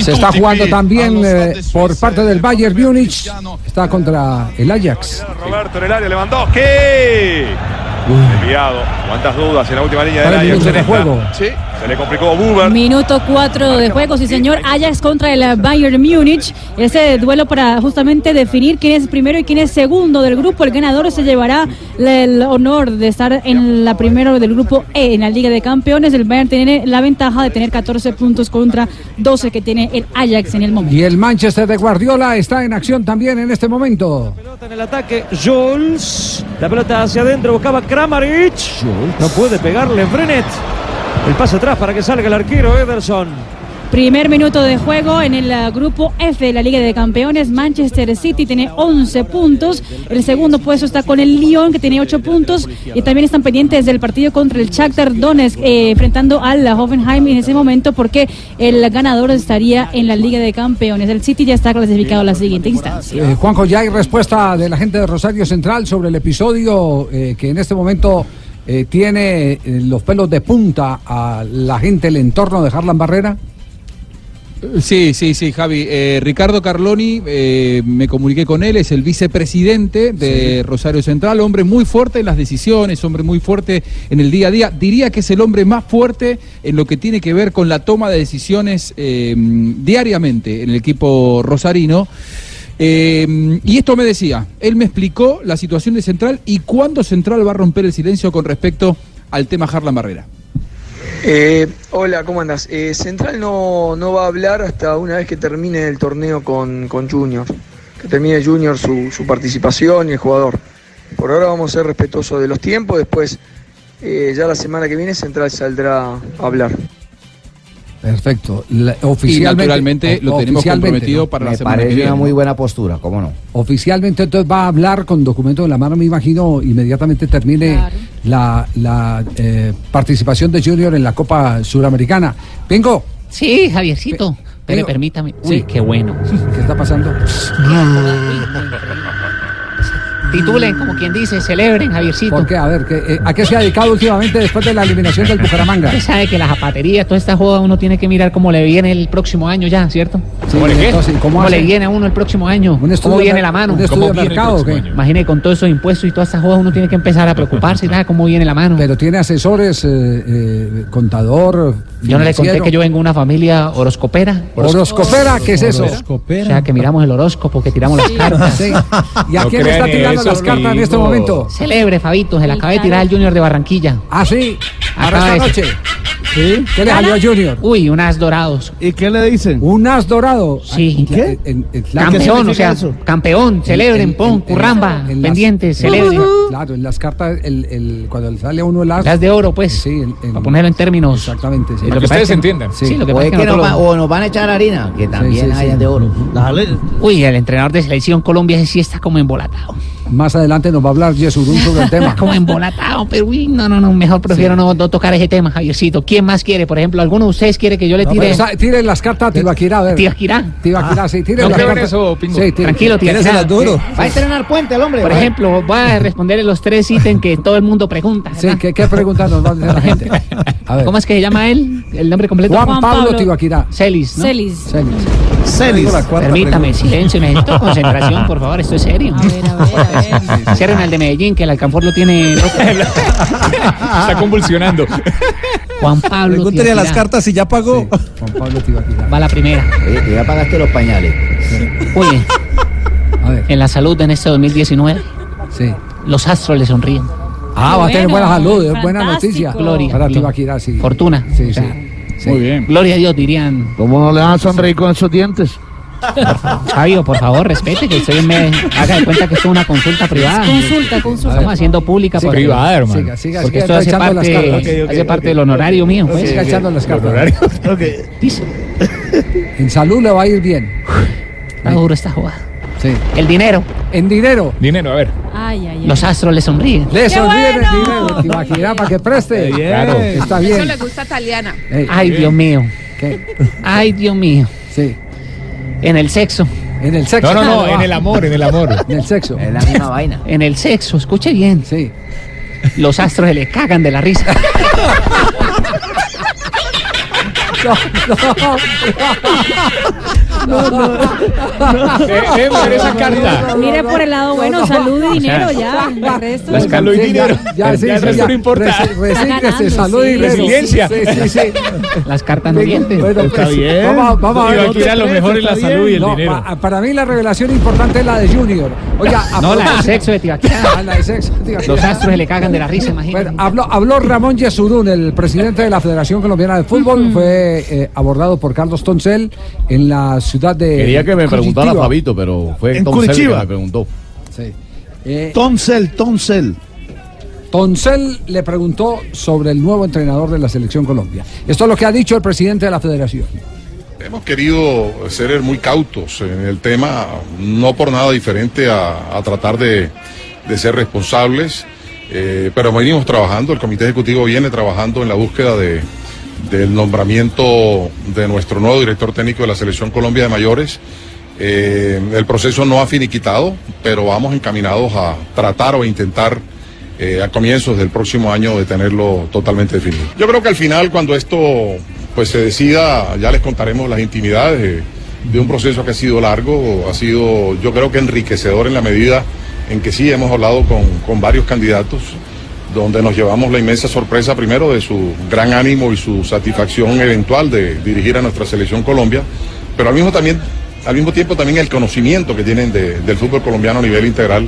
[SPEAKER 6] Se está jugando también eh, por parte del Bayern Múnich. Está contra el Ajax.
[SPEAKER 30] Roberto en el área, Lewandowski. Enviado. ¿Cuántas dudas en la última línea del
[SPEAKER 6] minutos de
[SPEAKER 30] Excelente.
[SPEAKER 6] juego.
[SPEAKER 30] Sí, se le complicó Buber.
[SPEAKER 10] Minuto 4 de juego, sí señor. Ajax contra el Bayern Múnich. Ese duelo para justamente definir quién es primero y quién es segundo del grupo. El ganador se llevará el honor de estar en la primera del grupo E en la Liga de Campeones. El Bayern tiene la ventaja de tener 14 puntos contra 12 que tiene el Ajax en el momento.
[SPEAKER 6] Y el Manchester de Guardiola está en acción también en este momento.
[SPEAKER 31] en el ataque Jules. La pelota hacia adentro, buscaba Kramaric. No puede pegarle Brenet. El pase atrás para que salga el arquero Ederson.
[SPEAKER 10] Primer minuto de juego en el uh, grupo F de la Liga de Campeones. Manchester City tiene 11 puntos. El segundo puesto está con el Lyon, que tiene 8 puntos. Y también están pendientes del partido contra el Shakhtar Donetsk, eh, enfrentando al Hoffenheim en ese momento, porque el ganador estaría en la Liga de Campeones. El City ya está clasificado a la siguiente instancia.
[SPEAKER 6] Eh, Juanjo, ya hay respuesta de la gente de Rosario Central sobre el episodio eh, que en este momento eh, tiene eh, los pelos de punta a la gente, el entorno de Harlan Barrera.
[SPEAKER 18] Sí, sí, sí, Javi. Eh, Ricardo Carloni, eh, me comuniqué con él, es el vicepresidente de Rosario Central, hombre muy fuerte en las decisiones, hombre muy fuerte en el día a día. Diría que es el hombre más fuerte en lo que tiene que ver con la toma de decisiones eh, diariamente en el equipo rosarino. Eh, y esto me decía, él me explicó la situación de Central y cuándo Central va a romper el silencio con respecto al tema Harlan Barrera.
[SPEAKER 32] Eh, hola, ¿cómo andas? Eh, Central no, no va a hablar hasta una vez que termine el torneo con, con Junior. Que termine Junior su, su participación y el jugador. Por ahora vamos a ser respetuosos de los tiempos. Después, eh, ya la semana que viene, Central saldrá a hablar.
[SPEAKER 6] Perfecto. La- oficialmente,
[SPEAKER 18] naturalmente lo tenemos comprometido para la
[SPEAKER 8] Me
[SPEAKER 18] semana que
[SPEAKER 8] parece
[SPEAKER 18] viene.
[SPEAKER 8] una muy buena postura, ¿cómo no?
[SPEAKER 6] Oficialmente entonces va a hablar con documento en la mano, me imagino, inmediatamente termine la, la, eh, participación de Junior en la Copa Suramericana. Vengo.
[SPEAKER 33] Sí, Javiercito. Pero
[SPEAKER 6] Vengo.
[SPEAKER 33] permítame.
[SPEAKER 6] Sí.
[SPEAKER 33] Uy, qué bueno.
[SPEAKER 6] ¿Qué está pasando?
[SPEAKER 33] Titulen, como quien dice, celebren, Javiercito.
[SPEAKER 6] ¿Por qué? A ver, ¿qué, eh, ¿a qué se ha dedicado últimamente después de la eliminación del Bucaramanga?
[SPEAKER 33] Usted sabe que la zapatería, toda esta joda, uno tiene que mirar cómo le viene el próximo año ya, ¿cierto?
[SPEAKER 6] Sí,
[SPEAKER 33] ¿Cómo, le, qué?
[SPEAKER 6] entonces, ¿cómo
[SPEAKER 33] ¿Cómo le
[SPEAKER 6] hace?
[SPEAKER 33] viene a uno el próximo año?
[SPEAKER 6] estudio
[SPEAKER 33] ¿Cómo viene la mano?
[SPEAKER 6] un estudio
[SPEAKER 33] ¿Cómo
[SPEAKER 6] de
[SPEAKER 33] viene el
[SPEAKER 6] mercado.
[SPEAKER 33] Imagine, con todos esos impuestos y todas estas jodas, uno tiene que empezar a preocuparse, ¿sabes? ¿Cómo viene la mano?
[SPEAKER 6] Pero tiene asesores, eh, eh, contador.
[SPEAKER 33] Yo no le conté que yo vengo de una familia horoscopera.
[SPEAKER 6] ¿Horoscopera? ¿Qué es eso?
[SPEAKER 33] O sea, que miramos el horóscopo, que tiramos las cartas.
[SPEAKER 6] Sí. ¿Y a quién le está tirando las cartas en este momento?
[SPEAKER 33] Celebre, Fabito, se la acaba de tirar el Junior de Barranquilla.
[SPEAKER 6] Ah, sí.
[SPEAKER 33] Acaba
[SPEAKER 6] esta noche. ¿Sí? ¿Qué le salió a Junior?
[SPEAKER 33] Uy, un as dorados.
[SPEAKER 9] ¿Y qué le dicen?
[SPEAKER 6] Un as dorado.
[SPEAKER 33] Sí.
[SPEAKER 6] ¿Qué? En- en-
[SPEAKER 33] Campeón, o sea,
[SPEAKER 6] eso?
[SPEAKER 33] campeón, celebren, pon, curramba,
[SPEAKER 6] en las-
[SPEAKER 33] pendientes,
[SPEAKER 6] en-
[SPEAKER 33] celebren.
[SPEAKER 6] Claro, en las cartas, el, el- cuando le sale a uno el as.
[SPEAKER 33] Las de oro, pues.
[SPEAKER 6] Sí,
[SPEAKER 33] Para ponerlo en términos.
[SPEAKER 6] Exactamente. sí.
[SPEAKER 33] Lo que pasa es que-
[SPEAKER 6] Sí.
[SPEAKER 33] Sí, lo que
[SPEAKER 8] O, es
[SPEAKER 33] que
[SPEAKER 8] nos
[SPEAKER 33] nosotros
[SPEAKER 8] va-
[SPEAKER 33] lo-
[SPEAKER 8] o nos van a echar harina, que también
[SPEAKER 6] sí,
[SPEAKER 8] hay
[SPEAKER 6] sí.
[SPEAKER 8] de oro.
[SPEAKER 33] Uy, el entrenador de selección Colombia ese sí está como embolatado.
[SPEAKER 6] Más adelante nos va a hablar Yesurún sobre el tema.
[SPEAKER 33] Está como embolatado, pero uy, no, no, no, mejor prefiero no, no tocar ese tema, Javiercito. ¿Quién más quiere? Por ejemplo, ¿alguno de ustedes quiere que yo le
[SPEAKER 6] No,
[SPEAKER 33] tire?
[SPEAKER 6] pero sa- tire las cartas a Tibaquirá, a ver.
[SPEAKER 33] Tibaquirá.
[SPEAKER 6] Tibaquirá, sí, tire
[SPEAKER 33] No
[SPEAKER 6] las
[SPEAKER 33] creo en
[SPEAKER 6] cartas.
[SPEAKER 33] eso, Pingo.
[SPEAKER 6] Sí.
[SPEAKER 33] Tranquilo, Tibaquirá.
[SPEAKER 8] Va a estrenar puente el hombre.
[SPEAKER 33] Por
[SPEAKER 8] va.
[SPEAKER 33] ejemplo, voy a responderle los tres ítems que todo el mundo pregunta.
[SPEAKER 6] Sí, ¿qué, qué preguntas nos va a hacer la gente? A ver.
[SPEAKER 33] ¿Cómo es que se llama él? ¿El nombre completo?
[SPEAKER 6] Juan Pablo Tibaquirá.
[SPEAKER 33] Celis, ¿no?
[SPEAKER 10] Celis.
[SPEAKER 6] Celis.
[SPEAKER 9] Celis.
[SPEAKER 33] Permítame, silencio, necesito concentración, por favor, esto es serio.
[SPEAKER 10] A ver, a ver, a ver.
[SPEAKER 33] Cierren al de Medellín, que el Alcanfor lo tiene.
[SPEAKER 7] Está convulsionando.
[SPEAKER 33] Juan Pablo.
[SPEAKER 19] Pregúntele a las cartas si ya pagó.
[SPEAKER 6] Juan Pablo Tibaquirá.
[SPEAKER 33] Va la primera.
[SPEAKER 8] Oye, que ya pagaste los pañales.
[SPEAKER 33] Oye,
[SPEAKER 6] A ver.
[SPEAKER 33] en la salud en este 2019,
[SPEAKER 6] Sí.
[SPEAKER 33] los astros le sonríen.
[SPEAKER 6] Ah, va a tener buena salud, es buena noticia.
[SPEAKER 33] Gloria.
[SPEAKER 6] Para. Tibaquirá, sí.
[SPEAKER 33] Fortuna.
[SPEAKER 6] Sí,
[SPEAKER 33] O sea,
[SPEAKER 6] sí.
[SPEAKER 19] Muy bien.
[SPEAKER 33] Gloria a Dios, dirían.
[SPEAKER 9] ¿Cómo no le van a sonreír con esos dientes?
[SPEAKER 33] Fabio, por favor, respete que estoy en me haga de cuenta que esto es una consulta privada.
[SPEAKER 10] Consulta, consulta.
[SPEAKER 33] Estamos haciendo pública porque,
[SPEAKER 6] Privada, hermano. Siga, siga,
[SPEAKER 33] porque
[SPEAKER 6] siga
[SPEAKER 33] esto hace parte,
[SPEAKER 6] las cartas.
[SPEAKER 33] Hace parte del honorario mío. Pues.
[SPEAKER 6] Siga echando las cartas. Dice. En salud le va a ir bien.
[SPEAKER 33] Está duro esta jugada.
[SPEAKER 6] Sí.
[SPEAKER 33] El dinero.
[SPEAKER 6] En dinero.
[SPEAKER 7] Dinero, a ver.
[SPEAKER 10] Ay, ay, ay.
[SPEAKER 33] Los astros le sonríen.
[SPEAKER 6] Le sonríe el dinero. Te imaginas para que preste.
[SPEAKER 33] Claro.
[SPEAKER 6] Está
[SPEAKER 22] Eso
[SPEAKER 6] bien.
[SPEAKER 22] le gusta a Taliana.
[SPEAKER 6] Ey.
[SPEAKER 33] Ay, Dios mío.
[SPEAKER 6] ¿Qué?
[SPEAKER 33] Ay, Dios mío.
[SPEAKER 6] Sí.
[SPEAKER 33] En el sexo.
[SPEAKER 6] En el sexo.
[SPEAKER 7] No, no, no, en el amor, en el amor.
[SPEAKER 6] En el sexo.
[SPEAKER 8] Es la misma vaina.
[SPEAKER 33] En el sexo, escuche bien.
[SPEAKER 6] Sí.
[SPEAKER 33] Los astros se le cagan de la risa.
[SPEAKER 6] No, no.
[SPEAKER 7] Eh, ver esa carta.
[SPEAKER 10] Mire por el lado bueno, salud y dinero ya. El resto.
[SPEAKER 7] La escaló y dinero.
[SPEAKER 6] Ya, sí,
[SPEAKER 7] Ya el
[SPEAKER 6] sí,
[SPEAKER 7] resto
[SPEAKER 6] ya.
[SPEAKER 7] no importa.
[SPEAKER 10] Ganando,
[SPEAKER 6] salud y dinero.
[SPEAKER 7] Resiliencia.
[SPEAKER 6] Sí, sí, sí.
[SPEAKER 33] Las cartas no mienten.
[SPEAKER 6] Bueno,
[SPEAKER 9] Está
[SPEAKER 6] pues,
[SPEAKER 9] bien.
[SPEAKER 6] Vamos, vamos a ver.
[SPEAKER 7] Ibaquira, lo mejor es la salud y el
[SPEAKER 6] No,
[SPEAKER 7] dinero.
[SPEAKER 6] pa- para mí la revelación importante es la de Junior. Oiga,
[SPEAKER 33] No, la de sexo de Tibaquirá.
[SPEAKER 6] Ah, la de sexo.
[SPEAKER 33] Los astros se le cagan de la risa, imagínate.
[SPEAKER 6] Bueno, habló, habló Ramón Yesurún, el presidente de la Federación Colombiana de Fútbol. Fue eh, abordado por Carlos Toncel en la ciudad de.
[SPEAKER 20] Quería que me preguntara
[SPEAKER 6] Curitiba.
[SPEAKER 20] Fabito, pero fue
[SPEAKER 9] En Curitiba.
[SPEAKER 20] que me preguntó.
[SPEAKER 6] Sí. Eh,
[SPEAKER 9] Toncel, Toncel.
[SPEAKER 6] Toncel le preguntó sobre el nuevo entrenador de la Selección Colombia. Esto es lo que ha dicho el presidente de la Federación.
[SPEAKER 16] Hemos querido ser muy cautos en el tema, no por nada diferente a, tratar de, ser responsables, eh, pero venimos trabajando, el Comité Ejecutivo viene trabajando en la búsqueda de, del nombramiento de nuestro nuevo director técnico de la Selección Colombia de Mayores. Eh, el proceso no ha finiquitado, pero vamos encaminados a tratar o intentar eh, a comienzos del próximo año de tenerlo totalmente definido. Yo creo que al final, cuando esto pues se decida, ya les contaremos las intimidades de, un proceso que ha sido largo, ha sido yo creo que enriquecedor en la medida en que sí hemos hablado con, con varios candidatos, donde nos llevamos la inmensa sorpresa primero de su gran ánimo y su satisfacción eventual de dirigir a nuestra selección Colombia, pero al mismo también al mismo tiempo también el conocimiento que tienen de- del fútbol colombiano a nivel integral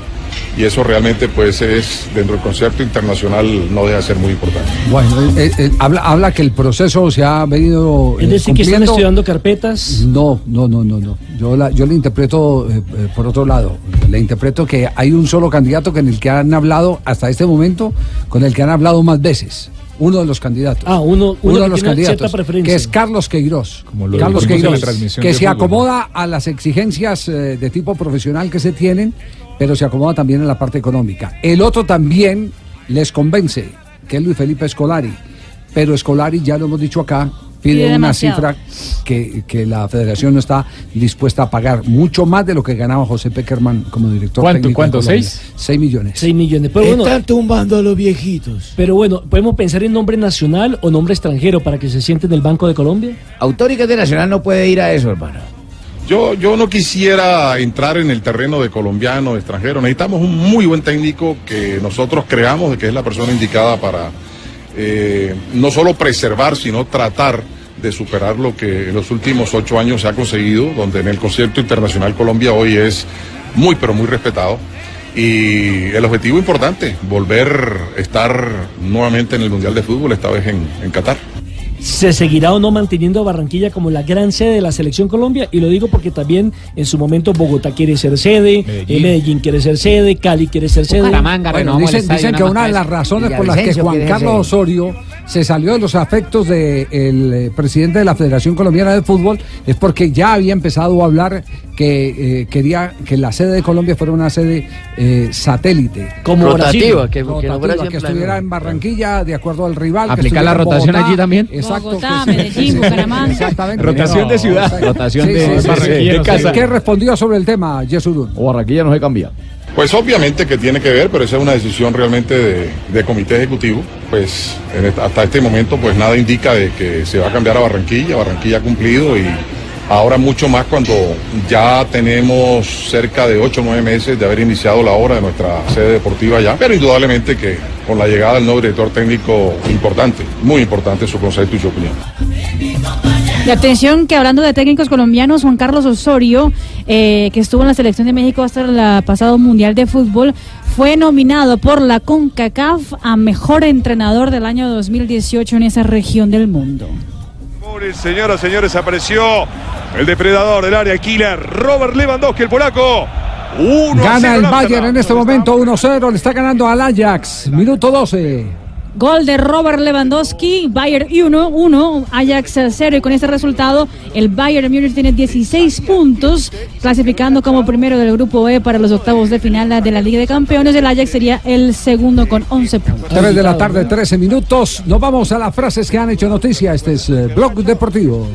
[SPEAKER 16] y eso realmente pues es dentro del concepto internacional no deja de ser muy importante.
[SPEAKER 6] Bueno, eh, eh, habla, habla que el proceso se ha venido.
[SPEAKER 11] Es
[SPEAKER 6] eh,
[SPEAKER 11] decir, que están estudiando carpetas.
[SPEAKER 6] No, no, no, no, no. Yo, la, yo le interpreto eh, eh, por otro lado. Le interpreto que hay un solo candidato con el que han hablado hasta este momento, con el que han hablado más veces. Uno de los candidatos.
[SPEAKER 11] Ah, uno, uno
[SPEAKER 6] uno de los candidatos, que es Carlos Queiroz.
[SPEAKER 7] lo
[SPEAKER 6] Carlos Queiroz, que se acomoda a las exigencias eh, de tipo profesional que se tienen, pero se acomoda también en la parte económica. El otro también les convence, que es Luis Felipe Escolari, pero Escolari, ya lo hemos dicho acá, pide
[SPEAKER 10] Pide
[SPEAKER 6] una
[SPEAKER 10] demasiado.
[SPEAKER 6] cifra que, que la federación no está dispuesta a pagar, mucho más de lo que ganaba José Peckerman como director
[SPEAKER 7] ¿Cuánto,
[SPEAKER 6] técnico.
[SPEAKER 7] cuánto, seis?
[SPEAKER 6] Seis millones.
[SPEAKER 11] 6 millones. Pero bueno,
[SPEAKER 8] Están tumbando a los viejitos.
[SPEAKER 11] pero bueno, ¿podemos pensar en nombre nacional o nombre extranjero para que se siente en el Banco de Colombia?
[SPEAKER 8] Autórica Nacional no puede ir a eso, hermano.
[SPEAKER 16] Yo, yo no quisiera entrar en el terreno de colombiano, de extranjero. Necesitamos un muy buen técnico que nosotros creamos de que es la persona indicada para eh, no solo preservar, sino tratar de superar lo que en los últimos ocho años se ha conseguido, donde en el concierto internacional Colombia hoy es muy, pero muy respetado. Y el objetivo importante, volver a estar nuevamente en el Mundial de Fútbol, esta vez en, en Qatar.
[SPEAKER 11] ¿Se seguirá o no manteniendo a Barranquilla como la gran sede de la Selección Colombia? Y lo digo porque también en su momento Bogotá quiere ser sede, Medellín, Medellín quiere ser sede, Cali quiere ser sede.
[SPEAKER 6] Bueno, dicen, dicen que una de las razones por las que Juan Carlos Osorio se salió de los afectos del presidente de la Federación Colombiana de Fútbol es porque ya había empezado a hablar que eh, quería que la sede de Colombia fuera una sede eh, satélite.
[SPEAKER 14] Como Rotativa,
[SPEAKER 6] Brasil.
[SPEAKER 14] que- que no
[SPEAKER 6] Rotativa, que
[SPEAKER 14] siempre la
[SPEAKER 6] estuviera en Barranquilla de acuerdo al rival. que
[SPEAKER 19] ¿Aplicar la rotación
[SPEAKER 6] Bogotá.
[SPEAKER 19] allí también?
[SPEAKER 6] Exacto.
[SPEAKER 10] Bogotá,
[SPEAKER 6] que-
[SPEAKER 10] Medellín, Bucaramanga.
[SPEAKER 6] Exactamente.
[SPEAKER 19] Rotación de ciudad. Rotación
[SPEAKER 6] Sí,
[SPEAKER 19] de-
[SPEAKER 6] sí, sí,
[SPEAKER 19] Barranquilla,
[SPEAKER 6] sí.
[SPEAKER 19] no
[SPEAKER 6] ¿Qué-
[SPEAKER 19] sé.
[SPEAKER 6] ¿Qué respondió sobre el tema, Yesurún?
[SPEAKER 20] O Barranquilla no se cambia.
[SPEAKER 16] Pues obviamente que tiene que ver, pero esa es una decisión realmente de, de comité ejecutivo. Pues en esta- hasta este momento pues nada indica de que se va a cambiar a Barranquilla. Barranquilla ha cumplido y ahora mucho más cuando ya tenemos cerca de 8 o 9 meses de haber iniciado la obra de nuestra sede deportiva allá. Pero indudablemente que con la llegada del nuevo director técnico importante, muy importante su concepto y su opinión.
[SPEAKER 10] Y atención que hablando de técnicos colombianos, Juan Carlos Osorio, eh, que estuvo en la selección de México hasta el pasado Mundial de Fútbol, fue nominado por la CONCACAF a Mejor Entrenador del año 2018 en esa región del mundo.
[SPEAKER 30] Señoras, señores, apareció el depredador del área, killer, Robert Lewandowski, el polaco. Uno
[SPEAKER 6] Gana el. Bayern en este momento 1-0, le está ganando al Ajax. Minuto 12.
[SPEAKER 10] Gol de Robert Lewandowski, Bayern 1-1, Ajax 0 y con este resultado el Bayern Múnich tiene 16 puntos, clasificando como primero del grupo E para los octavos de final de la Liga de Campeones. El Ajax sería el segundo con 11 puntos.
[SPEAKER 6] 3 de la tarde, 13 minutos. Nos vamos a las frases que han hecho noticia. Este es eh, Blog Deportivo.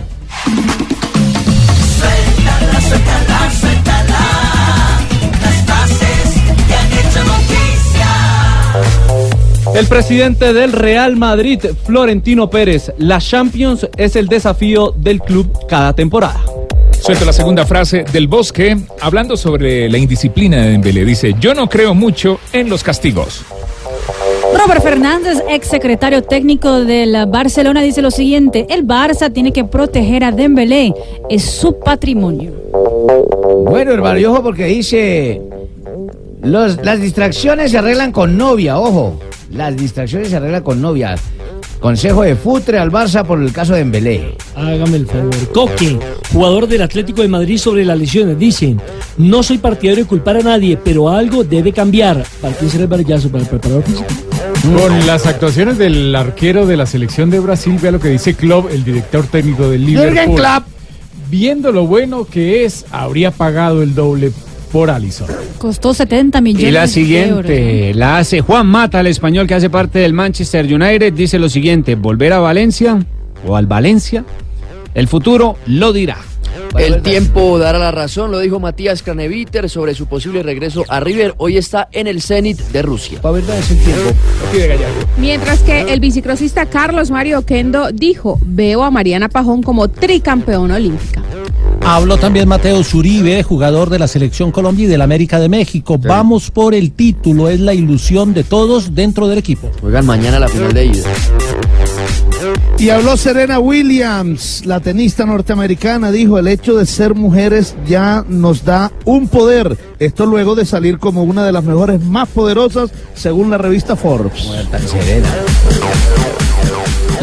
[SPEAKER 2] Suéltala, suéltala, suéltala.
[SPEAKER 13] El presidente del Real Madrid, Florentino Pérez, la Champions es el desafío del club cada temporada.
[SPEAKER 7] Suelto la segunda frase del Bosque, hablando sobre la indisciplina de Dembélé. Dice, yo no creo mucho en los castigos.
[SPEAKER 10] Robert Fernández, ex secretario técnico del Barcelona, dice lo siguiente: el Barça tiene que proteger a Dembélé, es su patrimonio.
[SPEAKER 8] Bueno, hermano, y ojo porque dice. Los, las distracciones se arreglan con novia, ojo. Las distracciones se arreglan con novia. Consejo de Futre al Barça por el caso de Embelé.
[SPEAKER 11] Hágame el favor. Coque, jugador del Atlético de Madrid sobre las lesiones, dice, no soy partidario de culpar a nadie, pero algo debe cambiar. ¿Para quién será el varillazo? ¿Para el preparador físico?
[SPEAKER 22] Con las actuaciones del arquero de la selección de Brasil, vea lo que dice Klopp, el director técnico del
[SPEAKER 8] Jürgen
[SPEAKER 22] Liverpool.
[SPEAKER 8] Klopp.
[SPEAKER 22] Viendo lo bueno que es, habría pagado el doble por Alisson.
[SPEAKER 10] Costó 70 millones
[SPEAKER 28] Y la
[SPEAKER 10] de euros.
[SPEAKER 28] siguiente, la hace Juan Mata, el español que hace parte del Manchester United, dice lo siguiente, volver a Valencia o al Valencia, el futuro lo dirá.
[SPEAKER 14] El tiempo dará la razón, lo dijo Matías Craneviter sobre su posible regreso a River. Hoy está en el Zenit de Rusia.
[SPEAKER 8] Verdad es el tiempo.
[SPEAKER 34] Mientras que el bicicrosista Carlos Mario Kendo dijo, veo a Mariana Pajón como tricampeona olímpica.
[SPEAKER 19] Habló también Mateo Zuribe, jugador de la Selección Colombia y del América de México. Vamos por el título, es la ilusión de todos dentro del equipo.
[SPEAKER 14] Juegan mañana la final de ida.
[SPEAKER 9] Y habló Serena Williams, la tenista norteamericana, dijo, el hecho de ser mujeres ya nos da un poder. Esto luego de salir como una de las mejores más poderosas según la revista Forbes.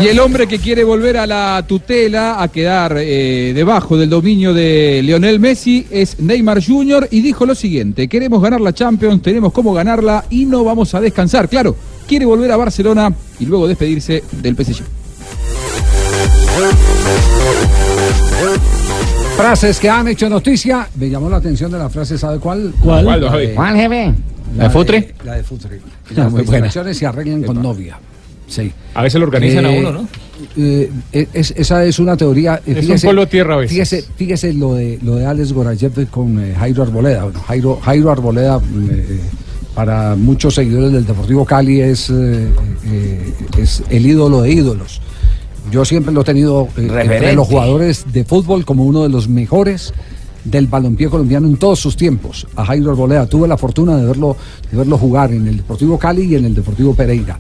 [SPEAKER 18] Y el hombre que quiere volver a la tutela, a quedar eh, debajo del dominio de Lionel Messi, es Neymar Jr. y dijo lo siguiente, queremos ganar la Champions, tenemos cómo ganarla y no vamos a descansar. Claro, quiere volver a Barcelona y luego despedirse del PSG.
[SPEAKER 6] Frases que han hecho noticia. Me llamó la atención de la frase, ¿sabe cuál?
[SPEAKER 11] ¿Cuál?
[SPEAKER 7] ¿Cuál, Javi?
[SPEAKER 8] Juan jefe.
[SPEAKER 28] ¿La de Futre?
[SPEAKER 6] La de Futre. Las
[SPEAKER 28] muy buena.
[SPEAKER 6] se arreglan con novia. Sí.
[SPEAKER 7] A veces lo organizan a
[SPEAKER 6] Eh,
[SPEAKER 7] uno, ¿no?
[SPEAKER 6] eh, es- esa es una teoría. eh,
[SPEAKER 22] Es un pueblo tierra a veces.
[SPEAKER 6] Fíjese, fíjese lo de lo de Alex Gorayev con eh, Jairo Arboleda. Bueno, Jairo, Jairo Arboleda mm, eh, para muchos seguidores del Deportivo Cali es, eh, eh, es el ídolo de ídolos. Yo siempre lo he tenido eh, entre los jugadores de fútbol como uno de los mejores del balompié colombiano en todos sus tiempos. A Jairo Arboleda tuve la fortuna de verlo, de verlo jugar en el Deportivo Cali y en el Deportivo Pereira.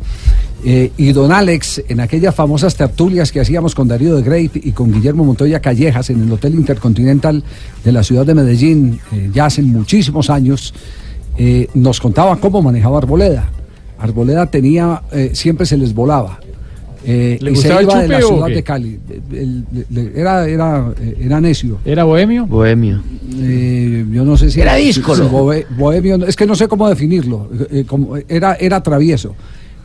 [SPEAKER 6] Eh, y don Alex, en aquellas famosas tertulias que hacíamos con Darío de Great y con Guillermo Montoya Callejas en el Hotel Intercontinental de la ciudad de Medellín, eh, ya hace muchísimos años, eh, nos contaba cómo manejaba Arboleda. Arboleda tenía, eh, siempre se les volaba. Eh,
[SPEAKER 22] ¿Le
[SPEAKER 6] y se iba de la ciudad de Cali. El- el- era, era, era necio.
[SPEAKER 22] ¿Era bohemio?
[SPEAKER 14] Bohemio.
[SPEAKER 6] Eh, yo no sé si
[SPEAKER 8] Era
[SPEAKER 6] si-
[SPEAKER 8] díscolo.
[SPEAKER 6] si bohe- bohemio, no, es que no sé cómo definirlo. como- era, era travieso.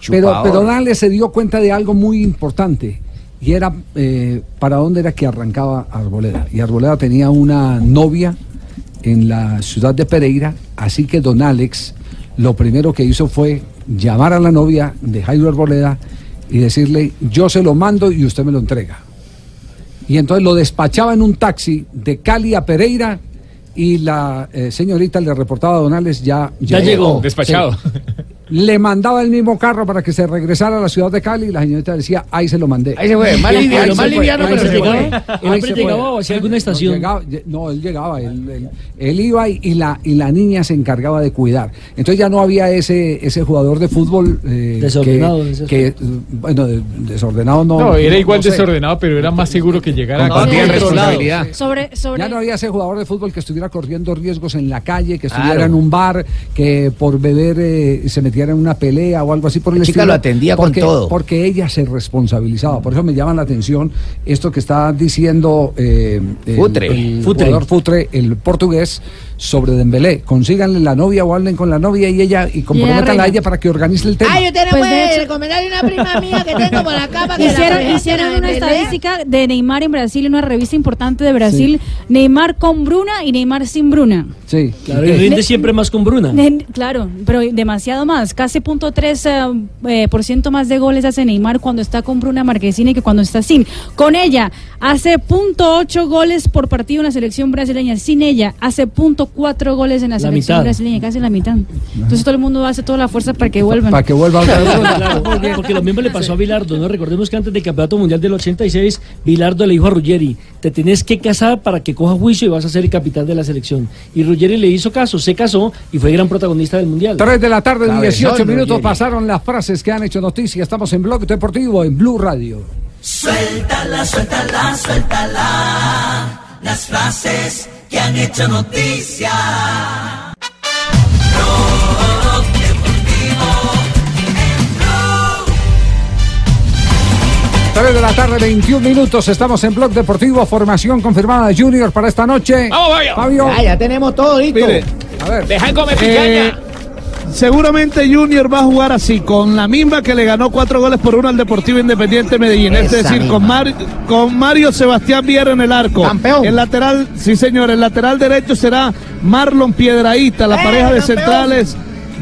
[SPEAKER 6] Pero,
[SPEAKER 8] Chupador.
[SPEAKER 6] pero Dale se dio cuenta de algo muy importante y era eh, para dónde era que arrancaba Arboleda. Y Arboleda tenía una novia en la ciudad de Pereira, así que don Alex lo primero que hizo fue llamar a la novia de Jairo Arboleda y decirle, yo se lo mando y usted me lo entrega. Y entonces lo despachaba en un taxi de Cali a Pereira y la eh, señorita le reportaba a Don Alex ya,
[SPEAKER 7] Ya llegó, despachado.
[SPEAKER 6] Sí. Le mandaba el mismo carro para que se regresara a la ciudad de Cali y la señorita decía, ahí se lo mandé.
[SPEAKER 8] Ahí se fue, más liviano, más liviano, pero
[SPEAKER 6] se
[SPEAKER 8] se
[SPEAKER 6] fue.
[SPEAKER 8] fue.
[SPEAKER 11] ¿El
[SPEAKER 6] Ahí
[SPEAKER 11] hombre
[SPEAKER 6] se fue.
[SPEAKER 11] llegaba o hacía alguna
[SPEAKER 6] No,
[SPEAKER 11] estación?
[SPEAKER 6] llegaba- no, él llegaba, él, él- él iba y, y la, y la niña se encargaba de cuidar. Entonces ya no había ese, ese jugador de fútbol eh,
[SPEAKER 11] Desordenado,
[SPEAKER 6] que, bueno, de- desordenado no.
[SPEAKER 22] No, era
[SPEAKER 6] no
[SPEAKER 22] igual
[SPEAKER 6] sé.
[SPEAKER 22] desordenado, pero era más seguro que llegara cualquier lado.
[SPEAKER 28] responsabilidad.
[SPEAKER 10] Sobre, sobre
[SPEAKER 6] Ya no había ese jugador de fútbol que estuviera corriendo riesgos en la calle, que estuviera
[SPEAKER 8] Claro.
[SPEAKER 6] en un bar, que por beber eh, se metiera metiera en una pelea o algo así por el
[SPEAKER 8] La chica
[SPEAKER 6] estilo,
[SPEAKER 8] lo atendía con
[SPEAKER 6] porque,
[SPEAKER 8] todo.
[SPEAKER 6] Porque ella se responsabilizaba. Por eso me llama la atención esto que está diciendo eh, el,
[SPEAKER 8] Futre.
[SPEAKER 6] el
[SPEAKER 8] Futre.
[SPEAKER 6] jugador Futre, el portugués, sobre Dembélé. Consíganle la novia o hablen con la novia y ella y comprométanla a ella para que organice el tema.
[SPEAKER 8] Ah, yo tengo
[SPEAKER 10] Pues, de hecho-
[SPEAKER 8] recomendarle una prima mía que tengo por acá para que
[SPEAKER 10] Hicieron, hicieron una estadística de Neymar en Brasil, en una revista importante de Brasil. Neymar con Bruna y Neymar sin Bruna.
[SPEAKER 6] Sí.
[SPEAKER 11] Claro, y rinde siempre más con Bruna.
[SPEAKER 10] Ne- Claro, pero demasiado más. Casi punto tres eh, eh, por ciento más de goles hace Neymar cuando está con Bruna Marquezine que cuando está sin. Con ella hace punto ocho goles por partido en la selección brasileña. Sin ella hace punto cuatro goles en la,
[SPEAKER 11] La
[SPEAKER 10] selección
[SPEAKER 11] mitad.
[SPEAKER 10] brasileña, casi la mitad. Entonces todo el mundo hace toda la fuerza para que vuelvan.
[SPEAKER 6] Para que vuelva otra vez.
[SPEAKER 11] Claro, porque lo mismo le pasó a Bilardo, ¿no? Recordemos que antes del Campeonato Mundial del 86, Bilardo le dijo a Ruggeri, te tienes que casar para que coja juicio y vas a ser el capitán de la selección. Y Ruggeri le hizo caso, se casó y fue gran protagonista del Mundial.
[SPEAKER 6] 3 de la tarde,
[SPEAKER 11] Cabezón,
[SPEAKER 6] 18 minutos
[SPEAKER 11] Ruggeri.
[SPEAKER 6] pasaron las frases que han hecho noticia. Estamos en Blog Deportivo en Blue Radio.
[SPEAKER 2] Suéltala, suéltala, suéltala. Las frases que han hecho noticia. Blog Deportivo en Blue.
[SPEAKER 6] 3 de la tarde, 21 minutos. Estamos en Blog Deportivo. Formación confirmada de Junior para esta noche.
[SPEAKER 30] Vamos, Fabio.
[SPEAKER 6] Fabio.
[SPEAKER 8] Ah, ya tenemos todo listo.
[SPEAKER 9] Mire,
[SPEAKER 6] A ver.
[SPEAKER 7] Deja de comer
[SPEAKER 9] Eh,
[SPEAKER 7] picaña.
[SPEAKER 9] Seguramente Junior va a jugar así, con la misma que le ganó cuatro goles por uno al Deportivo Independiente Medellín. es decir, con,
[SPEAKER 8] misma.
[SPEAKER 9] Mar- con Mario Sebastián Viera en el arco.
[SPEAKER 8] Campeón.
[SPEAKER 9] El lateral, sí señor, el lateral derecho será Marlon Piedraíta, la
[SPEAKER 8] ¡Eh,
[SPEAKER 9] pareja de
[SPEAKER 8] campeón!
[SPEAKER 9] centrales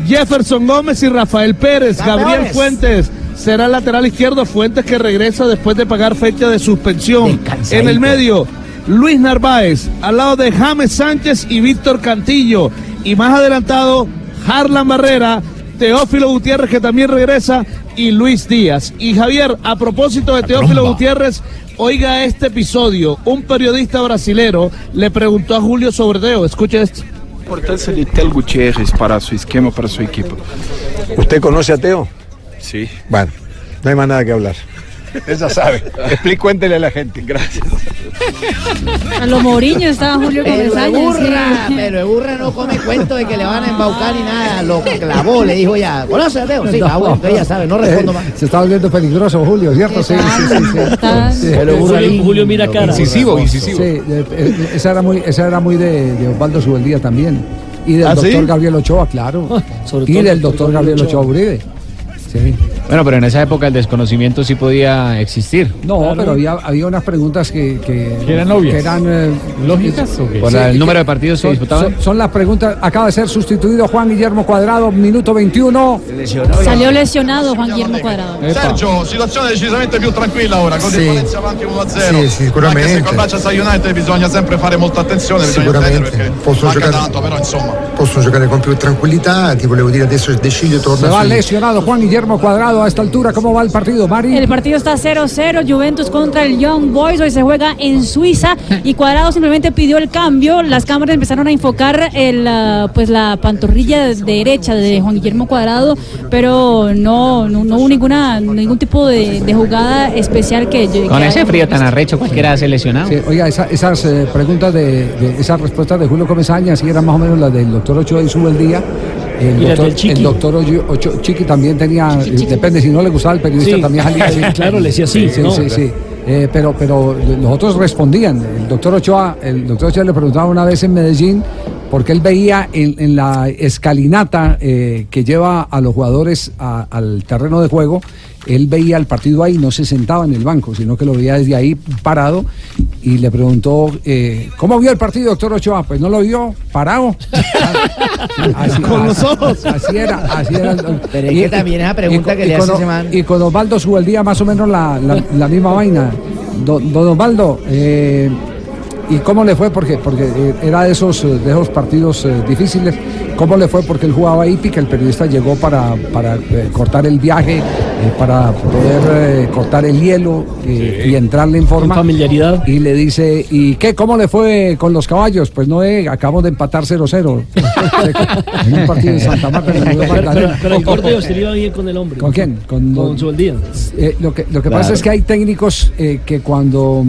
[SPEAKER 9] Jefferson Gómez y Rafael Pérez.
[SPEAKER 8] Campeones.
[SPEAKER 9] Gabriel Fuentes será el lateral izquierdo, Fuentes que regresa después de pagar fecha de suspensión. En el medio, Luis Narváez, al lado de James Sánchez y Víctor Cantillo. Y más adelantado, Harlan Barrera, Teófilo Gutiérrez, que también regresa, y Luis Díaz. Y Javier, a propósito de Teófilo Gutiérrez, oiga este episodio. Un periodista brasilero le preguntó a Julio sobre Teo. Escuche esto.
[SPEAKER 35] importância de Tel Gutierrez para su esquema, para su equipo?
[SPEAKER 36] ¿Usted conoce a Teo?
[SPEAKER 35] Sí.
[SPEAKER 36] Bueno, no hay más nada que hablar. Él ya sabe. Explique, cuéntele a la gente.
[SPEAKER 35] Gracias.
[SPEAKER 10] A lo Mourinho estaba Julio Comesaña.
[SPEAKER 8] burra,
[SPEAKER 10] sí.
[SPEAKER 8] pero de burra no come cuento de que le van a embaucar ni nada. Lo clavó, le dijo ya. ¿Conoce a Teo? Sí, ah, bueno, entonces ya sabe, no respondo más.
[SPEAKER 6] Se está volviendo peligroso, Julio, ¿cierto? Sí, sí, sí. sí.
[SPEAKER 10] Está-
[SPEAKER 6] Sí.
[SPEAKER 8] Pero burra
[SPEAKER 11] Julio. Julio mira cara.
[SPEAKER 22] Incisivo, incisivo.
[SPEAKER 6] Sí, eh, eh, esa era muy, esa era muy de, de Osvaldo Subeldía también. Y del
[SPEAKER 9] ¿Ah, sí?
[SPEAKER 6] doctor Gabriel Ochoa, claro.
[SPEAKER 11] Sobre
[SPEAKER 6] y
[SPEAKER 11] todo
[SPEAKER 6] del
[SPEAKER 11] el
[SPEAKER 6] doctor Gabriel Ochoa Uribe. Sí.
[SPEAKER 28] Bueno, pero en esa época el desconocimiento sí podía existir.
[SPEAKER 6] No, pero había, había unas preguntas que, que,
[SPEAKER 22] ¿Que eran obvias?
[SPEAKER 6] que eran, eh,
[SPEAKER 22] ¿Lógicas o qué?
[SPEAKER 28] Por
[SPEAKER 6] Sí,
[SPEAKER 28] el
[SPEAKER 6] que-
[SPEAKER 28] número de partidos que
[SPEAKER 6] son,
[SPEAKER 28] disputaban.
[SPEAKER 6] son- son las preguntas. Acaba de ser sustituido Juan Guillermo Cuadrado, minuto 21.
[SPEAKER 10] Salió lesionado Juan Guillermo Cuadrado.
[SPEAKER 37] Sergio, situazione decisamente più tranquilla ora, con il Valencia avanti 1-0.
[SPEAKER 36] Sì, sicuramente.
[SPEAKER 37] Anche se col Manchester United bisogna sempre fare molta attenzione,
[SPEAKER 36] Sicuramente.
[SPEAKER 37] perché manca
[SPEAKER 36] giocare,
[SPEAKER 37] tanto, però insomma.
[SPEAKER 36] possono giocare con più tranquillità. Ti volevo dire adesso De Sciglio
[SPEAKER 6] Se
[SPEAKER 36] torna
[SPEAKER 6] va lesionado Juan Guillermo Cuadrado a esta altura. ¿Cómo va el partido, Mari?
[SPEAKER 10] El partido está 0-0, Juventus contra el Young Boys, hoy se juega en Suiza y Cuadrado simplemente pidió el cambio, las cámaras empezaron a enfocar el, ah, pues la pantorrilla de- derecha de Juan Guillermo Cuadrado, pero no, no, no hubo ninguna, ningún tipo de, de jugada especial que... que
[SPEAKER 28] Con ese frío tan arrecho, cualquiera se lesionado.
[SPEAKER 6] Sí, oiga, esa- esas eh, preguntas de, de- esas respuestas de Julio Comesaña, sí eran más o menos las del doctor Ochoa y sube el día. El
[SPEAKER 11] Y
[SPEAKER 6] doctor,
[SPEAKER 11] del Chiqui.
[SPEAKER 6] el doctor Ocho- Ocho- Chiqui también tenía, eh, depende si no le gustaba el periodista
[SPEAKER 11] Sí.
[SPEAKER 6] también salía.
[SPEAKER 11] Claro, le decía sí,
[SPEAKER 6] Sí,
[SPEAKER 11] ¿no?
[SPEAKER 6] sí, sí. Eh, pero, pero los otros respondían. El doctor Ochoa, el doctor Ochoa le preguntaba una vez en Medellín porque él veía en, en la escalinata eh, que lleva a los jugadores a- al terreno de juego, él veía el partido ahí, no se sentaba en el banco, sino que lo veía desde ahí parado y le preguntó, eh, ¿cómo vio el partido, doctor Ochoa? Pues no lo vio, parado. Así-
[SPEAKER 9] Con los ojos.
[SPEAKER 6] Así era, así era.
[SPEAKER 8] Pero es que también esa pregunta
[SPEAKER 6] y-
[SPEAKER 8] que
[SPEAKER 6] y
[SPEAKER 8] le hace ese man.
[SPEAKER 6] Y con Osvaldo Subeldía más o menos la, la- la misma vaina. Don, don Osvaldo, eh, ¿y cómo le fue? Porque, porque eh, era de esos, eh, de esos partidos eh, difíciles. ¿Cómo le fue? Porque él jugaba hípica, el periodista llegó para, para eh, cortar el viaje, eh, para poder eh, cortar el hielo eh, y entrarle en forma.
[SPEAKER 11] familiaridad.
[SPEAKER 6] Y le dice, ¿y qué? ¿Cómo le fue con los caballos? Pues no, eh, acabamos de empatar 0-0 en un partido en Santa Marta. en el Río
[SPEAKER 11] Pero, pero,
[SPEAKER 6] Magdalena.
[SPEAKER 11] pero el gordo se le iba bien con el hombre.
[SPEAKER 6] ¿Con quién? Con,
[SPEAKER 11] Con su día.
[SPEAKER 6] Eh, lo que, lo que
[SPEAKER 11] Claro.
[SPEAKER 6] pasa es que hay técnicos eh, que cuando,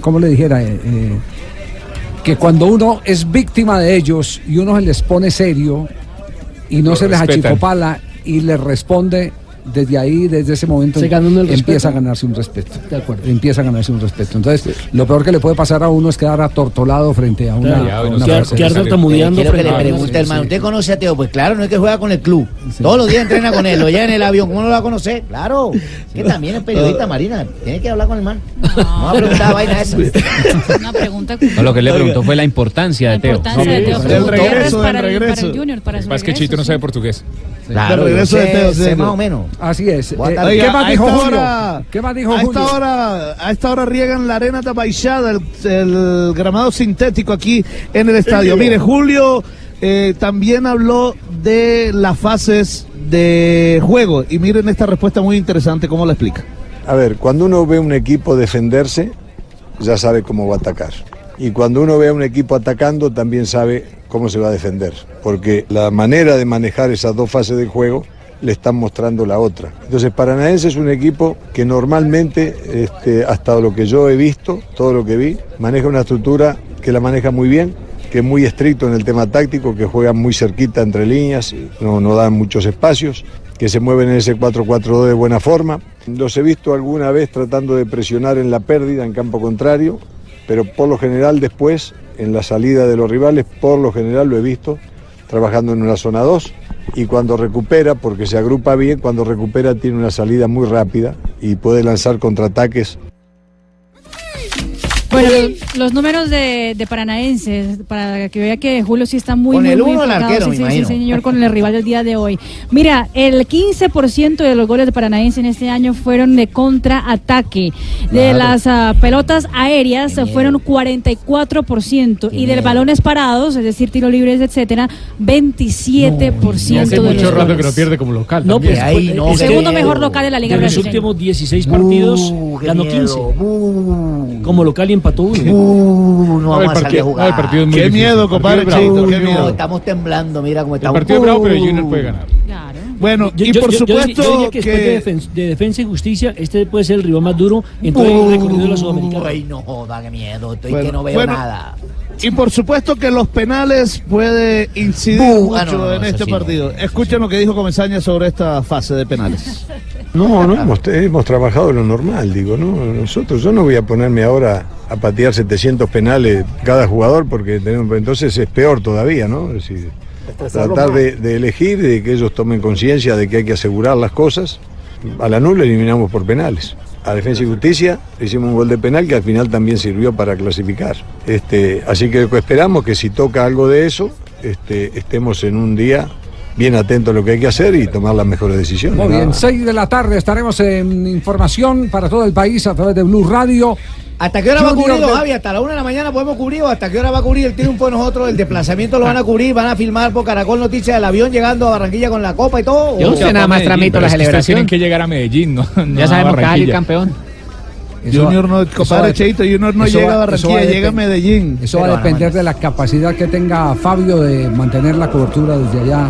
[SPEAKER 6] ¿cómo le dijera? Eh, eh, que cuando uno es víctima de ellos y uno se les pone serio, y no
[SPEAKER 11] Lo
[SPEAKER 6] se les achicopala y les responde desde ahí, desde ese momento,
[SPEAKER 11] el
[SPEAKER 6] empieza a ganarse un respeto.
[SPEAKER 11] De acuerdo.
[SPEAKER 6] Empieza a ganarse un respeto. Entonces, lo peor que le puede pasar a uno es quedar atortolado frente a una.
[SPEAKER 11] Claro,
[SPEAKER 6] a
[SPEAKER 11] bueno,
[SPEAKER 6] una
[SPEAKER 11] quedar-
[SPEAKER 6] frase.
[SPEAKER 11] quedar tartamudeando
[SPEAKER 8] Quiero que le pregunte,
[SPEAKER 11] Sí,
[SPEAKER 8] hermano,
[SPEAKER 11] sí.
[SPEAKER 8] ¿usted conoce a Teo? Pues claro, no es que juega con el club. Todos los días entrena con él, lo lleva en el avión. ¿Cómo no lo va a conocer? Claro. Que también es periodista, Marina. Tiene que hablar con el man. No va a preguntar vaina esa.
[SPEAKER 10] Una pregunta.
[SPEAKER 28] No, lo que le preguntó fue la importancia de Teo.
[SPEAKER 10] importancia de Teo. Preguntó
[SPEAKER 36] regreso,
[SPEAKER 10] el-
[SPEAKER 36] regreso.
[SPEAKER 10] para el Junior, para su
[SPEAKER 7] Más que Chito no sabe portugués.
[SPEAKER 8] Claro,
[SPEAKER 9] regreso de Teo,
[SPEAKER 8] sé más o menos.
[SPEAKER 6] Así es. Eh, ¿Qué más dijo Julio?
[SPEAKER 9] hora-
[SPEAKER 6] ¿Qué más dijo
[SPEAKER 9] a
[SPEAKER 6] Julio?
[SPEAKER 9] esta hora, a esta hora riegan la arena tapaillada, el, el gramado sintético aquí en el estadio. Mire, Julio eh, también habló de las fases de juego y miren esta respuesta muy interesante, ¿cómo la explica?
[SPEAKER 36] A ver, cuando uno ve un equipo defenderse, ya sabe cómo va a atacar. Y cuando uno ve a un equipo atacando, también sabe cómo se va a defender. Porque la manera de manejar esas dos fases del juego le están mostrando la otra. Entonces, Paranaense es un equipo que normalmente, este, hasta lo que yo he visto, todo lo que vi, maneja una estructura que la maneja muy bien, que es muy estricto en el tema táctico, que juega muy cerquita entre líneas, no, no dan muchos espacios, que se mueven en ese 4-4-2 de buena forma. Los he visto alguna vez tratando de presionar en la pérdida en campo contrario, pero por lo general después, en la salida de los rivales, por lo general lo he visto trabajando en una zona 2 y cuando recupera, porque se agrupa bien, cuando recupera tiene una salida muy rápida y puede lanzar contraataques
[SPEAKER 10] Bueno, los números de, de Paranaenses, para que vea que Julio sí está muy,
[SPEAKER 8] Con
[SPEAKER 10] muy,
[SPEAKER 8] el
[SPEAKER 10] muy
[SPEAKER 8] uno, el
[SPEAKER 10] enfocado.
[SPEAKER 8] arquero,
[SPEAKER 10] sí,
[SPEAKER 8] me
[SPEAKER 10] sí,
[SPEAKER 8] imagino.
[SPEAKER 10] sí, señor, con el rival del día de hoy. Mira, el 15% de los goles de Paranaense en este año fueron de contraataque. De
[SPEAKER 8] Claro.
[SPEAKER 10] las ah, pelotas aéreas eh, fueron 44% y de balones parados, es decir, tiros libres, etcétera, 27%
[SPEAKER 22] Y hace
[SPEAKER 10] de
[SPEAKER 22] mucho
[SPEAKER 10] los
[SPEAKER 22] rato
[SPEAKER 10] goles.
[SPEAKER 22] que no pierde como local.
[SPEAKER 11] No,
[SPEAKER 22] también.
[SPEAKER 11] pues,
[SPEAKER 8] ahí
[SPEAKER 11] pues,
[SPEAKER 8] no, qué
[SPEAKER 11] que
[SPEAKER 10] Segundo
[SPEAKER 8] miedo.
[SPEAKER 10] mejor local de la Liga
[SPEAKER 11] de los últimos 16 partidos
[SPEAKER 8] Uh, qué
[SPEAKER 11] ganó
[SPEAKER 8] miedo.
[SPEAKER 11] 15.
[SPEAKER 8] Uh,
[SPEAKER 11] Como local y empató uno.
[SPEAKER 8] uh, no
[SPEAKER 22] No,
[SPEAKER 8] vamos a salir a
[SPEAKER 22] no,
[SPEAKER 8] jugar.
[SPEAKER 9] Qué
[SPEAKER 22] difícil.
[SPEAKER 9] miedo, compadre qué miedo.
[SPEAKER 8] estamos temblando, mira cómo
[SPEAKER 22] El partido es bravo, pero
[SPEAKER 8] Uh.
[SPEAKER 22] Junior puede ganar.
[SPEAKER 9] Bueno,
[SPEAKER 11] Yo-
[SPEAKER 9] y
[SPEAKER 11] yo-
[SPEAKER 9] por
[SPEAKER 11] yo- yo diría-
[SPEAKER 9] supuesto
[SPEAKER 11] yo diría que, después de,
[SPEAKER 9] que...
[SPEAKER 11] defen- de defensa y justicia, este puede ser el rival más duro en todo el recorrido de la Sudamericana.
[SPEAKER 8] Ay, no joda, qué miedo. Estoy
[SPEAKER 9] Bueno,
[SPEAKER 8] que no veo
[SPEAKER 9] bueno,
[SPEAKER 8] nada.
[SPEAKER 9] Y por supuesto que los penales puede incidir
[SPEAKER 8] Uh,
[SPEAKER 9] mucho
[SPEAKER 8] ah, no, no,
[SPEAKER 9] en este
[SPEAKER 8] sí, no.
[SPEAKER 9] partido. Escuchen lo que dijo Comesaña sobre esta fase de penales.
[SPEAKER 36] No, no, hemos, hemos trabajado lo normal, digo, ¿no? Nosotros, yo no voy a ponerme ahora a patear 700 penales cada jugador porque tenemos, entonces es peor todavía, ¿no? Es decir, tratar de, de elegir, de que ellos tomen conciencia de que hay que asegurar las cosas. A la nula eliminamos por penales. A Defensa y Justicia hicimos un gol de penal que al final también sirvió para clasificar. Este, así que esperamos que si toca algo de eso, este, estemos en un día bien atentos a lo que hay que hacer y tomar las mejores decisiones.
[SPEAKER 6] Muy bien,
[SPEAKER 36] más.
[SPEAKER 6] 6 de la tarde estaremos en información para todo el país a través de Blue Radio.
[SPEAKER 8] ¿Hasta qué hora va a
[SPEAKER 6] Junior
[SPEAKER 8] cubrir,
[SPEAKER 6] de-
[SPEAKER 8] Javi? ¿Hasta la una de la mañana podemos cubrir o hasta qué hora va a cubrir el triunfo de nosotros? El desplazamiento lo van a cubrir, van a filmar por Caracol Noticias del avión llegando a Barranquilla con la copa y todo.
[SPEAKER 28] Yo
[SPEAKER 8] ¿O-
[SPEAKER 28] usted nada más tramito la celebración.
[SPEAKER 7] tienen que llegar a Medellín, ¿no? no
[SPEAKER 28] Ya sabemos que campeón.
[SPEAKER 6] Eso
[SPEAKER 9] Junior no, compadre Cheito, Junior no llega
[SPEAKER 6] va-
[SPEAKER 9] a Barranquilla,
[SPEAKER 6] a
[SPEAKER 9] llega a Medellín.
[SPEAKER 6] Eso va a depender de la capacidad que tenga Fabio de mantener la cobertura desde allá.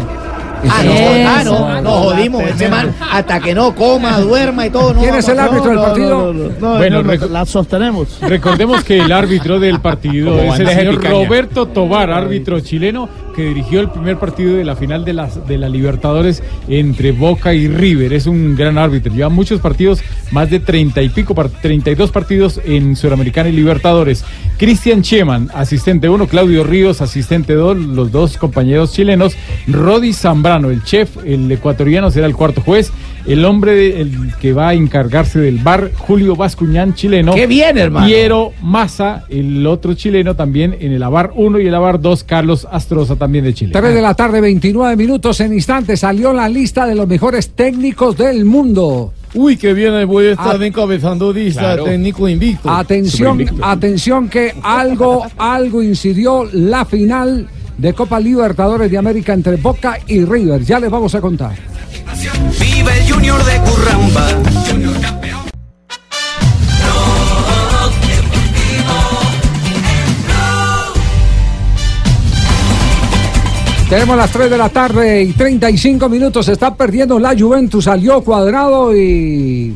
[SPEAKER 8] Ah,
[SPEAKER 6] Eso-
[SPEAKER 8] no, ah,
[SPEAKER 10] Eso.
[SPEAKER 8] no, nos jodimos. Ese man, hasta que no coma, duerma y todo. No
[SPEAKER 6] ¿Quién es el árbitro del
[SPEAKER 9] No, no,
[SPEAKER 6] partido?
[SPEAKER 9] no, no, no,
[SPEAKER 22] Bueno,
[SPEAKER 9] no, la sostenemos.
[SPEAKER 22] Recordemos que el árbitro del partido es el señor. Roberto Tobar, árbitro chileno, que dirigió el primer partido de la final de, las, de la Libertadores entre Boca y River. Es un gran árbitro. Lleva muchos partidos, más de 30 y pico, par- 32 partidos en Sudamericana y Libertadores. Cristian Cheman, asistente 1, Claudio Ríos, asistente 2, los dos compañeros chilenos. Rodi Zambrano, el chef, el ecuatoriano, será el cuarto juez. El hombre de- el que va a encargarse del bar, Julio Bascuñán, chileno.
[SPEAKER 8] ¡Qué bien, hermano!
[SPEAKER 22] Piero Massa, el otro chileno también en el AVAR 1 y el AVAR 2, Carlos Astroza también de Chile.
[SPEAKER 6] 3 de la tarde, 29 minutos en instantes. Salió la lista de los mejores técnicos del mundo.
[SPEAKER 38] Uy, qué bien, voy a estar encabezando lista
[SPEAKER 22] Claro.
[SPEAKER 38] técnico invicto.
[SPEAKER 6] Atención,
[SPEAKER 22] invicto.
[SPEAKER 6] atención que algo, algo incidió la final de Copa Libertadores de América entre Boca y River. Ya les vamos a contar.
[SPEAKER 2] Vive el Junior de Curramba. Junior campeón.
[SPEAKER 6] Tenemos las 3 de la tarde y 35 minutos. Se está perdiendo la Juventus. Salió cuadrado y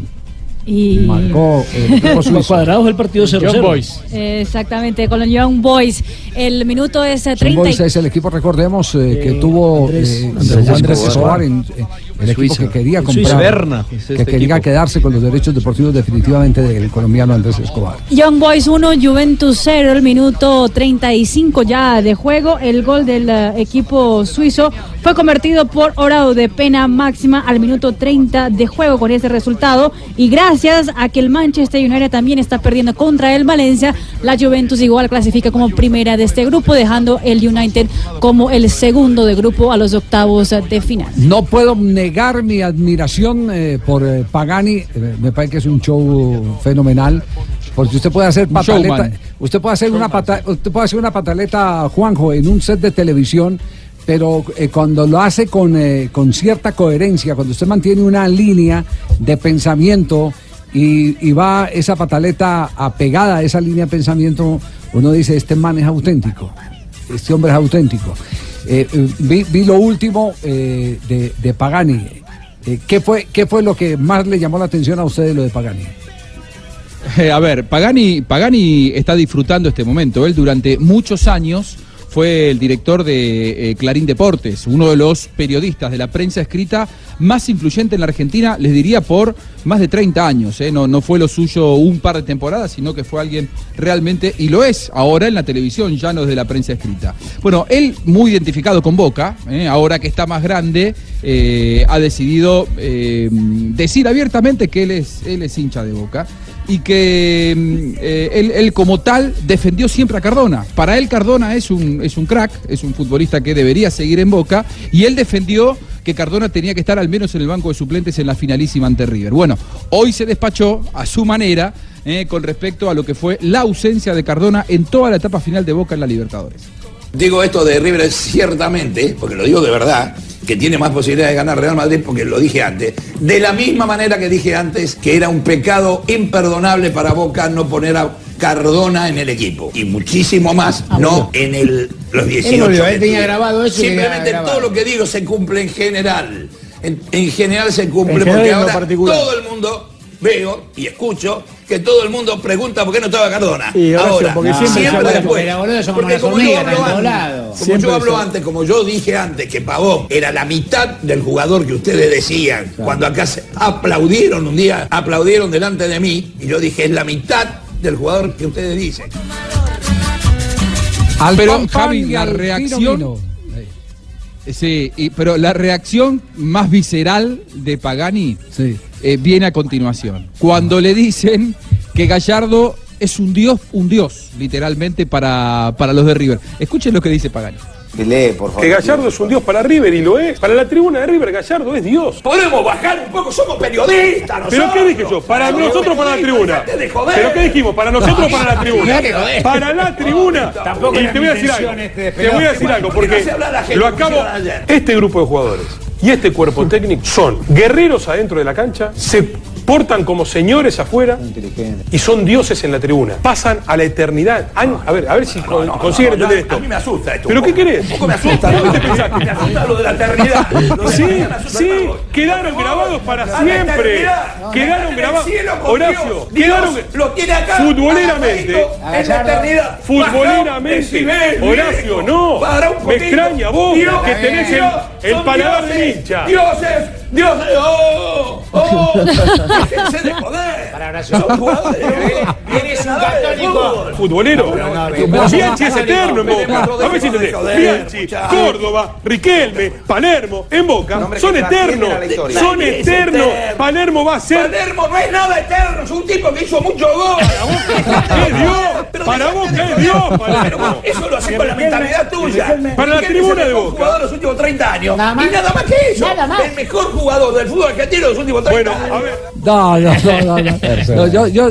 [SPEAKER 10] Y
[SPEAKER 6] Marcó el equipo suizo.
[SPEAKER 11] Cuadrado el partido 0-0.
[SPEAKER 10] Exactamente, con los Young Boys. El minuto es eh,
[SPEAKER 6] Young
[SPEAKER 10] 30.
[SPEAKER 6] Boys es el equipo, recordemos, eh, que tuvo
[SPEAKER 11] Andrés-
[SPEAKER 6] eh,
[SPEAKER 11] Andrés
[SPEAKER 6] Andrés
[SPEAKER 11] Escobar.
[SPEAKER 6] Escobar, en, eh, el equipo
[SPEAKER 13] Suiza.
[SPEAKER 6] que quería comprar,
[SPEAKER 13] Suiza. Berna, es
[SPEAKER 6] que
[SPEAKER 13] este
[SPEAKER 6] quería
[SPEAKER 13] equipo.
[SPEAKER 6] quedarse con los derechos deportivos definitivamente del colombiano Andrés Escobar.
[SPEAKER 10] Young Boys 1, Juventus 0, el minuto 35 ya de juego. El gol del eh, equipo suizo fue convertido por Orao de pena máxima al minuto 30 de juego con ese resultado. Y gracias a que el Manchester United también está perdiendo contra el Valencia, la Juventus igual clasifica como primera de este grupo, dejando el United como el segundo de grupo a los octavos de final.
[SPEAKER 6] No puedo negar mi admiración eh, por eh, Pagani, eh, me parece que es un show fenomenal. Porque usted puede hacer pataleta, usted puede hacer una pata- usted puede hacer una pataleta Juanjo en un set de televisión, pero eh, cuando lo hace con, eh, con cierta coherencia, cuando usted mantiene una línea de pensamiento y, y va esa pataleta apegada a esa línea de pensamiento, uno dice, este man es auténtico, este hombre es auténtico. Eh, eh, vi, lo último eh, de, Pagani. ¿qué, fue, ¿Qué fue lo que más le llamó la atención a usted de lo de Pagani?
[SPEAKER 18] A ver, Pagani, Pagani está disfrutando este momento. Él durante muchos años fue el director de eh, Clarín Deportes, uno de los periodistas de la prensa escrita más influyente en la Argentina, les diría por más de 30 años. ¿eh? No, no fue lo suyo un par de temporadas, sino que fue alguien realmente, y lo es ahora en la televisión, ya no es de la prensa escrita. Bueno, él muy identificado con Boca, ¿eh? ahora que está más grande, ha decidido decir abiertamente que él es, él es hincha de Boca y que mm, eh, él, como tal defendió siempre a Cardona. Para él Cardona es un, es un crack, es un futbolista que debería seguir en Boca y él defendió que Cardona tenía que estar al menos en el banco de suplentes en la finalísima ante River. Bueno, hoy se despachó a su manera eh, con respecto a lo que fue la ausencia de Cardona en toda la etapa final de Boca en la Libertadores.
[SPEAKER 39] Digo esto de River ciertamente, porque lo digo de verdad, que tiene más posibilidades de ganar Real Madrid porque lo dije antes. De la misma manera que dije antes que era un pecado imperdonable para Boca no poner a Cardona en el equipo. Y muchísimo más, no en el, los 18.
[SPEAKER 8] Él tenía grabado eso
[SPEAKER 39] Simplemente todo lo que digo se cumple en general. En, en general se cumple
[SPEAKER 8] En
[SPEAKER 39] porque ahora todo el mundo veo y escucho que todo el mundo pregunta por qué no estaba Cardona.
[SPEAKER 8] Y Horacio,
[SPEAKER 39] ahora,
[SPEAKER 8] porque siempre
[SPEAKER 39] después.
[SPEAKER 8] porque como
[SPEAKER 39] Porque
[SPEAKER 8] las
[SPEAKER 39] como yo hablo antes, como yo hablo
[SPEAKER 8] se-
[SPEAKER 39] antes, como yo dije antes, que Pavón era la mitad del jugador que ustedes decían, cuando acá se aplaudieron un día, aplaudieron delante de mí, y yo dije, es la mitad del jugador que ustedes dicen.
[SPEAKER 6] Al
[SPEAKER 18] pero
[SPEAKER 6] pan,
[SPEAKER 18] Javi, la reacción.
[SPEAKER 6] vino, vino.
[SPEAKER 18] Sí, y- pero la reacción más visceral de Pagani eh, viene a continuación. Cuando le dicen que Gallardo es un dios, un dios, literalmente, para, para los de River. Escuchen lo que dice Pagani.
[SPEAKER 40] Que lee, por favor.
[SPEAKER 41] Que Gallardo es un dios para River y lo es. Para la tribuna de River, Gallardo es Dios.
[SPEAKER 39] Podemos bajar un poco, somos periodistas nosotros.
[SPEAKER 41] ¿Pero qué dije yo? Para nosotros, para la tribuna.
[SPEAKER 39] dejate de joder.
[SPEAKER 41] ¿Pero qué dijimos? Para nosotros, para la tribuna. Para la tribuna.
[SPEAKER 39] Tampoco
[SPEAKER 41] y te voy a decir algo.
[SPEAKER 39] este
[SPEAKER 41] Te voy a decir algo,
[SPEAKER 39] ¿Por qué no
[SPEAKER 41] porque
[SPEAKER 39] gente
[SPEAKER 41] lo acabo.
[SPEAKER 39] ayer?
[SPEAKER 41] Este grupo de jugadores y este cuerpo técnico son guerreros adentro de la cancha, portan como señores afuera y son dioses en la tribuna. Pasan a la eternidad. Han- a ver, a ver si con- consiguen
[SPEAKER 39] no,
[SPEAKER 41] entender
[SPEAKER 39] no,
[SPEAKER 41] esto.
[SPEAKER 39] A mí me asusta esto.
[SPEAKER 41] ¿Pero
[SPEAKER 39] un
[SPEAKER 41] qué
[SPEAKER 39] poco.
[SPEAKER 41] querés?
[SPEAKER 39] Un poco me asusta.
[SPEAKER 41] ¿Qué
[SPEAKER 39] ¿no?
[SPEAKER 41] te pensás?
[SPEAKER 39] Me asusta lo de la eternidad.
[SPEAKER 41] Sí, sí, quedaron grabados para siempre. Quedaron grabados. Horacio, quedaron
[SPEAKER 39] lo tiene acá.
[SPEAKER 41] futboleramente.
[SPEAKER 39] En la eternidad.
[SPEAKER 41] Futboleramente. Horacio, no. Me extraña vos que tenés el, paladar de hincha.
[SPEAKER 39] Dioses, dioses. ¡Oh! ¡Oh! Déjense de joder. Son jugadores.
[SPEAKER 8] Eres un católico.
[SPEAKER 41] Futbolero. Bianchi es eterno en Boca. A ver si entendés. Bianchi, Córdoba, Riquelme, Palermo, en Boca. Son eternos. Son eternos.
[SPEAKER 39] eterno.
[SPEAKER 41] Palermo va a ser.
[SPEAKER 39] Palermo no es nada eterno, es un tipo que hizo mucho gol.
[SPEAKER 41] Es Dios. Para Boca es Dios, Palermo.
[SPEAKER 39] Eso lo haces con la mentalidad tuya.
[SPEAKER 41] Para la tribuna de Boca.
[SPEAKER 39] jugador los últimos 30 años. Y nada más que eso. El mejor jugador del fútbol argentino de los últimos 30
[SPEAKER 41] Bueno,
[SPEAKER 39] años.
[SPEAKER 41] a ver.
[SPEAKER 6] No, no, no, no. no. No, yo, yo,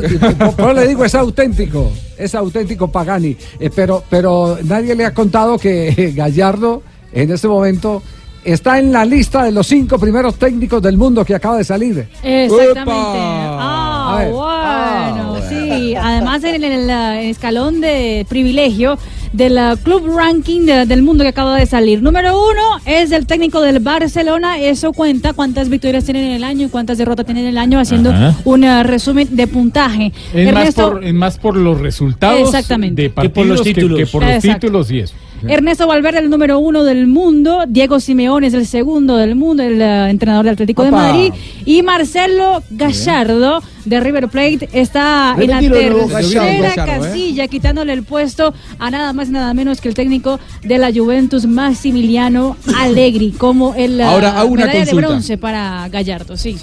[SPEAKER 6] por- le digo, es auténtico, es auténtico Pagani. Eh, pero, pero nadie le ha contado que Gallardo en este momento está en la lista de los cinco primeros técnicos del mundo que acaba de salir.
[SPEAKER 10] Exactamente. Ah, bueno,
[SPEAKER 6] Ah, bueno.
[SPEAKER 10] sí. Además, en el, en el, escalón de privilegio del Club Ranking de- del mundo que acaba de salir. Número uno es el técnico del Barcelona. Eso cuenta cuántas victorias tienen en el año y cuántas derrotas tienen en el año, haciendo
[SPEAKER 22] Ajá.
[SPEAKER 10] un uh, resumen de puntaje.
[SPEAKER 22] Es más, por, es más por los resultados
[SPEAKER 10] Exactamente.
[SPEAKER 22] de
[SPEAKER 10] Que por
[SPEAKER 22] partidos
[SPEAKER 10] los
[SPEAKER 22] que,
[SPEAKER 10] títulos.
[SPEAKER 22] que por los títulos y eso.
[SPEAKER 10] Ernesto Valverde, el número uno del mundo. Diego Simeone es el segundo del mundo, el eh, entrenador del Atlético de. Madrid. Y Marcelo Gallardo de River Plate está en la tercera
[SPEAKER 9] Gallardo. ¿eh?
[SPEAKER 10] casilla, quitándole el puesto a nada más y nada menos que el técnico de la Juventus, Massimiliano Allegri, como el eh,
[SPEAKER 18] Ahora,
[SPEAKER 10] medalla de bronce para Gallardo. Sí.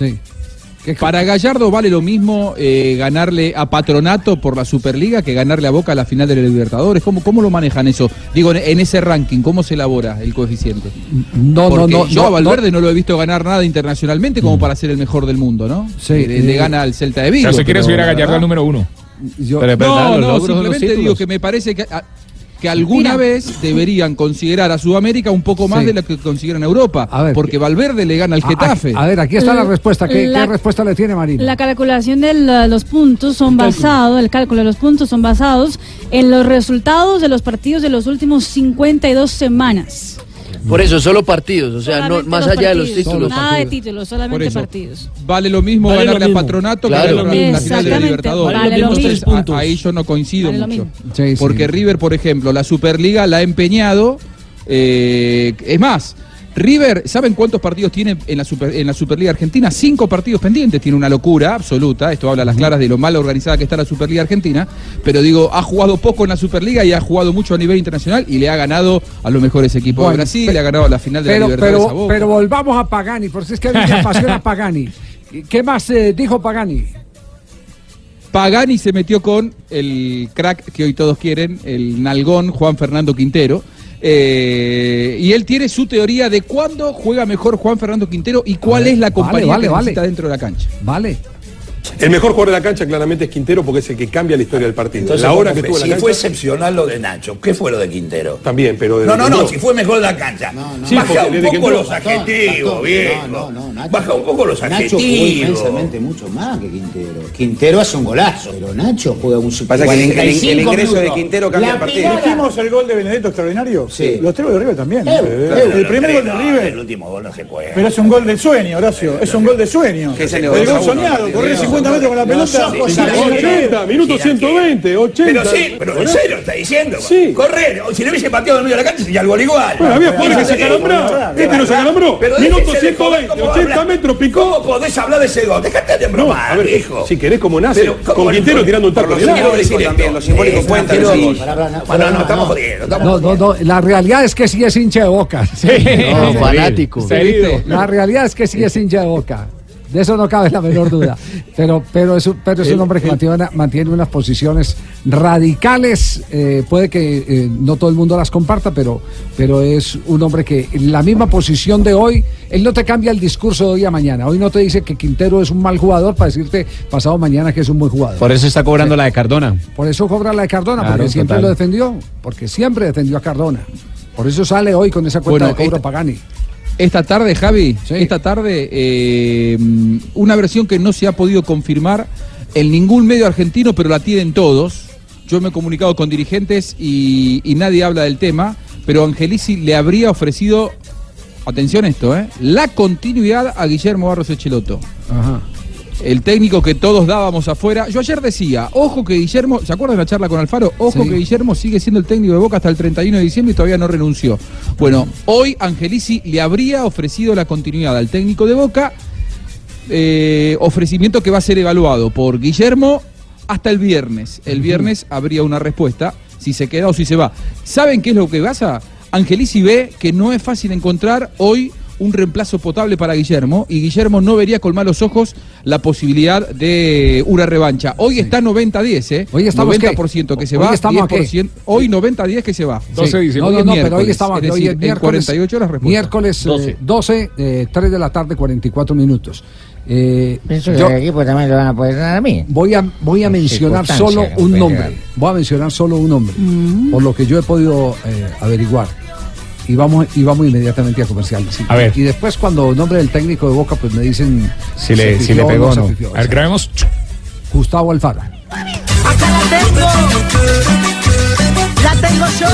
[SPEAKER 18] Para Gallardo vale lo mismo eh, ganarle a Patronato por la Superliga que ganarle a Boca a la final de la Libertadores. ¿Cómo, cómo lo manejan eso? Digo, en, en ese ranking, ¿cómo se elabora el coeficiente?
[SPEAKER 6] No,
[SPEAKER 18] Porque
[SPEAKER 6] no, no,
[SPEAKER 18] yo
[SPEAKER 6] no,
[SPEAKER 18] a Valverde no. lo he visto ganar nada internacionalmente como para ser el mejor del mundo, ¿no?
[SPEAKER 6] Sí,
[SPEAKER 18] le, le
[SPEAKER 6] eh,
[SPEAKER 18] gana al Celta de
[SPEAKER 7] O
[SPEAKER 18] Vigo.
[SPEAKER 7] sea, usted quiere
[SPEAKER 18] pero
[SPEAKER 7] subir a
[SPEAKER 18] la
[SPEAKER 7] Gallardo al número uno.
[SPEAKER 6] Yo-
[SPEAKER 7] Pero
[SPEAKER 18] no, no, simplemente digo que me parece que, a- que alguna
[SPEAKER 6] Mira.
[SPEAKER 18] vez deberían considerar a Sudamérica un poco más
[SPEAKER 6] Sí.
[SPEAKER 18] de lo que consideran a Europa. porque Valverde le gana al
[SPEAKER 6] A-
[SPEAKER 18] Getafe.
[SPEAKER 6] A, ver, aquí está la
[SPEAKER 10] La-
[SPEAKER 6] respuesta. ¿Qué,
[SPEAKER 10] la-
[SPEAKER 6] qué respuesta le tiene Marina?
[SPEAKER 10] La calculación de la- los puntos son basados, el cálculo de los puntos son basados en los resultados de los partidos de los últimos 52 semanas.
[SPEAKER 14] Por eso, solo partidos, o sea, no, más allá de los títulos.
[SPEAKER 10] Nada de títulos, solamente
[SPEAKER 18] eso.
[SPEAKER 10] partidos.
[SPEAKER 18] Vale lo mismo
[SPEAKER 11] Vale lo
[SPEAKER 18] ganarle
[SPEAKER 11] mismo.
[SPEAKER 18] a Patronato
[SPEAKER 14] Claro.
[SPEAKER 18] que ganarle a la final de Libertadores.
[SPEAKER 10] vale lo
[SPEAKER 18] Entonces,
[SPEAKER 10] mismo.
[SPEAKER 18] a-
[SPEAKER 11] puntos.
[SPEAKER 18] ahí yo no coincido
[SPEAKER 10] Vale
[SPEAKER 18] mucho.
[SPEAKER 10] mismo.
[SPEAKER 6] Sí, sí.
[SPEAKER 18] Porque River, por ejemplo, la Superliga la ha empeñado. eh, es más, River, ¿saben cuántos partidos tiene en la, Super- en la Superliga Argentina? Cinco partidos pendientes. Tiene una locura absoluta. Esto habla a las claras de lo mal organizada que está la Superliga Argentina. Pero digo, ha jugado poco en la Superliga y ha jugado mucho a nivel internacional y le ha ganado a los mejores equipos
[SPEAKER 6] Bueno,
[SPEAKER 18] de Brasil, le ha ganado a la final de la
[SPEAKER 6] Pero,
[SPEAKER 18] Libertadores a
[SPEAKER 6] pero,
[SPEAKER 18] Boca.
[SPEAKER 6] pero volvamos a Pagani, porque es que me apasiona Pagani. ¿Qué más eh, dijo Pagani?
[SPEAKER 18] Pagani se metió con el crack que hoy todos quieren, el nalgón Juan Fernando Quintero. Eh, y él tiene su teoría de cuándo juega mejor Juan Fernando Quintero y cuál
[SPEAKER 6] ver,
[SPEAKER 18] es la compañía
[SPEAKER 6] vale,
[SPEAKER 18] que
[SPEAKER 6] vale.
[SPEAKER 18] necesita dentro de la cancha.
[SPEAKER 6] Vale.
[SPEAKER 41] El mejor jugador de la cancha claramente es Quintero porque es el que cambia la historia del partido.
[SPEAKER 39] Entonces,
[SPEAKER 41] la hora
[SPEAKER 39] ¿cómo
[SPEAKER 41] que
[SPEAKER 39] fue?
[SPEAKER 41] tuvo
[SPEAKER 39] si
[SPEAKER 41] la
[SPEAKER 39] fue
[SPEAKER 41] cancha.
[SPEAKER 39] excepcional lo de Nacho, ¿qué fue lo de Quintero?
[SPEAKER 41] También, pero.
[SPEAKER 39] No,
[SPEAKER 41] desde
[SPEAKER 39] no, no,
[SPEAKER 41] entró.
[SPEAKER 39] si fue mejor la cancha.
[SPEAKER 41] Sí,
[SPEAKER 39] Baja un poco los adjetivos, viejo.
[SPEAKER 42] Nacho-
[SPEAKER 39] Baja un poco los
[SPEAKER 42] Nacho jugó
[SPEAKER 39] adjetivos.
[SPEAKER 42] mucho más que Quintero. Quintero hace un golazo, pero Nacho juega un
[SPEAKER 24] Pasa que el- el- el
[SPEAKER 42] 45
[SPEAKER 24] ingreso de. Quintero cambia
[SPEAKER 42] La
[SPEAKER 24] el partido. Dijimos
[SPEAKER 40] el gol de Benedetto extraordinario?
[SPEAKER 42] Sí.
[SPEAKER 40] Los tres goles de River también.
[SPEAKER 42] Eh,
[SPEAKER 40] el,
[SPEAKER 42] eh,
[SPEAKER 40] primer gol de
[SPEAKER 39] No,
[SPEAKER 40] River.
[SPEAKER 39] El último gol no se puede.
[SPEAKER 40] Pero es un gol de sueño, Horacio. Es un gol de sueño. El gol soñado. 50 metros con la pelota.
[SPEAKER 42] Ojos
[SPEAKER 40] Sí,
[SPEAKER 42] a la
[SPEAKER 40] sí,
[SPEAKER 42] gente.
[SPEAKER 41] 80, minuto
[SPEAKER 39] Sí,
[SPEAKER 41] 120, 80.
[SPEAKER 39] Pero sí, pero en serio está diciendo.
[SPEAKER 41] Sí.
[SPEAKER 39] Correr. Si le hubiese pateado en medio de la cancha sería el gol igual.
[SPEAKER 41] Bueno, había jugadores que se
[SPEAKER 39] Sí,
[SPEAKER 41] acalambraron.
[SPEAKER 39] sí,
[SPEAKER 41] Este no se acalambró.
[SPEAKER 39] Pero
[SPEAKER 41] Minuto
[SPEAKER 39] déjese de joder,
[SPEAKER 41] 120,
[SPEAKER 39] ¿cómo
[SPEAKER 41] 80
[SPEAKER 39] habla?
[SPEAKER 41] metros, picó.
[SPEAKER 39] ¿Cómo podés hablar de ese gol? Déjate de
[SPEAKER 41] No,
[SPEAKER 39] bromar,
[SPEAKER 41] a ver,
[SPEAKER 39] viejo.
[SPEAKER 41] si querés como nace,
[SPEAKER 39] Pero, ¿cómo
[SPEAKER 41] con Quintero tirando un taco
[SPEAKER 39] los simbólicos
[SPEAKER 24] cuentan, sí.
[SPEAKER 39] Bueno, no, estamos jodiendo.
[SPEAKER 6] No, no, no. La realidad es que sí es hincha de boca.
[SPEAKER 14] No, fanático.
[SPEAKER 6] La realidad es que sí es hincha de boca. De eso no cabe la menor duda. Pero, pero, es, un- pero es un hombre que mantiene, mantiene unas posiciones radicales. eh, puede que eh, no todo el mundo las comparta, pero, pero es un hombre que en la misma posición de hoy, él no te cambia el discurso de hoy a mañana. Hoy no te dice que Quintero es un mal jugador para decirte pasado mañana que es un buen jugador.
[SPEAKER 28] Por eso está cobrando la de Cardona.
[SPEAKER 6] Por eso cobra la de Cardona,
[SPEAKER 28] Claro,
[SPEAKER 6] porque siempre
[SPEAKER 28] total.
[SPEAKER 6] lo defendió. Porque siempre defendió a Cardona. Por eso sale hoy con esa cuenta
[SPEAKER 18] Bueno,
[SPEAKER 6] de cobro
[SPEAKER 18] esta-
[SPEAKER 6] Pagani.
[SPEAKER 18] Esta tarde, Javi, esta tarde, eh, una versión que no se ha podido confirmar en ningún medio argentino, pero la tienen todos. Yo me he comunicado con dirigentes y, y nadie habla del tema, pero Angelici le habría ofrecido, atención a esto, ¿eh? la continuidad a Guillermo Barros Echeloto.
[SPEAKER 6] Ajá.
[SPEAKER 18] El técnico que todos dábamos afuera. Yo ayer decía, ojo que Guillermo, ¿se acuerdan de la charla con Alfaro? Ojo
[SPEAKER 6] Sí.
[SPEAKER 18] que Guillermo sigue siendo el técnico de Boca hasta el 31 de diciembre y todavía no renunció. Bueno, hoy Angelici le habría ofrecido la continuidad al técnico de Boca, eh, ofrecimiento que va a ser evaluado por Guillermo hasta el viernes. El viernes habría una respuesta, si se queda o si se va. ¿Saben qué es lo que pasa? Angelici ve que no es fácil encontrar hoy un reemplazo potable para Guillermo y Guillermo no vería con malos ojos la posibilidad de una revancha. Hoy está 90-10, ¿eh?
[SPEAKER 6] Hoy estamos, ¿qué?
[SPEAKER 18] 90% que se
[SPEAKER 6] Hoy
[SPEAKER 18] va,
[SPEAKER 6] estamos, ¿a qué?
[SPEAKER 18] 10%, hoy
[SPEAKER 6] 90-10
[SPEAKER 18] que se va.
[SPEAKER 6] Sí. No, no, no, pero hoy estamos
[SPEAKER 18] es
[SPEAKER 6] aquí. Hoy
[SPEAKER 18] decir,
[SPEAKER 6] es
[SPEAKER 18] en
[SPEAKER 6] miércoles.
[SPEAKER 18] 48 horas respuesta.
[SPEAKER 6] Miércoles eh,
[SPEAKER 18] 12.
[SPEAKER 6] 12, eh, 3 de la tarde, 44 minutos. Eh,
[SPEAKER 8] Pienso que
[SPEAKER 6] yo
[SPEAKER 8] el equipo también lo van a poder dar a mí.
[SPEAKER 6] voy a, voy a mencionar solo un nombre. Voy a mencionar solo un nombre. Por lo que yo he podido eh, averiguar. Y vamos, y vamos inmediatamente a comerciales.
[SPEAKER 7] A ver.
[SPEAKER 6] Y después, cuando nombre del técnico de Boca, pues me dicen
[SPEAKER 7] Si le, si le pegó o
[SPEAKER 6] se
[SPEAKER 7] no.
[SPEAKER 6] pifió.
[SPEAKER 7] A ver, grabemos.
[SPEAKER 6] Gustavo Alfaro.
[SPEAKER 2] Acá la tengo. La tengo
[SPEAKER 43] Deportivo Show.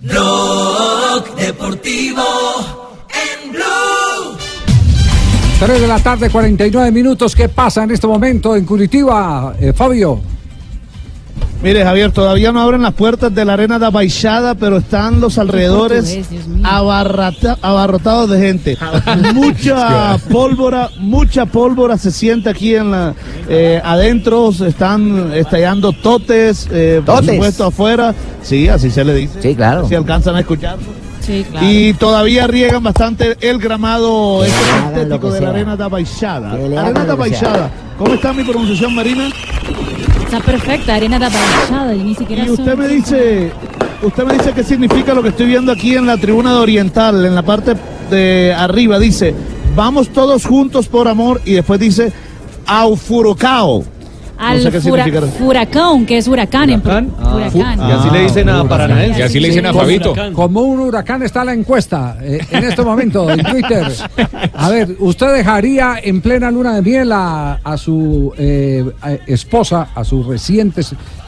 [SPEAKER 43] Blog Deportivo en Blue.
[SPEAKER 6] 3 de la tarde, 49 minutos. ¿Qué pasa en este momento en Curitiba, eh, Fabio?
[SPEAKER 9] Mire, Javier, todavía no abren las puertas de la arena de Baixada, pero están los alrededores abarrata- abarrotados de gente. mucha pólvora, mucha pólvora se siente aquí en la eh, adentro, se están estallando totes, eh, por
[SPEAKER 8] ¿Totes?
[SPEAKER 9] supuesto afuera. Sí, así se le dice.
[SPEAKER 8] Sí, claro.
[SPEAKER 9] Si alcanzan a escucharlo.
[SPEAKER 10] Sí, claro.
[SPEAKER 9] Y todavía riegan bastante el gramado este sintético de la arena Baixada.
[SPEAKER 8] Le
[SPEAKER 9] Arena
[SPEAKER 8] sea.
[SPEAKER 9] Baixada. ¿Cómo está mi pronunciación, Marina?
[SPEAKER 10] Está perfecta, arena de y ni siquiera
[SPEAKER 9] Y usted me dice, usted me dice qué significa lo que estoy viendo aquí en la tribuna de Oriental, en la parte de arriba dice, vamos todos juntos por amor y después dice, Aufurocao.
[SPEAKER 10] Al
[SPEAKER 9] no sé qué
[SPEAKER 10] fura-
[SPEAKER 9] significa.
[SPEAKER 10] furacán, que es huracán, en Huracán. huracán.
[SPEAKER 13] Y así le dicen a Paranaense.
[SPEAKER 7] Y así le dicen a
[SPEAKER 6] Como-
[SPEAKER 7] Fabito.
[SPEAKER 6] Como un huracán está la encuesta eh, en este momento en Twitter. A ver, ¿usted dejaría en plena luna de miel a, a su eh, a- esposa, a su reciente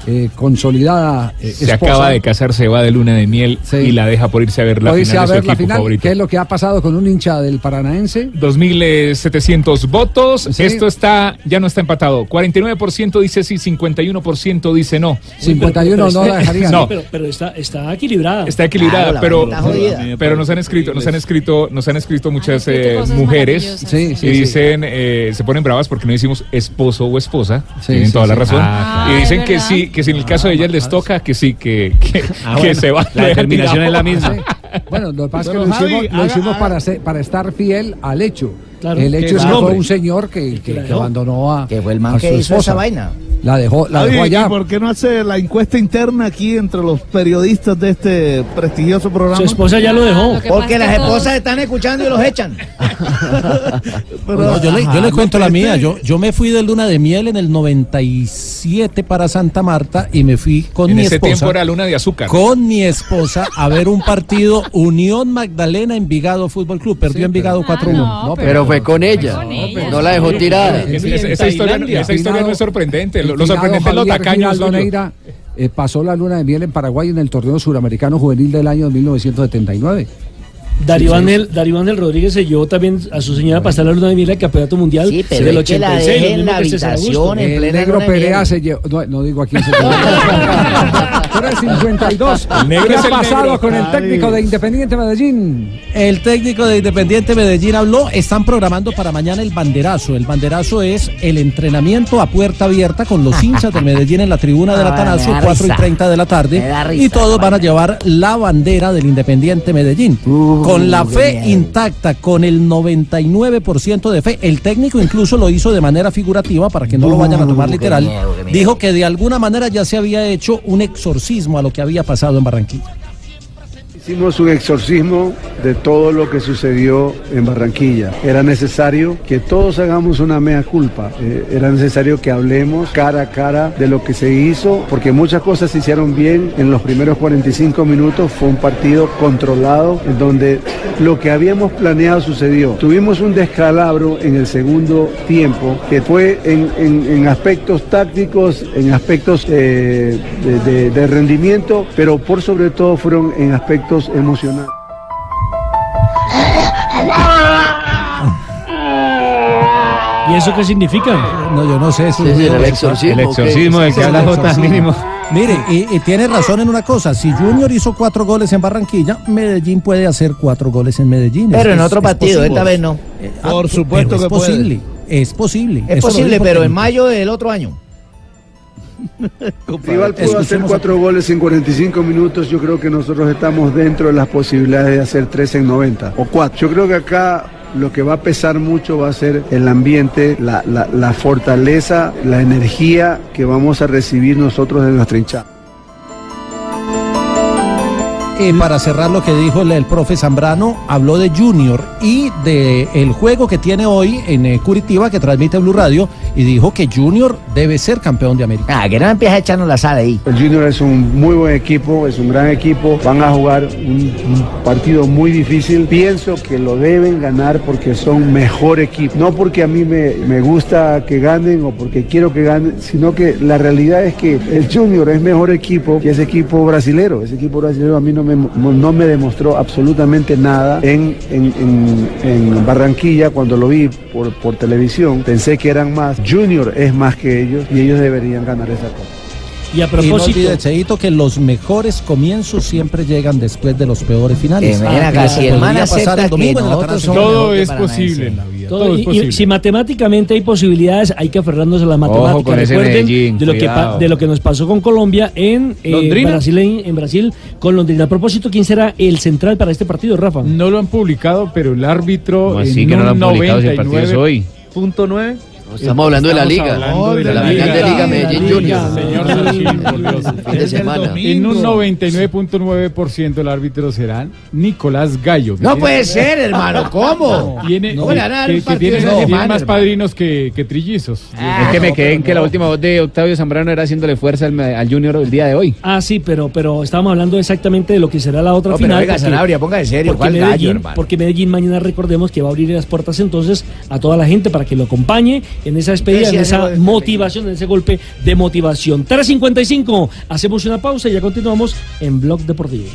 [SPEAKER 6] eh, consolidada eh,
[SPEAKER 7] Se
[SPEAKER 6] esposa?
[SPEAKER 7] acaba de casar, se va de luna de miel y la deja por irse a ver la
[SPEAKER 6] irse
[SPEAKER 7] final
[SPEAKER 6] a
[SPEAKER 7] de su
[SPEAKER 6] la
[SPEAKER 7] equipo
[SPEAKER 6] final?
[SPEAKER 7] favorito.
[SPEAKER 6] ¿Qué es lo que ha pasado con un hincha del Paranaense?
[SPEAKER 7] 2.700 votos. Esto está ya no está empatado. 49% dice sí, 51% dice no.
[SPEAKER 6] 51 no la dejaría.
[SPEAKER 7] No,
[SPEAKER 11] Pero, pero está, está equilibrada.
[SPEAKER 7] está equilibrada,
[SPEAKER 11] Claro, la
[SPEAKER 7] pero,
[SPEAKER 11] está
[SPEAKER 7] pero nos han escrito, nos han escrito, nos han escrito muchas eh, mujeres
[SPEAKER 11] maravillosas. Sí, sí,
[SPEAKER 7] y
[SPEAKER 11] sí.
[SPEAKER 7] dicen, eh, se ponen bravas porque no decimos esposo o esposa. Tienen
[SPEAKER 6] sí,
[SPEAKER 7] toda la razón.
[SPEAKER 6] Ah,
[SPEAKER 7] y dicen que
[SPEAKER 6] verdad.
[SPEAKER 7] sí, que si en el caso de ellas les toca, que sí, que, que,
[SPEAKER 6] Ah,
[SPEAKER 7] que
[SPEAKER 6] bueno.
[SPEAKER 7] se va.
[SPEAKER 6] La determinación es la misma. Bueno, lo que pasa es que lo
[SPEAKER 9] Javi,
[SPEAKER 6] hicimos, lo hicimos
[SPEAKER 9] haga-
[SPEAKER 6] para, ser- para estar fiel al hecho.
[SPEAKER 9] Claro.
[SPEAKER 6] el hecho es que fue un señor que, que- abandonó a,
[SPEAKER 8] Que fue el man que
[SPEAKER 6] su
[SPEAKER 8] hizo
[SPEAKER 6] esposa.
[SPEAKER 8] esa vaina.
[SPEAKER 6] La dejó, la dejó allá.
[SPEAKER 9] ¿y por qué no hace la encuesta interna aquí entre los periodistas de este prestigioso programa?
[SPEAKER 11] Su esposa ya lo dejó.
[SPEAKER 8] Porque las esposas están escuchando y los echan.
[SPEAKER 24] No, yo le, yo le
[SPEAKER 9] Ajá,
[SPEAKER 24] cuento la
[SPEAKER 9] pero
[SPEAKER 24] mía. Yo, yo me fui de luna de miel en el 97 para Santa Marta y me fui con
[SPEAKER 7] En
[SPEAKER 24] mi
[SPEAKER 7] ese
[SPEAKER 24] esposa.
[SPEAKER 7] tiempo era luna de azúcar.
[SPEAKER 24] Con mi esposa a ver un partido Unión Magdalena Envigado Fútbol Club. Perdió Envigado 4-1.
[SPEAKER 14] no, pero fue con ella. No la dejó tirada.
[SPEAKER 7] Es- es- esa, historia, no es sorprendente. Lo, sorprendente es lo tacaño
[SPEAKER 6] eh, pasó la luna de miel en Paraguay en el torneo suramericano juvenil del año 1979.
[SPEAKER 11] Darío. Ángel, Darío Ángel Rodríguez se llevó también a su señora a pasar la luna de miel al campeonato mundial
[SPEAKER 8] Sí, pero
[SPEAKER 11] del
[SPEAKER 8] es que la
[SPEAKER 11] 86.
[SPEAKER 8] deje
[SPEAKER 11] lo
[SPEAKER 8] en la habitación, en plena
[SPEAKER 6] negro Perea se llevó. No, no digo a quién se llevó. 352.
[SPEAKER 24] El negro
[SPEAKER 6] ¿Qué ha pasado
[SPEAKER 24] negro.
[SPEAKER 6] con el técnico de Independiente Medellín?
[SPEAKER 24] El técnico de Independiente Medellín habló, están programando para mañana el banderazo. El banderazo es el entrenamiento a puerta abierta con los hinchas de Medellín en la tribuna del
[SPEAKER 8] Ah,
[SPEAKER 24] Atanasio,
[SPEAKER 8] me da
[SPEAKER 24] 4 y
[SPEAKER 8] risa.
[SPEAKER 24] 30 de la tarde. Y todos van a llevar la bandera del Independiente Medellín. Con la fe intacta, con el 99% de fe. El técnico incluso lo hizo de manera figurativa para que no lo vayan a tomar literal. Dijo que de alguna manera ya se había hecho un exorcismo a lo que había pasado en Barranquilla.
[SPEAKER 44] Hicimos un exorcismo de todo lo que sucedió en Barranquilla. Era necesario que todos hagamos una mea culpa. Eh, era necesario que hablemos cara a cara de lo que se hizo, porque muchas cosas se hicieron bien en los primeros 45 minutos. Fue un partido controlado en donde lo que habíamos planeado sucedió. Tuvimos un descalabro en el segundo tiempo que fue en, en- aspectos tácticos, en aspectos eh, de rendimiento, pero por sobre todo fueron en aspectos emocionales.
[SPEAKER 11] ¿Y eso qué significa?
[SPEAKER 24] No, yo no sé. eso es
[SPEAKER 14] el exorcismo,
[SPEAKER 24] El exorcismo del que habla mínimo. Mire, y, y tiene razón en una cosa. Si Junior hizo cuatro goles en Barranquilla, Medellín puede hacer cuatro goles en Medellín.
[SPEAKER 8] Pero
[SPEAKER 24] Es-
[SPEAKER 8] en
[SPEAKER 24] es-
[SPEAKER 8] otro
[SPEAKER 24] es
[SPEAKER 8] partido, esta vez no.
[SPEAKER 24] Ah,
[SPEAKER 9] Por
[SPEAKER 24] pero
[SPEAKER 9] supuesto
[SPEAKER 24] es
[SPEAKER 9] que puede.
[SPEAKER 24] posible. Es posible.
[SPEAKER 8] Es
[SPEAKER 24] Eso
[SPEAKER 8] posible, pero en mayo del otro año.
[SPEAKER 44] Rival pudo hacer cuatro goles en 45 minutos. Yo creo que nosotros estamos dentro de las posibilidades de hacer tres en 90 o cuatro. Yo creo que acá lo que va a pesar mucho va a ser el ambiente, la, la- la fortaleza, la energía que vamos a recibir nosotros de nuestra hinchada.
[SPEAKER 24] Eh, para cerrar lo que dijo el, el profe Zambrano, habló de Junior y de el juego que tiene hoy en eh, Curitiba que transmite Blue Radio y dijo que Junior debe ser campeón de América.
[SPEAKER 8] Ah, que no empieza a echarnos la sal ahí.
[SPEAKER 44] El Junior es un muy buen equipo, es un gran equipo. Van a jugar un, un partido muy difícil. Pienso que lo deben ganar porque son mejor equipo. No porque a mí me, me gusta que ganen o porque quiero que ganen, sino que la realidad es que el Junior es mejor equipo que ese equipo brasilero. Ese equipo brasilero a mí no me, no me demostró absolutamente nada en, en- en- en Barranquilla cuando lo vi por, por televisión. Pensé que eran más. Junior es más que ellos y ellos deberían ganar esa copa.
[SPEAKER 11] Y a
[SPEAKER 24] Y no
[SPEAKER 11] propósito,
[SPEAKER 24] olvide, Cheito, que los mejores comienzos siempre llegan después de los peores finales.
[SPEAKER 8] Eh, ven
[SPEAKER 24] Ah,
[SPEAKER 8] si el man acepta
[SPEAKER 24] el domingo
[SPEAKER 8] que nosotros somos
[SPEAKER 22] Todo
[SPEAKER 8] que
[SPEAKER 22] es posible en la vida.
[SPEAKER 11] Todo-
[SPEAKER 22] Todo es
[SPEAKER 11] y- y
[SPEAKER 22] posible.
[SPEAKER 11] si matemáticamente hay posibilidades, hay que aferrarnos a las matemáticas.
[SPEAKER 28] con ese
[SPEAKER 11] Recuerden
[SPEAKER 28] Medellín,
[SPEAKER 11] de lo, que de lo que nos pasó con Colombia en, eh. Brasil, en, en Brasil con Londrina. A propósito, ¿quién será el central para este partido, Rafa?
[SPEAKER 22] No lo han publicado, pero el árbitro
[SPEAKER 28] ¿Cómo
[SPEAKER 22] en
[SPEAKER 28] así que no lo han publicado si el partido es
[SPEAKER 22] 99
[SPEAKER 28] hoy?
[SPEAKER 13] Punto nueve.
[SPEAKER 14] Estamos hablando de la liga.
[SPEAKER 22] de
[SPEAKER 14] de
[SPEAKER 22] la
[SPEAKER 14] final de
[SPEAKER 22] liga.
[SPEAKER 14] Liga Medellín Junior.
[SPEAKER 22] Señor Sarcín, por Dios.
[SPEAKER 14] Fin de semana.
[SPEAKER 22] En un 99.9% el árbitro será Nicolás Gallo.
[SPEAKER 8] No puede ser, hermano, ¿cómo?
[SPEAKER 22] Tiene,
[SPEAKER 8] No,
[SPEAKER 22] que- que- tiene,
[SPEAKER 8] de
[SPEAKER 22] más padrinos que, que trillizos.
[SPEAKER 28] es que me quedé en que la última voz de Octavio Zambrano era haciéndole fuerza al, al Junior el día de hoy.
[SPEAKER 11] Ah, sí, pero, pero estábamos hablando exactamente de lo que será la otra
[SPEAKER 8] No, pero
[SPEAKER 11] final.
[SPEAKER 8] oiga, Sanabria, ponga en serio,
[SPEAKER 11] porque
[SPEAKER 8] ¿cuál gallo,
[SPEAKER 11] Medellín,
[SPEAKER 8] hermano?
[SPEAKER 11] porque Medellín mañana recordemos que va a abrir las puertas entonces a toda la gente para que lo acompañe en esa despedida, en esa motivación, en ese golpe de motivación. 3.55, hacemos una pausa y ya continuamos en Blog Deportivo.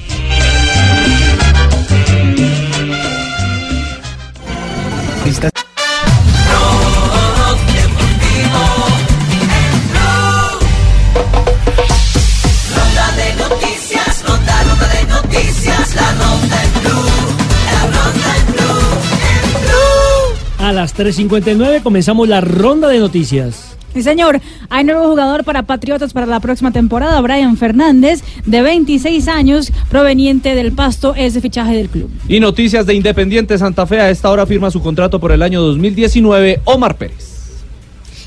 [SPEAKER 11] Las 3.59 comenzamos la ronda de noticias.
[SPEAKER 10] Sí, señor. Hay nuevo jugador para Patriotas para la próxima temporada. Brian Fernández, de 26 años, proveniente del Pasto, es de fichaje del club.
[SPEAKER 13] Y noticias de Independiente Santa Fe. A esta hora firma su contrato por el año 2019 Omar Pérez.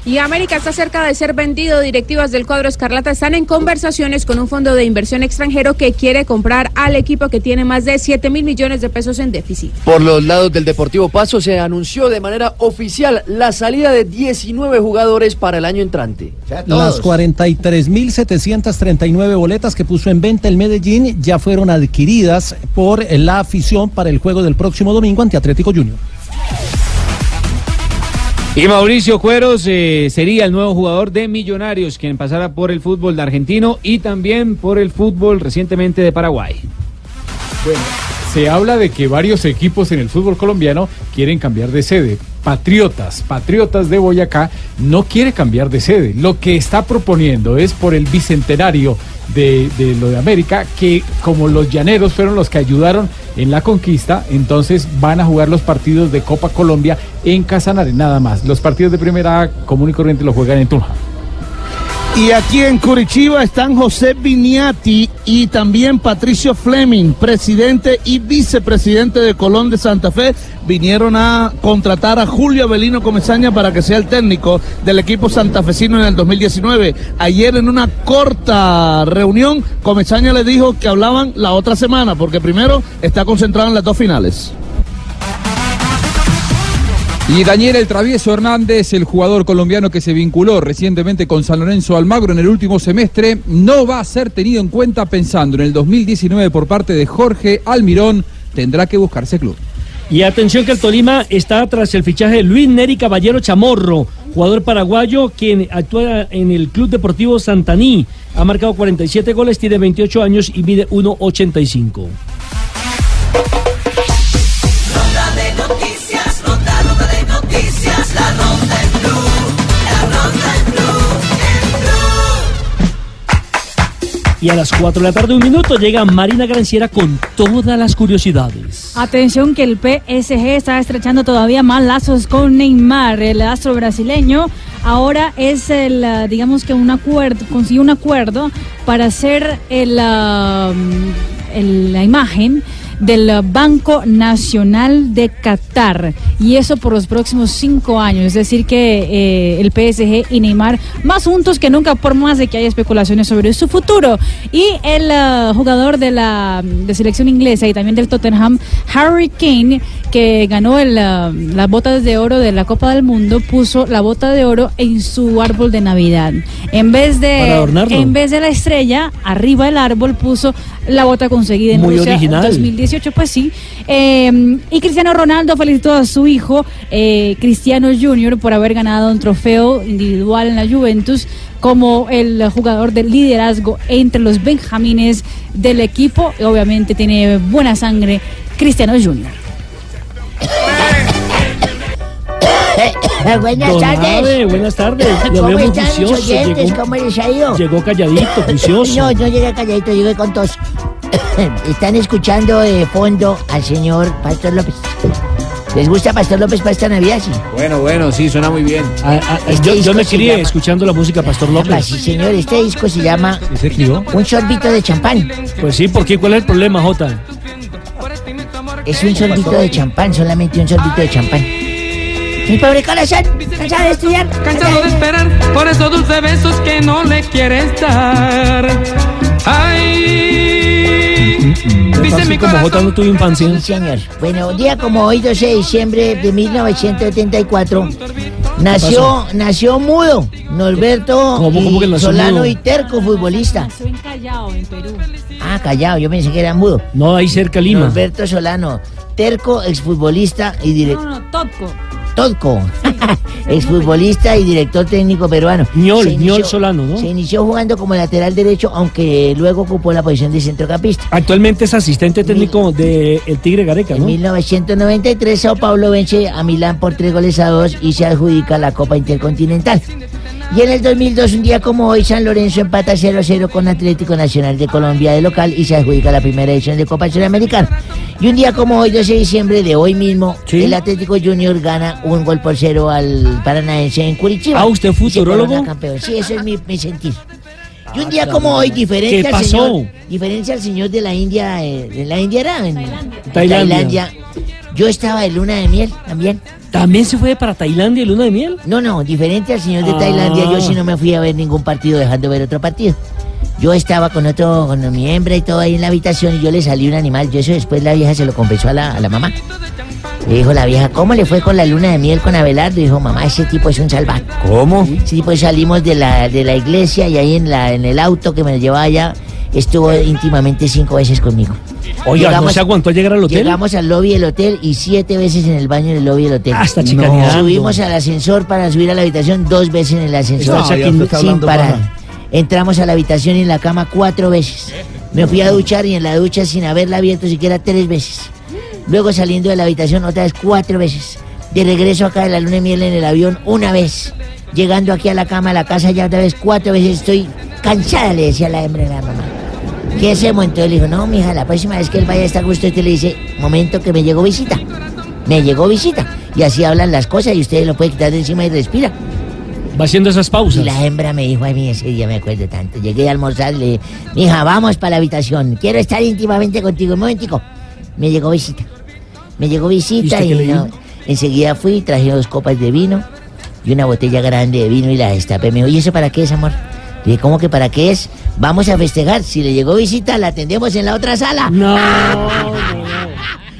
[SPEAKER 45] Y América está cerca de ser vendido. Directivas del cuadro Escarlata están en conversaciones con un fondo de inversión extranjero que quiere comprar al equipo que tiene más de 7 mil millones de pesos en déficit.
[SPEAKER 14] Por los lados del Deportivo Paso se anunció de manera oficial la salida de 19 jugadores para el año entrante.
[SPEAKER 24] Las 43.739 boletas que puso en venta el Medellín ya fueron adquiridas por la afición para el juego del próximo domingo ante Atlético Junior.
[SPEAKER 28] Y Mauricio Cueros eh, sería el nuevo jugador de Millonarios, quien pasará por el fútbol de argentino y también por el fútbol recientemente de Paraguay.
[SPEAKER 22] Bueno, se habla de que varios equipos en el fútbol colombiano quieren cambiar de sede. Patriotas, Patriotas de Boyacá, no quiere cambiar de sede. Lo que está proponiendo es por el bicentenario de, de lo de América, que como los llaneros fueron los que ayudaron en la conquista, entonces van a jugar los partidos de Copa Colombia en Casanare, nada más. Los partidos de primera común y corriente los juegan en Tunja.
[SPEAKER 9] Y aquí en Curitiba están José Viniati y también Patricio Fleming, presidente y vicepresidente de Colón de Santa Fe. Vinieron a contratar a Julio Avelino Comesaña para que sea el técnico del equipo santafesino en el 2019. Ayer en una corta reunión, Comesaña le dijo que hablaban la otra semana, porque primero está concentrado en las dos finales.
[SPEAKER 18] Y Daniel El Travieso Hernández, el jugador colombiano que se vinculó recientemente con San Lorenzo Almagro en el último semestre, no va a ser tenido en cuenta pensando en el 2019 por parte de Jorge Almirón. Tendrá que buscarse club.
[SPEAKER 11] Y atención que el Tolima está tras el fichaje de Luis Neri Caballero Chamorro, jugador paraguayo quien actúa en el Club Deportivo Santaní. Ha marcado 47 goles, tiene 28 años y mide 1.85. Y a las 4 de la tarde, un minuto, llega Marina Granciera con todas las curiosidades.
[SPEAKER 10] Atención que el PSG está estrechando todavía más lazos con Neymar, el astro brasileño. Ahora es el, ah, digamos que un acuerdo, consiguió un acuerdo para hacer el, ah, el- la imagen del Banco Nacional de Qatar. Y eso por los próximos cinco años. Es decir, que eh, el PSG y Neymar más juntos que nunca, por más de que haya especulaciones sobre su futuro. Y el eh, jugador de la de selección inglesa y también del Tottenham, Harry Kane, que ganó el, eh, las botas de oro de la Copa del Mundo, puso la bota de oro en su árbol de Navidad. En vez de, en vez de la estrella, arriba del árbol puso la bota conseguida en
[SPEAKER 11] Muy
[SPEAKER 10] Rusia
[SPEAKER 11] original.
[SPEAKER 10] 2018, pues sí. Eh, y Cristiano Ronaldo felicitó a su hijo, eh, Cristiano Junior, por haber ganado un trofeo individual en la Juventus como el jugador de liderazgo entre los benjamines del equipo. Y obviamente tiene buena sangre Cristiano Junior.
[SPEAKER 46] Buenas
[SPEAKER 11] Don
[SPEAKER 46] tardes.
[SPEAKER 11] Abe, buenas tardes. Lo
[SPEAKER 46] ¿Cómo están oyentes?
[SPEAKER 11] Llegó,
[SPEAKER 46] ¿Cómo les ha ido?
[SPEAKER 11] llegó calladito, juicioso.
[SPEAKER 46] No, no llegué calladito, llegué con tos. Están escuchando de fondo al señor Pastor López. ¿Les gusta Pastor López para esta Navidad? Sí.
[SPEAKER 28] Bueno, bueno, sí, suena muy bien.
[SPEAKER 11] Ah, ah,
[SPEAKER 46] Este
[SPEAKER 11] yo, me crié
[SPEAKER 46] llama-
[SPEAKER 11] escuchando la música Pastor
[SPEAKER 46] Ah,
[SPEAKER 11] López.
[SPEAKER 46] sí, señor, este disco se llama
[SPEAKER 11] se?
[SPEAKER 46] Un sorbito de champán.
[SPEAKER 11] Pues sí, ¿por qué? ¿Cuál es el problema, Jota?
[SPEAKER 46] Es un sorbito de champán, solamente un sorbito de champán. Mi pobre corazón, cansado de estudiar.
[SPEAKER 47] Cansado de esperar por esos dulces besos que no le quieres dar. Ay, dice mi
[SPEAKER 11] no tuvo infancia.
[SPEAKER 46] Sí, señor. Bueno, un día como hoy, 12 de diciembre de 1974, nació, nació mudo Norberto
[SPEAKER 11] ¿Cómo-
[SPEAKER 46] y
[SPEAKER 11] cómo que nació
[SPEAKER 46] Solano
[SPEAKER 11] mudo?
[SPEAKER 46] y Terco, futbolista.
[SPEAKER 10] Nació en Callao, en Perú.
[SPEAKER 46] Ah, callado, yo pensé que era mudo.
[SPEAKER 11] No, ahí cerca Lima.
[SPEAKER 46] Norberto Solano, Terco, exfutbolista y director.
[SPEAKER 10] No, no, Totco.
[SPEAKER 46] Exfutbolista y director técnico peruano.
[SPEAKER 11] Ñol, Solano, ¿no?
[SPEAKER 46] Se inició jugando como lateral derecho, aunque luego ocupó la posición de centrocampista.
[SPEAKER 11] Actualmente es asistente técnico del Tigre Gareca,
[SPEAKER 46] En
[SPEAKER 11] ¿no?
[SPEAKER 46] 1993, Sao Paulo vence a Milán por tres goles a dos y se adjudica la Copa Intercontinental. Y en el 2002, un día como hoy, San Lorenzo empata 0-0 con Atlético Nacional de Colombia de local y se adjudica la primera edición de Copa Sudamericana. Y un día como hoy, 12 de diciembre de hoy mismo, el Atlético Junior gana un gol por cero al Paranaense en Curitiba.
[SPEAKER 11] Ah, ¿usted futurólogo?
[SPEAKER 46] campeón. Sí, eso es mi, mi sentir. Y un día como hoy, diferente
[SPEAKER 11] ¿Qué
[SPEAKER 46] al
[SPEAKER 11] pasó?
[SPEAKER 46] señor, diferente al señor de la India, eh, de la India era en
[SPEAKER 11] Tailandia.
[SPEAKER 46] Tailandia. Yo estaba de luna de miel también.
[SPEAKER 11] ¿También se fue para Tailandia luna de miel?
[SPEAKER 46] No, no, diferente al señor de
[SPEAKER 11] Ah.
[SPEAKER 46] Tailandia, yo sí no me fui a ver ningún partido dejando ver otro partido. Yo estaba con otro, con mi hembra y todo ahí en la habitación y yo le salí un animal. Yo eso después la vieja se lo confesó a la, a la mamá. Le dijo la vieja, ¿cómo le fue con la luna de miel con Abelardo? Dijo, mamá, ese tipo es un salvaje.
[SPEAKER 28] ¿Cómo?
[SPEAKER 46] Sí, pues salimos de la, de la iglesia y ahí en, la, en el auto que me llevaba allá estuvo íntimamente cinco veces conmigo.
[SPEAKER 11] Oiga, ¿no se aguantó a llegar al hotel?
[SPEAKER 46] Llegamos al lobby del hotel y siete veces en el baño del lobby del hotel.
[SPEAKER 11] Hasta chicaneando.
[SPEAKER 46] Subimos al ascensor para subir a la habitación dos veces en el ascensor
[SPEAKER 11] Está
[SPEAKER 46] sin,
[SPEAKER 11] está
[SPEAKER 46] parar. Entramos a la habitación y en la cama cuatro veces. Me fui a duchar y en la ducha sin haberla abierto siquiera tres veces. Luego saliendo de la habitación otra vez cuatro veces. De regreso acá de la luna de miel en el avión una vez. Llegando aquí a la cama, a la casa ya otra vez cuatro veces. Estoy cansada, le decía la hembra a la mamá. ¿Qué hacemos? Entonces le dijo, no, mija, la próxima vez que él vaya a estar gusto, usted le dice, momento que me llegó visita. Me llegó visita. Y así hablan las cosas y usted lo puede quitar de encima y respira.
[SPEAKER 11] Va haciendo esas pausas.
[SPEAKER 46] Y la hembra me dijo a mí ese día, me acuerdo tanto. Llegué a almorzar y le dije, mija, vamos para la habitación. Quiero estar íntimamente contigo. Un momentico. Me llegó visita. Me llegó
[SPEAKER 11] ¿Y
[SPEAKER 46] visita y, no, enseguida fui y traje dos copas de vino y una botella grande de vino y la destapé. Me dijo, ¿y eso para qué es, amor? Dije, ¿cómo que para qué es? Vamos a festejar. Si le llegó visita, la atendemos en la otra sala.
[SPEAKER 11] No,